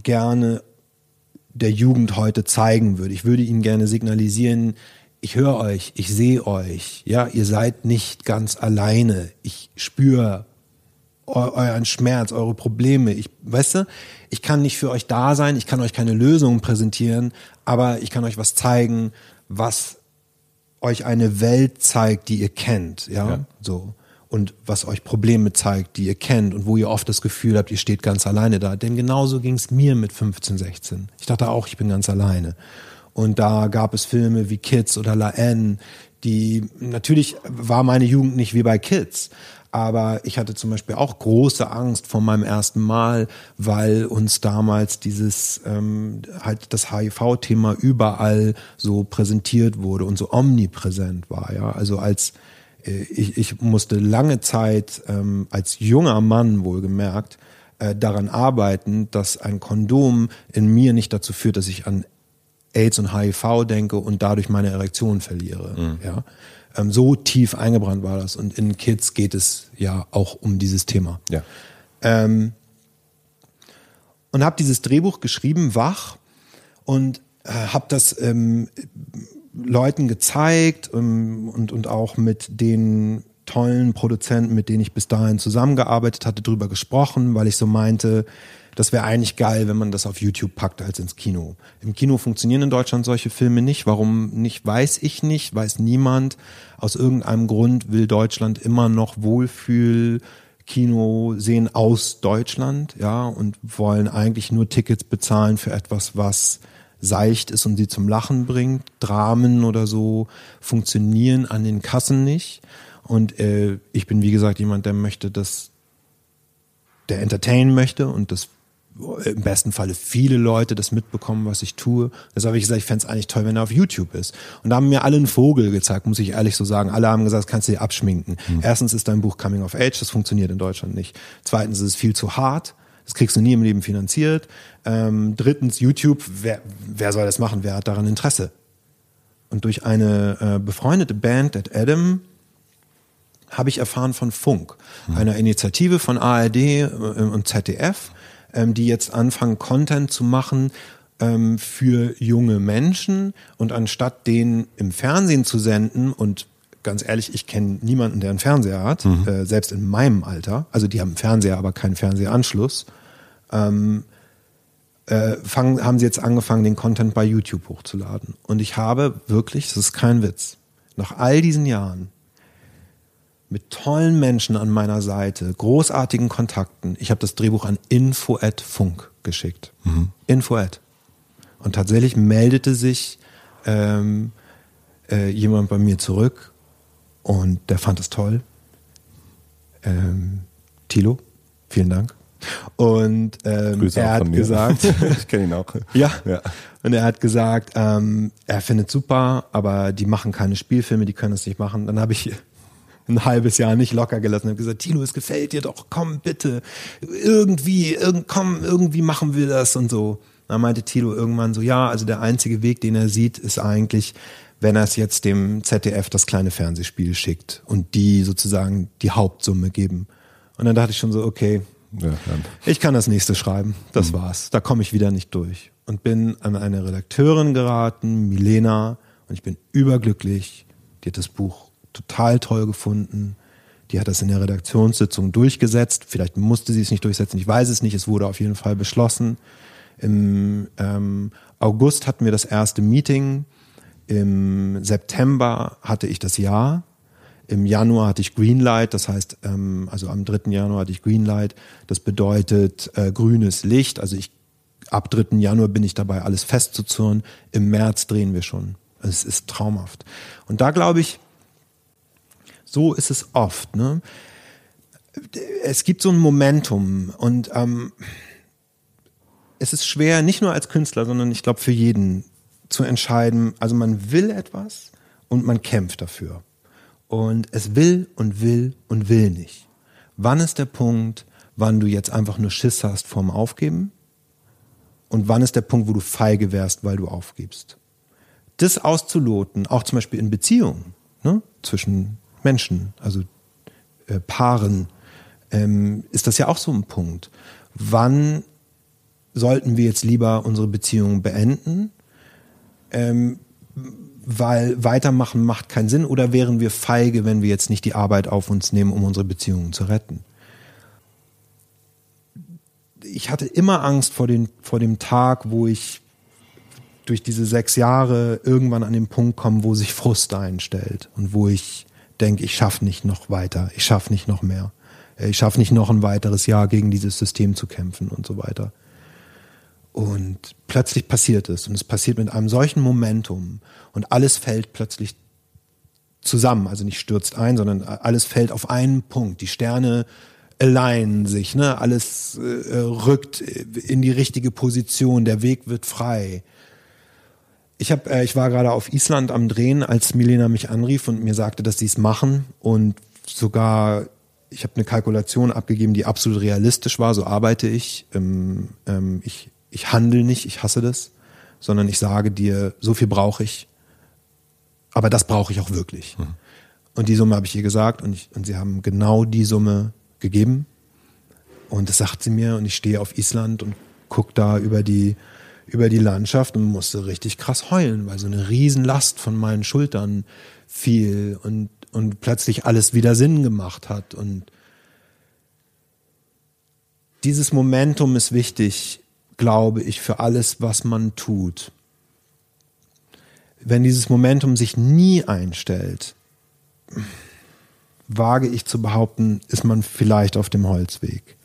gerne der Jugend heute zeigen würde. Ich würde ihnen gerne signalisieren, ich höre euch, ich sehe euch, ja, ihr seid nicht ganz alleine. Ich spüre eu euren Schmerz, eure Probleme. Ich, weißt du, ich kann nicht für euch da sein, ich kann euch keine Lösungen präsentieren, aber ich kann euch was zeigen, was euch eine Welt zeigt, die ihr kennt, ja, Ja. so. Und was euch Probleme zeigt, die ihr kennt und wo ihr oft das Gefühl habt, ihr steht ganz alleine da. Denn genauso ging es mir mit 15, 16. Ich dachte auch, ich bin ganz alleine. Und da gab es Filme wie Kids oder La N, die natürlich war meine Jugend nicht wie bei Kids. Aber ich hatte zum Beispiel auch große Angst vor meinem ersten Mal, weil uns damals dieses ähm, halt das HIV-Thema überall so präsentiert wurde und so omnipräsent war. Ja, also als äh, ich, ich musste lange Zeit ähm, als junger Mann wohlgemerkt äh, daran arbeiten, dass ein Kondom in mir nicht dazu führt, dass ich an AIDS und HIV denke und dadurch meine Erektion verliere. Ja, ähm, so tief eingebrannt war das. Und in Kids geht es ja auch um dieses Thema. Ja. Ähm, und habe dieses Drehbuch geschrieben, wach, und äh, habe das ähm, Leuten gezeigt ähm, und, und auch mit den tollen Produzenten, mit denen ich bis dahin zusammengearbeitet hatte, drüber gesprochen, weil ich so meinte, das wäre eigentlich geil, wenn man das auf YouTube packt als ins Kino. Im Kino funktionieren in Deutschland solche Filme nicht. Warum nicht, weiß ich nicht, weiß niemand. Aus irgendeinem Grund will Deutschland immer noch Wohlfühl Kino sehen aus Deutschland, ja, und wollen eigentlich nur Tickets bezahlen für etwas, was seicht ist und sie zum Lachen bringt. Dramen oder so funktionieren an den Kassen nicht. Und äh, ich bin, wie gesagt, jemand, der möchte, dass der entertainen möchte und das im besten Falle viele Leute das mitbekommen, was ich tue. Deshalb habe ich gesagt, ich fände es eigentlich toll, wenn er auf YouTube ist. Und da haben mir alle einen Vogel gezeigt, muss ich ehrlich so sagen. Alle haben gesagt, das kannst du dir abschminken. Erstens ist dein Buch Coming of Age, das funktioniert in Deutschland nicht. Zweitens ist es viel zu hart. Das kriegst du nie im Leben finanziert. Ähm, drittens, YouTube, wer, wer soll das machen? Wer hat daran Interesse? Und durch eine äh, befreundete Band, Dead Adam, habe ich erfahren von Funk, einer Initiative von ARD äh, und ZDF, ähm, die jetzt anfangen, Content zu machen ähm, für junge Menschen und anstatt den im Fernsehen zu senden und ganz ehrlich, ich kenne niemanden, der einen Fernseher hat, äh, selbst in meinem Alter, also die haben einen Fernseher, aber keinen Fernsehanschluss, ähm, äh, fangen, haben sie jetzt angefangen, den Content bei YouTube hochzuladen. Und ich habe wirklich, das ist kein Witz, nach all diesen Jahren mit tollen Menschen an meiner Seite, großartigen Kontakten. Ich habe das Drehbuch an info@funk geschickt. Info@. Und tatsächlich meldete sich ähm, äh, jemand bei mir zurück und der fand es toll. Ähm, Tilo, vielen Dank. Und ähm, er hat gesagt, ich kenne ihn auch. ja. Ja. Und er hat gesagt, ähm, er findet super, aber die machen keine Spielfilme, die können es nicht machen. Dann habe ich ein halbes Jahr nicht locker gelassen und habe gesagt, Tilo, es gefällt dir doch, komm bitte, irgendwie, irgend, komm, irgendwie machen wir das und so. Dann meinte Tilo irgendwann so, ja, also der einzige Weg, den er sieht, ist eigentlich, wenn er es jetzt dem ZDF das kleine Fernsehspiel schickt und die sozusagen die Hauptsumme geben. Und dann dachte ich schon so, okay, Ja, ich kann das nächste schreiben. Das war's. Da komme ich wieder nicht durch. Und bin an eine Redakteurin geraten, Milena, und ich bin überglücklich. Die hat das Buch total toll gefunden. Die hat das in der Redaktionssitzung durchgesetzt. Vielleicht musste sie es nicht durchsetzen. Ich weiß es nicht. Es wurde auf jeden Fall beschlossen. Im ähm, August hatten wir das erste Meeting. Im September hatte ich das Jahr. Im Januar hatte ich Greenlight, das heißt, ähm, also am 3. Januar hatte ich Greenlight. Das bedeutet äh, grünes Licht. Also ich ab 3. Januar bin ich dabei, alles festzuzurren. Im März drehen wir schon. Es ist traumhaft. Und da glaube ich, so ist es oft. Ne? Es gibt so ein Momentum und ähm, es ist schwer, nicht nur als Künstler, sondern ich glaube für jeden zu entscheiden. Also man will etwas und man kämpft dafür. Und es will und will und will nicht. Wann ist der Punkt, wann du jetzt einfach nur Schiss hast vorm Aufgeben? Und wann ist der Punkt, wo du feige wärst, weil du aufgibst? Das auszuloten, auch zum Beispiel in Beziehungen ne, zwischen Menschen, also äh, Paaren, ähm, ist das ja auch so ein Punkt. Wann sollten wir jetzt lieber unsere Beziehung beenden? Ähm, weil weitermachen macht keinen Sinn oder wären wir feige, wenn wir jetzt nicht die Arbeit auf uns nehmen, um unsere Beziehungen zu retten? Ich hatte immer Angst vor, den, vor dem Tag, wo ich durch diese sechs Jahre irgendwann an den Punkt komme, wo sich Frust einstellt und wo ich denke, ich schaffe nicht noch weiter, ich schaffe nicht noch mehr, ich schaffe nicht noch ein weiteres Jahr gegen dieses System zu kämpfen und so weiter. Und plötzlich passiert es. Und es passiert mit einem solchen Momentum. Und alles fällt plötzlich zusammen. Also nicht stürzt ein, sondern alles fällt auf einen Punkt. Die Sterne alignen sich, ne? Alles äh, rückt in die richtige Position. Der Weg wird frei. Ich hab, äh, ich war gerade auf Island am Drehen, als Milena mich anrief und mir sagte, dass sie es machen und sogar ich habe eine Kalkulation abgegeben, die absolut realistisch war. So arbeite ich. Ähm, ähm, ich ich handle nicht, ich hasse das, sondern ich sage dir, so viel brauche ich, aber das brauche ich auch wirklich. Mhm. Und die Summe habe ich ihr gesagt und, ich, und sie haben genau die Summe gegeben. Und das sagt sie mir und ich stehe auf Island und gucke da über die, über die Landschaft und musste richtig krass heulen, weil so eine Riesenlast von meinen Schultern fiel und, und plötzlich alles wieder Sinn gemacht hat. Und dieses Momentum ist wichtig, glaube ich, für alles, was man tut. Wenn dieses Momentum sich nie einstellt, wage ich zu behaupten, ist man vielleicht auf dem Holzweg.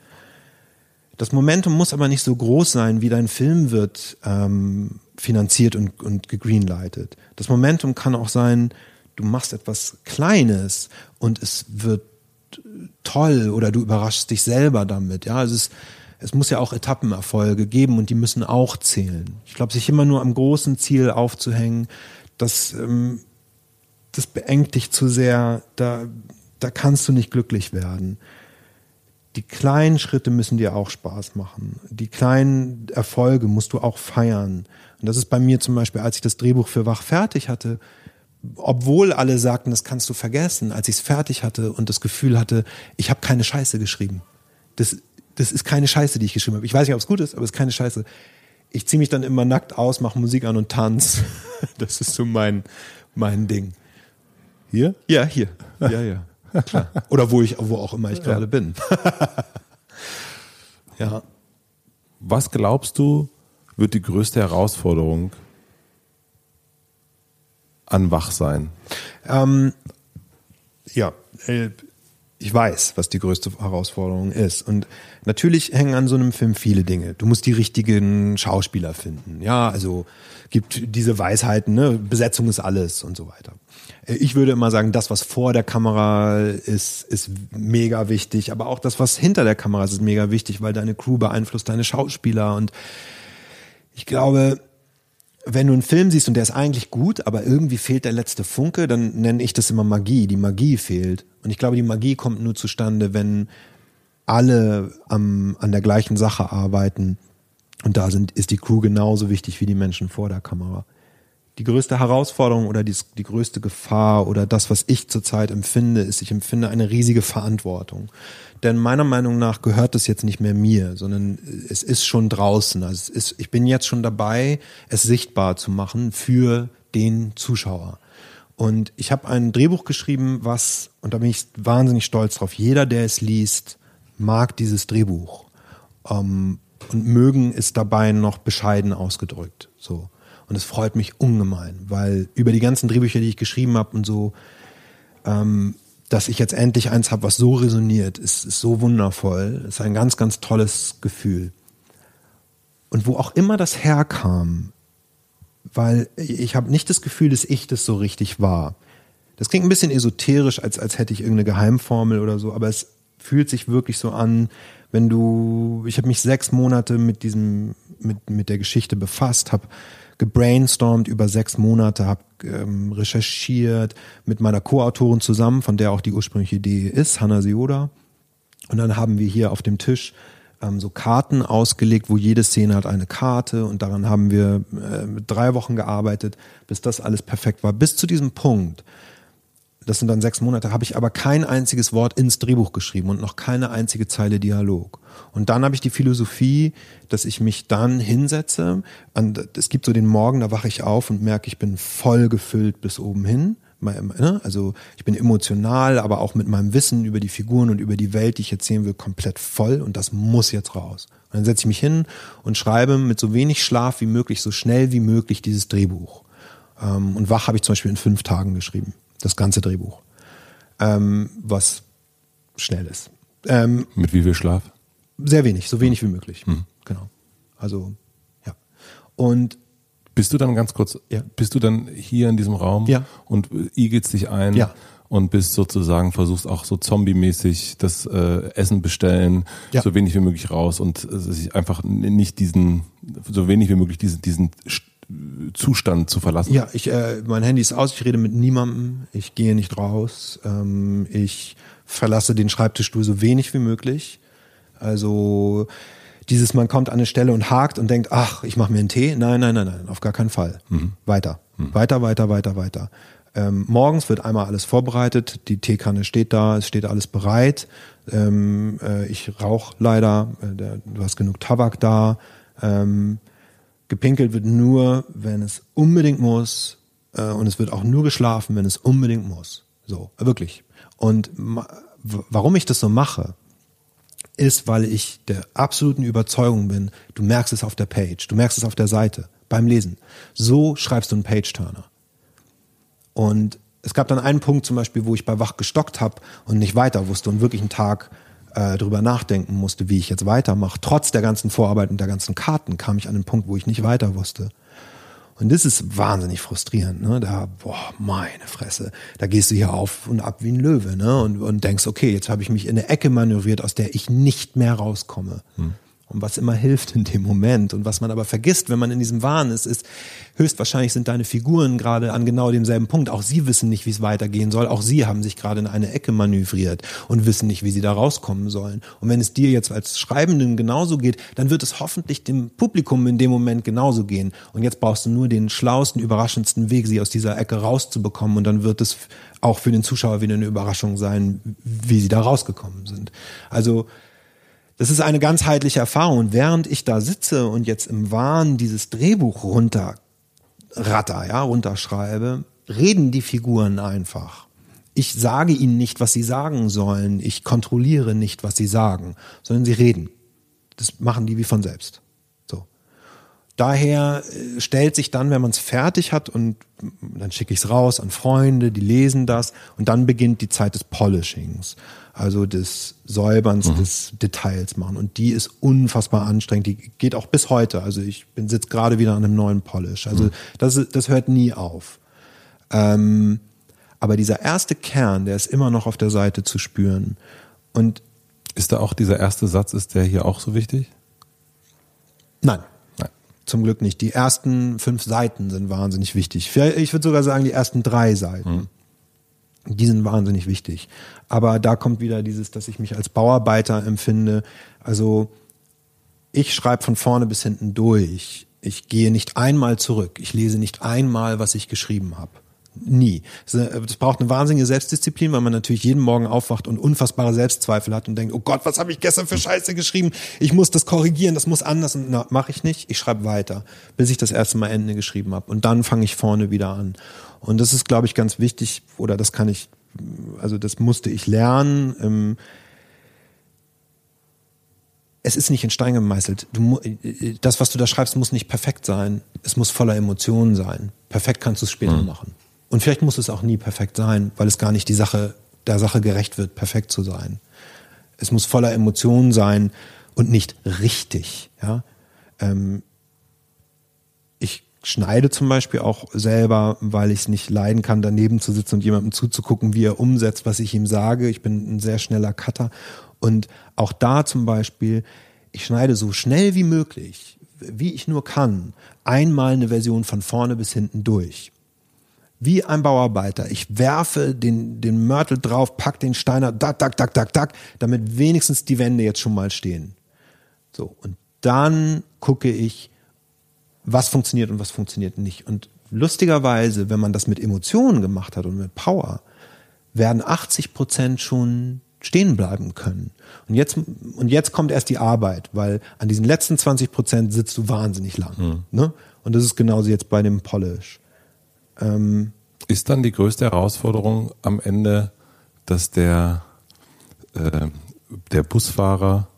Das Momentum muss aber nicht so groß sein, wie dein Film wird ähm, finanziert und, und gegreenlightet. Das Momentum kann auch sein, du machst etwas Kleines und es wird toll oder du überraschst dich selber damit. Ja, also es, es muss ja auch Etappenerfolge geben und die müssen auch zählen. Ich glaube, sich immer nur am großen Ziel aufzuhängen, das, ähm, das beengt dich zu sehr, da, da kannst du nicht glücklich werden. Die kleinen Schritte müssen dir auch Spaß machen. Die kleinen Erfolge musst du auch feiern. Und das ist bei mir zum Beispiel, als ich das Drehbuch für Wach fertig hatte, obwohl alle sagten, das kannst du vergessen, als ich es fertig hatte und das Gefühl hatte, ich habe keine Scheiße geschrieben. Das, das ist keine Scheiße, die ich geschrieben habe. Ich weiß nicht, ob es gut ist, aber es ist keine Scheiße. Ich ziehe mich dann immer nackt aus, mache Musik an und tanz. Das ist so mein, mein Ding. Hier? Ja, hier. Ja, ja. Klar. Oder wo ich, wo auch immer ich ja. gerade bin. ja. Was glaubst du, wird die größte Herausforderung an Wachsein? Ähm, ja, äh, ich weiß, was die größte Herausforderung ist. Und natürlich hängen an so einem Film viele Dinge. Du musst die richtigen Schauspieler finden. Ja, also gibt diese Weisheiten, ne? Besetzung ist alles und so weiter. Ich würde immer sagen, das, was vor der Kamera ist, ist mega wichtig. Aber auch das, was hinter der Kamera ist, ist mega wichtig, weil deine Crew beeinflusst deine Schauspieler. Und ich glaube, wenn du einen Film siehst und der ist eigentlich gut, aber irgendwie fehlt der letzte Funke, dann nenne ich das immer Magie. Die Magie fehlt. Und ich glaube, die Magie kommt nur zustande, wenn alle am, an der gleichen Sache arbeiten. Und da sind, ist die Crew genauso wichtig wie die Menschen vor der Kamera. Die größte Herausforderung oder die, die größte Gefahr oder das, was ich zurzeit empfinde, ist, ich empfinde eine riesige Verantwortung. Denn meiner Meinung nach gehört es jetzt nicht mehr mir, sondern es ist schon draußen. Also es ist, ich bin jetzt schon dabei, es sichtbar zu machen für den Zuschauer. Und ich habe ein Drehbuch geschrieben, was, und da bin ich wahnsinnig stolz drauf, jeder, der es liest, mag dieses Drehbuch. Ähm, und mögen ist dabei noch bescheiden ausgedrückt. So. Und es freut mich ungemein, weil über die ganzen Drehbücher, die ich geschrieben habe und so, ähm, dass ich jetzt endlich eins habe, was so resoniert, ist, ist so wundervoll. Ist ein ganz, ganz tolles Gefühl. Und wo auch immer das herkam, weil ich habe nicht das Gefühl, dass ich das so richtig war. Das klingt ein bisschen esoterisch, als, als hätte ich irgendeine Geheimformel oder so, aber es fühlt sich wirklich so an, wenn du, ich habe mich sechs Monate mit diesem, mit, mit der Geschichte befasst, habe gebrainstormt über sechs Monate, habe ähm, recherchiert mit meiner Co-Autorin zusammen, von der auch die ursprüngliche Idee ist, Hannah Sioda. Und dann haben wir hier auf dem Tisch ähm, so Karten ausgelegt, wo jede Szene hat eine Karte und daran haben wir äh, drei Wochen gearbeitet, bis das alles perfekt war. Bis zu diesem Punkt, das sind dann sechs Monate, habe ich aber kein einziges Wort ins Drehbuch geschrieben und noch keine einzige Zeile Dialog. Und dann habe ich die Philosophie, dass ich mich dann hinsetze. Es gibt so den Morgen, da wache ich auf und merke, ich bin voll gefüllt bis oben hin Ne? Also ich bin emotional, aber auch mit meinem Wissen über die Figuren und über die Welt, die ich erzählen will, komplett voll und das muss jetzt raus. Und dann setze ich mich hin und schreibe mit so wenig Schlaf wie möglich, so schnell wie möglich dieses Drehbuch. Ähm, und Wach habe ich zum Beispiel in fünf Tagen geschrieben, das ganze Drehbuch, ähm, was schnell ist. Ähm, mit wie viel Schlaf? Sehr wenig, so wenig wie möglich. Mhm. Genau. Also ja. Und bist du dann ganz kurz, ja. bist du dann hier in diesem Raum ja. und igelst dich ein ja. und bist sozusagen, versuchst auch so zombie-mäßig das äh, Essen bestellen, ja. so wenig wie möglich raus und äh, sich einfach nicht diesen, so wenig wie möglich diesen, diesen Zustand zu verlassen. Ja, ich, äh, mein Handy ist aus, ich rede mit niemandem, ich gehe nicht raus, ähm, ich verlasse den Schreibtischstuhl so wenig wie möglich. Also dieses, man kommt an eine Stelle und hakt und denkt, ach, ich mache mir einen Tee. Nein, nein, nein, nein, auf gar keinen Fall. Mhm. Weiter, mhm. weiter, weiter, weiter, weiter. Ähm, morgens wird einmal alles vorbereitet, die Teekanne steht da, es steht alles bereit. Ähm, äh, ich rauche leider, äh, du hast genug Tabak da. Ähm, gepinkelt wird nur, wenn es unbedingt muss. Äh, und es wird auch nur geschlafen, wenn es unbedingt muss. So, wirklich. Und warum ich das so mache, ist, weil ich der absoluten Überzeugung bin, du merkst es auf der Page, du merkst es auf der Seite, beim Lesen. So schreibst du einen Page-Turner. Und es gab dann einen Punkt zum Beispiel, wo ich bei Wach gestockt habe und nicht weiter wusste und wirklich einen Tag äh, drüber nachdenken musste, wie ich jetzt weitermache. Trotz der ganzen Vorarbeit und der ganzen Karten kam ich an den Punkt, wo ich nicht weiter wusste. Und das ist wahnsinnig frustrierend, ne? Da, boah, meine Fresse. Da gehst du hier auf und ab wie ein Löwe, ne? Und, und denkst, okay, jetzt habe ich mich in eine Ecke manövriert, aus der ich nicht mehr rauskomme. Hm. Und was immer hilft in dem Moment und was man aber vergisst, wenn man in diesem Wahn ist, ist, höchstwahrscheinlich sind deine Figuren gerade an genau demselben Punkt. Auch sie wissen nicht, wie es weitergehen soll. Auch sie haben sich gerade in eine Ecke manövriert und wissen nicht, wie sie da rauskommen sollen. Und wenn es dir jetzt als Schreibenden genauso geht, dann wird es hoffentlich dem Publikum in dem Moment genauso gehen. Und jetzt brauchst du nur den schlauesten, überraschendsten Weg, sie aus dieser Ecke rauszubekommen. Und dann wird es auch für den Zuschauer wieder eine Überraschung sein, wie sie da rausgekommen sind. Also, das ist eine ganzheitliche Erfahrung. Und während ich da sitze und jetzt im Wahn dieses Drehbuch runterratter, ja, runterschreibe, reden die Figuren einfach. Ich sage ihnen nicht, was sie sagen sollen. Ich kontrolliere nicht, was sie sagen, sondern sie reden. Das machen die wie von selbst. Daher äh, stellt sich dann, wenn man es fertig hat und dann schicke ich es raus an Freunde, die lesen das und dann beginnt die Zeit des Polishings also des Säuberns, mhm. des Details machen. Und die ist unfassbar anstrengend. Die geht auch bis heute. Also ich bin sitze gerade wieder an einem neuen Polish. Also mhm. das, das hört nie auf. Ähm, aber dieser erste Kern, der ist immer noch auf der Seite zu spüren. Und ist da auch dieser erste Satz, ist der hier auch so wichtig? Nein. Zum Glück nicht. Die ersten fünf Seiten sind wahnsinnig wichtig. Ich würde sogar sagen, die ersten drei Seiten. Mhm. Die sind wahnsinnig wichtig. Aber da kommt wieder dieses, dass ich mich als Bauarbeiter empfinde. Also ich schreibe von vorne bis hinten durch. Ich gehe nicht einmal zurück. Ich lese nicht einmal, was ich geschrieben habe. Nie. Es braucht eine wahnsinnige Selbstdisziplin, weil man natürlich jeden Morgen aufwacht und unfassbare Selbstzweifel hat und denkt, oh Gott, was habe ich gestern für Scheiße geschrieben? Ich muss das korrigieren, das muss anders. Und na, mache ich nicht. Ich schreibe weiter, bis ich das erste Mal Ende geschrieben habe. Und dann fange ich vorne wieder an. Und das ist, glaube ich, ganz wichtig, oder das kann ich, also das musste ich lernen. Ähm, es ist nicht in Stein gemeißelt. Du, äh, das, was du da schreibst, muss nicht perfekt sein. Es muss voller Emotionen sein. Perfekt kannst du es später mhm. machen. Und vielleicht muss es auch nie perfekt sein, weil es gar nicht die Sache, der Sache gerecht wird, perfekt zu sein. Es muss voller Emotionen sein und nicht richtig. Ja? Ähm, ich schneide zum Beispiel auch selber, weil ich es nicht leiden kann, daneben zu sitzen und jemandem zuzugucken, wie er umsetzt, was ich ihm sage. Ich bin ein sehr schneller Cutter. Und auch da zum Beispiel, ich schneide so schnell wie möglich, wie ich nur kann, einmal eine Version von vorne bis hinten durch. Wie ein Bauarbeiter. Ich werfe den, den Mörtel drauf, pack den Steiner, dack, dack, dack, dack, dack, damit wenigstens die Wände jetzt schon mal stehen. So. Und dann gucke ich, was funktioniert und was funktioniert nicht. Und lustigerweise, wenn man das mit Emotionen gemacht hat und mit Power, werden 80 Prozent schon stehen bleiben können. Und jetzt, und jetzt kommt erst die Arbeit, weil an diesen letzten 20 Prozent sitzt du wahnsinnig lang. Mhm. Ne? Und das ist genauso jetzt bei dem Polish. Ähm, ist dann die größte Herausforderung am Ende, dass der, äh, der Busfahrer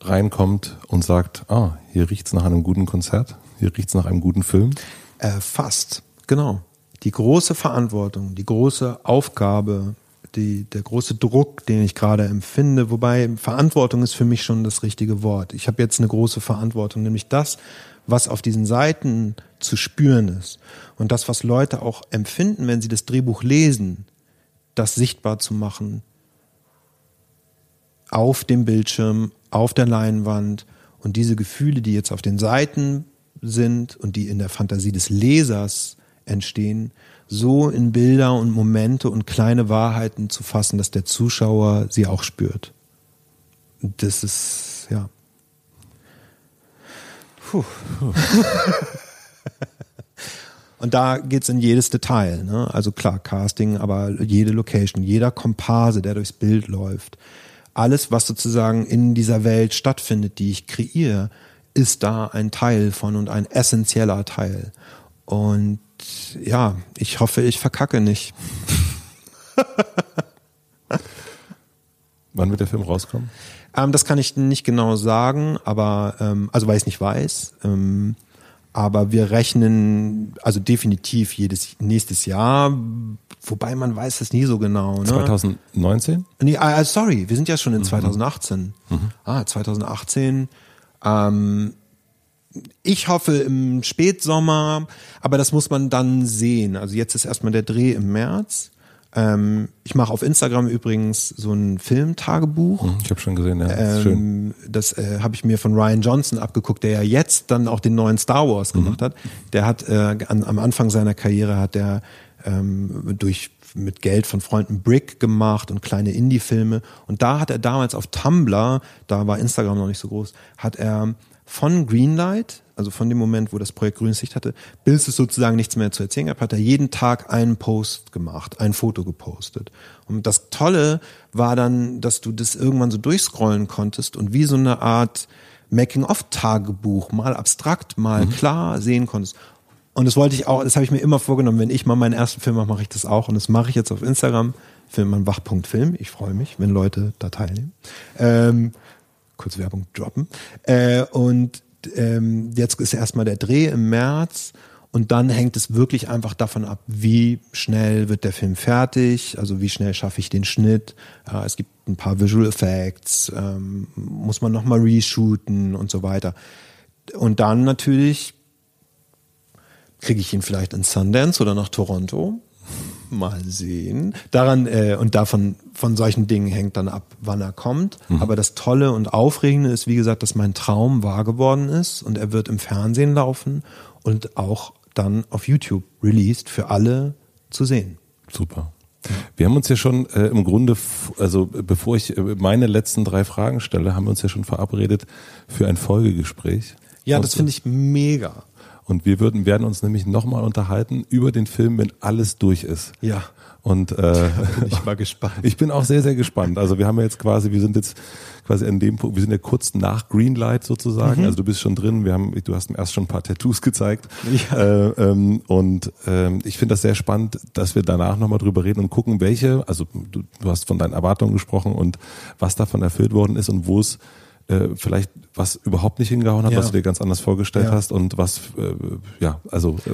reinkommt und sagt, ah, hier riecht's nach einem guten Konzert, hier riecht's nach einem guten Film? Äh, fast, genau. Die große Verantwortung, die große Aufgabe, die, der große Druck, den ich gerade empfinde, wobei Verantwortung ist für mich schon das richtige Wort. Ich habe jetzt eine große Verantwortung, nämlich das, was auf diesen Seiten zu spüren ist und das, was Leute auch empfinden, wenn sie das Drehbuch lesen, das sichtbar zu machen auf dem Bildschirm, auf der Leinwand und diese Gefühle, die jetzt auf den Seiten sind und die in der Fantasie des Lesers entstehen, so in Bilder und Momente und kleine Wahrheiten zu fassen, dass der Zuschauer sie auch spürt. Das ist, ja. Puh. Und da geht's in jedes Detail. Ne? Also klar, Casting, aber jede Location, jeder Komparse, der durchs Bild läuft, alles, was sozusagen in dieser Welt stattfindet, die ich kreiere, ist da ein Teil von und ein essentieller Teil. Und ja, ich hoffe, ich verkacke nicht. Wann wird der Film rauskommen? Ähm, das kann ich nicht genau sagen, aber ähm, also weil ich es nicht weiß. Ähm, aber wir rechnen also definitiv jedes nächstes Jahr, wobei man weiß es nie so genau. Ne? 2019? Nee, uh, sorry, wir sind ja schon in mhm. 2018. Mhm. Ah, 2018. Ähm, ich hoffe im Spätsommer, aber das muss man dann sehen. Also jetzt ist erstmal der Dreh im März. Ähm, ich mache auf Instagram übrigens so ein Filmtagebuch. Hm, ich habe schon gesehen, ja. Das, ähm, das äh, habe ich mir von Ryan Johnson abgeguckt, der ja jetzt dann auch den neuen Star Wars mhm. gemacht mhm. hat. Der hat äh, an, am Anfang seiner Karriere hat er ähm, durch mit Geld von Freunden Brick gemacht und kleine Indie-Filme. Und da hat er damals auf Tumblr, da war Instagram noch nicht so groß, hat er von Greenlight, also von dem Moment, wo das Projekt grünes Licht hatte, bis es sozusagen nichts mehr zu erzählen gab, hat er jeden Tag einen Post gemacht, ein Foto gepostet. Und das Tolle war dann, dass du das irgendwann so durchscrollen konntest und wie so eine Art Making-of-Tagebuch, mal abstrakt, mal mhm. klar sehen konntest. Und das wollte ich auch, das habe ich mir immer vorgenommen, wenn ich mal meinen ersten Film mache, mache ich das auch. Und das mache ich jetzt auf Instagram, Film Wach.film. Ich freue mich, wenn Leute da teilnehmen. Ähm, kurz Werbung droppen. Äh, und ähm, jetzt ist erstmal der Dreh im März und dann hängt es wirklich einfach davon ab, wie schnell wird der Film fertig, also wie schnell schaffe ich den Schnitt. Äh, es gibt ein paar Visual Effects, ähm, muss man nochmal reshooten und so weiter. Und dann natürlich kriege ich ihn vielleicht in Sundance oder nach Toronto Mal sehen. Daran äh, und davon von solchen Dingen hängt dann ab, wann er kommt. Mhm. Aber das Tolle und Aufregende ist, wie gesagt, dass mein Traum wahr geworden ist und er wird im Fernsehen laufen und auch dann auf YouTube released für alle zu sehen. Super. Wir haben uns ja schon äh, im Grunde, also bevor ich äh, meine letzten drei Fragen stelle, haben wir uns ja schon verabredet für ein Folgegespräch. Ja, das finde ich mega. Und wir würden, werden uns nämlich nochmal unterhalten über den Film, wenn alles durch ist. Ja. Und äh, bin ich mal gespannt. Ich bin auch sehr, sehr gespannt. Also wir haben ja jetzt quasi, wir sind jetzt quasi an dem Punkt, wir sind ja kurz nach Greenlight sozusagen. Mhm. Also du bist schon drin. Wir haben, du hast mir erst schon ein paar Tattoos gezeigt. Ja. Äh, ähm, und ähm, ich finde das sehr spannend, dass wir danach nochmal drüber reden und gucken, welche, also du, du hast von deinen Erwartungen gesprochen und was davon erfüllt worden ist und wo es äh, vielleicht was überhaupt nicht hingehauen hat, ja. was du dir ganz anders vorgestellt ja. hast und was, äh, ja, also äh,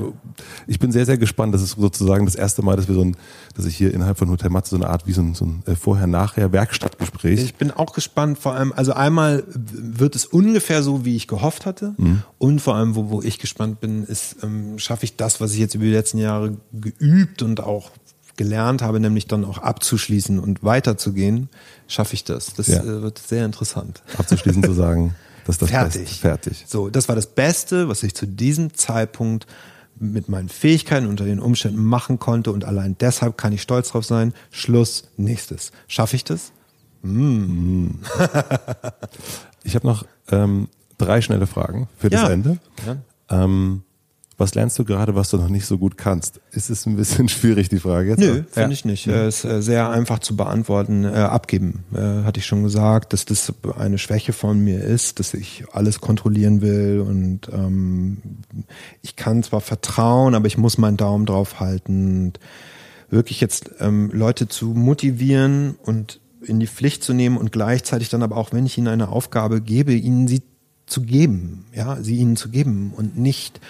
ich bin sehr, sehr gespannt. Das ist sozusagen das erste Mal, dass wir so ein, dass ich hier innerhalb von Hotel Matze so eine Art wie so ein, so ein äh, Vorher-Nachher-Werkstattgespräch. Ich bin auch gespannt, vor allem, also einmal wird es ungefähr so, wie ich gehofft hatte mhm. und vor allem, wo, wo ich gespannt bin, ist, ähm, schaffe ich das, was ich jetzt über die letzten Jahre geübt und auch gelernt habe, nämlich dann auch abzuschließen und weiterzugehen, schaffe ich das. Das ja. Äh, wird sehr interessant. Abzuschließen zu sagen, Das ist das fertig. Beste. Fertig. So, das war das Beste, was ich zu diesem Zeitpunkt mit meinen Fähigkeiten unter den Umständen machen konnte und allein deshalb kann ich stolz drauf sein. Schluss, nächstes. Schaffe ich das? Mm. ich habe noch ähm, drei schnelle Fragen für das Ja. Ende. Ja. Ähm, was lernst du gerade, was du noch nicht so gut kannst? Ist es ein bisschen schwierig, die Frage jetzt? Nö, Ja. finde ich nicht. Äh, Ist äh, sehr einfach zu beantworten. Äh, abgeben, hatte ich schon gesagt, dass das eine Schwäche von mir ist, dass ich alles kontrollieren will und ähm, ich kann zwar vertrauen, aber ich muss meinen Daumen drauf halten. Und wirklich jetzt ähm, Leute zu motivieren und in die Pflicht zu nehmen und gleichzeitig dann aber auch, wenn ich ihnen eine Aufgabe gebe, ihnen sie zu geben, ja, sie ihnen zu geben und nicht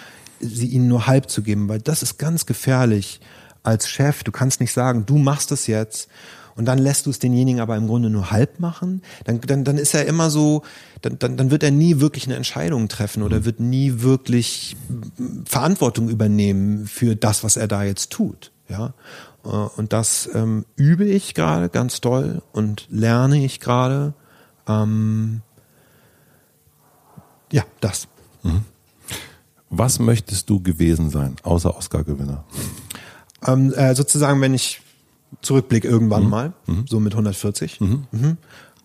sie ihnen nur halb zu geben, weil das ist ganz gefährlich als Chef. Du kannst nicht sagen, du machst es jetzt und dann lässt du es denjenigen aber im Grunde nur halb machen. Dann, dann, dann ist er immer so, dann, dann, dann wird er nie wirklich eine Entscheidung treffen oder wird nie wirklich Verantwortung übernehmen für das, was er da jetzt tut. Ja, Äh, und das ähm, übe ich gerade ganz doll und lerne ich gerade. Ähm, ja, das. Was möchtest du gewesen sein, außer Oscar-Gewinner? Ähm, äh, sozusagen, wenn ich zurückblicke irgendwann mal, so mit 140. Mhm.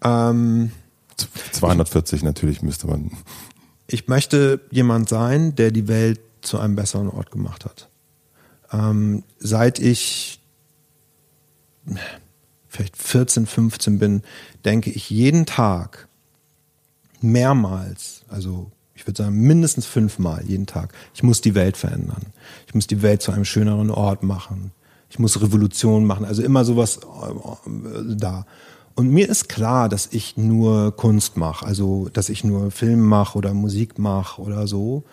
Ähm, Z- 240 natürlich müsste man. ich möchte jemand sein, der die Welt zu einem besseren Ort gemacht hat. Ähm, seit ich vielleicht 14, 15 bin, denke ich jeden Tag mehrmals, also ich würde sagen mindestens fünfmal jeden Tag, ich muss die Welt verändern. Ich muss die Welt zu einem schöneren Ort machen. Ich muss Revolution machen. Also immer sowas äh, da. Und mir ist klar, dass ich nur Kunst mache, also dass ich nur Film mache oder Musik mache oder so.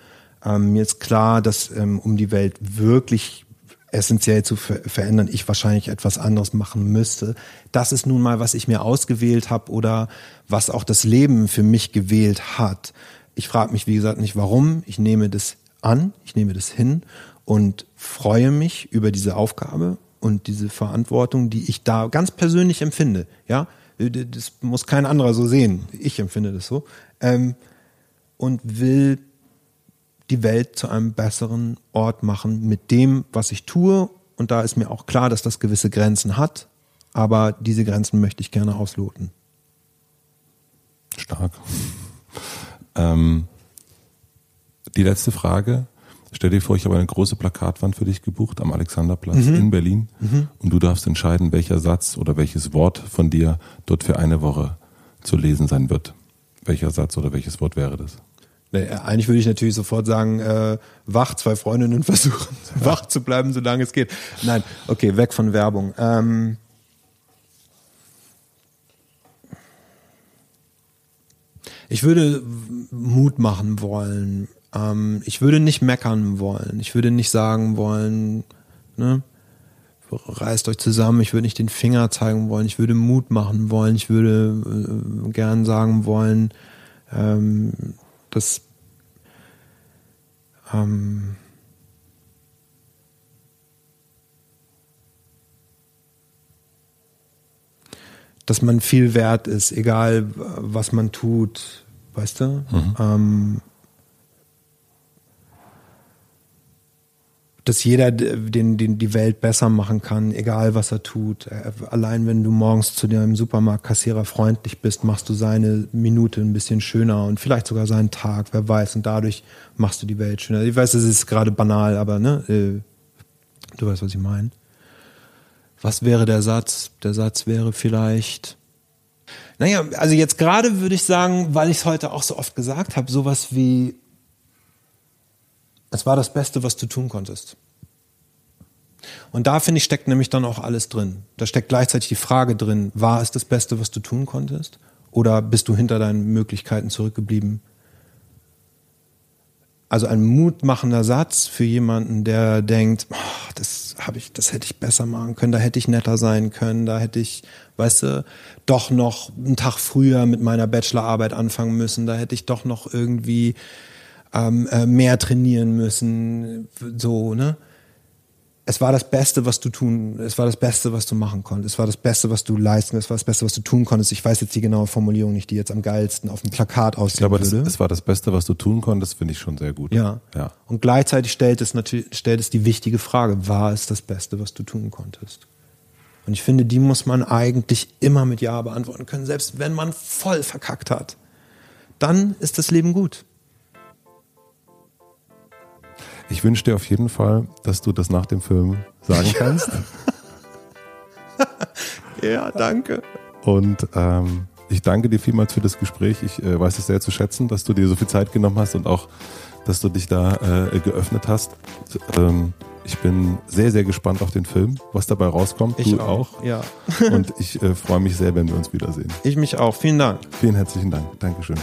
Ähm, mir ist klar, dass ähm, um die Welt wirklich essentiell zu ver verändern, ich wahrscheinlich etwas anderes machen müsste. Das ist nun mal, was ich mir ausgewählt habe oder was auch das Leben für mich gewählt hat. Ich frage mich, wie gesagt, nicht warum. Ich nehme das an, ich nehme das hin und freue mich über diese Aufgabe und diese Verantwortung, die ich da ganz persönlich empfinde. Ja, das muss kein anderer so sehen. Ich empfinde das so. Ähm, und will die Welt zu einem besseren Ort machen mit dem, was ich tue. Und da ist mir auch klar, dass das gewisse Grenzen hat. Aber diese Grenzen möchte ich gerne ausloten. Stark. Ähm, die letzte Frage. Stell dir vor, ich habe eine große Plakatwand für dich gebucht am Alexanderplatz in Berlin und du darfst entscheiden, welcher Satz oder welches Wort von dir dort für eine Woche zu lesen sein wird. Welcher Satz oder welches Wort wäre das? Nee, Eigentlich würde ich natürlich sofort sagen, äh, wach, zwei Freundinnen versuchen, wach zu bleiben, solange es geht. Nein, okay, weg von Werbung. Ähm, ich würde Mut machen wollen. Ähm, ich würde nicht meckern wollen. Ich würde nicht sagen wollen, ne, reißt euch zusammen. Ich würde nicht den Finger zeigen wollen. Ich würde Mut machen wollen. Ich würde äh, gern sagen wollen, ähm, dass ähm, dass man viel wert ist, egal was man tut, weißt du? Ähm, dass jeder den, den die Welt besser machen kann, egal was er tut. Äh, Allein wenn du morgens zu deinem Supermarktkassierer freundlich bist, machst du seine Minute ein bisschen schöner und vielleicht sogar seinen Tag, wer weiß. Und dadurch machst du die Welt schöner. Ich weiß, es ist gerade banal, aber ne, äh, du weißt, was ich meine. Was wäre der Satz? Der Satz wäre vielleicht. Naja, also jetzt gerade würde ich sagen, weil ich es heute auch so oft gesagt habe, sowas wie es war das Beste, was du tun konntest. Und da finde ich steckt nämlich dann auch alles drin. Da steckt gleichzeitig die Frage drin, war es das Beste, was du tun konntest? Oder bist du hinter deinen Möglichkeiten zurückgeblieben? Also ein mutmachender Satz für jemanden, der denkt, oh, das habe ich, das hätte ich besser machen können, da hätte ich netter sein können, da hätte ich, weißt du, doch noch einen Tag früher mit meiner Bachelorarbeit anfangen müssen, da hätte ich doch noch irgendwie ähm, äh, mehr trainieren müssen, so, ne? Es war das Beste, was du tun, es war das Beste, was du machen konntest, es war das Beste, was du leisten, es war das Beste, was du tun konntest. Ich weiß jetzt die genaue Formulierung nicht, die jetzt am geilsten auf dem Plakat aussehen ich glaube, würde. Das, es war das Beste, was du tun konntest, finde ich schon sehr gut. Ja. ja. Und gleichzeitig stellt es natürlich, stellt es die wichtige Frage, war es das Beste, was du tun konntest? Und ich finde, die muss man eigentlich immer mit Ja beantworten können, selbst wenn man voll verkackt hat. Dann ist das Leben gut. Ich wünsche dir auf jeden Fall, dass du das nach dem Film sagen kannst. ja, danke. Und ähm, ich danke dir vielmals für das Gespräch. Ich äh, weiß es sehr zu schätzen, dass du dir so viel Zeit genommen hast und auch, dass du dich da äh, geöffnet hast. Ähm, ich bin sehr, sehr gespannt auf den Film, was dabei rauskommt. Ich du auch. auch. Ja. und ich äh, freue mich sehr, wenn wir uns wiedersehen. Ich mich auch. Vielen Dank. Vielen herzlichen Dank. Dankeschön.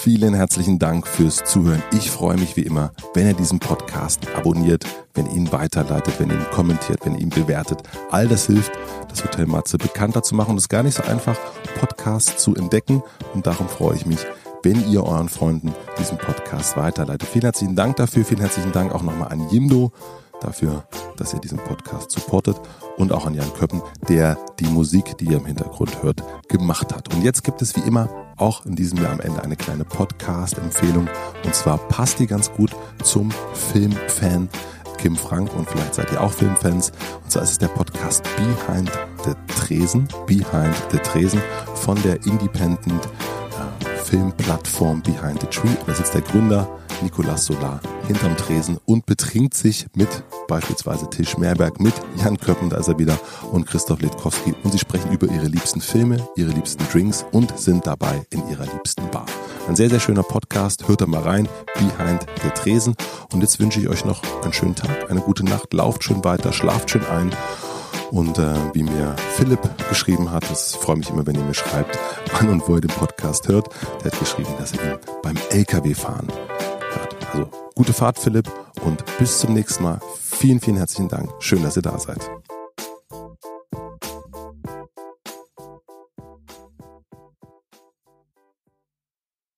Vielen herzlichen Dank fürs Zuhören. Ich freue mich wie immer, wenn ihr diesen Podcast abonniert, wenn ihr ihn weiterleitet, wenn ihr ihn kommentiert, wenn ihr ihn bewertet. All das hilft, das Hotel Matze bekannter zu machen. Es ist gar nicht so einfach, Podcasts zu entdecken. Und darum freue ich mich, wenn ihr euren Freunden diesen Podcast weiterleitet. Vielen herzlichen Dank dafür. Vielen herzlichen Dank auch nochmal an Jimdo dafür, dass ihr diesen Podcast supportet und auch an Jan Köppen, der die Musik, die ihr im Hintergrund hört, gemacht hat. Und jetzt gibt es wie immer auch in diesem Jahr am Ende eine kleine Podcast-Empfehlung. Und zwar passt die ganz gut zum Filmfan Kim Frank und vielleicht seid ihr auch Filmfans. Und zwar ist es der Podcast Behind the Tresen, Behind the Tresen von der Independent Filmplattform Behind the Tree. Da sitzt der Gründer Nicolas Solar hinterm Tresen und betrinkt sich mit beispielsweise Till Schmerberg, mit Jan Köppen, da ist er wieder, und Christoph Letkowski. Und sie sprechen über ihre liebsten Filme, ihre liebsten Drinks und sind dabei in ihrer liebsten Bar. Ein sehr, sehr schöner Podcast. Hört da mal rein. Behind der Tresen. Und jetzt wünsche ich euch noch einen schönen Tag, eine gute Nacht. Lauft schön weiter, schlaft schön ein. Und äh, wie mir Philipp geschrieben hat, das freue mich immer, wenn ihr mir schreibt, wann und wo ihr den Podcast hört. Der hat geschrieben, dass er ihn beim LKW-Fahren hört. Also gute Fahrt, Philipp, und bis zum nächsten Mal. Vielen, vielen herzlichen Dank. Schön, dass ihr da seid.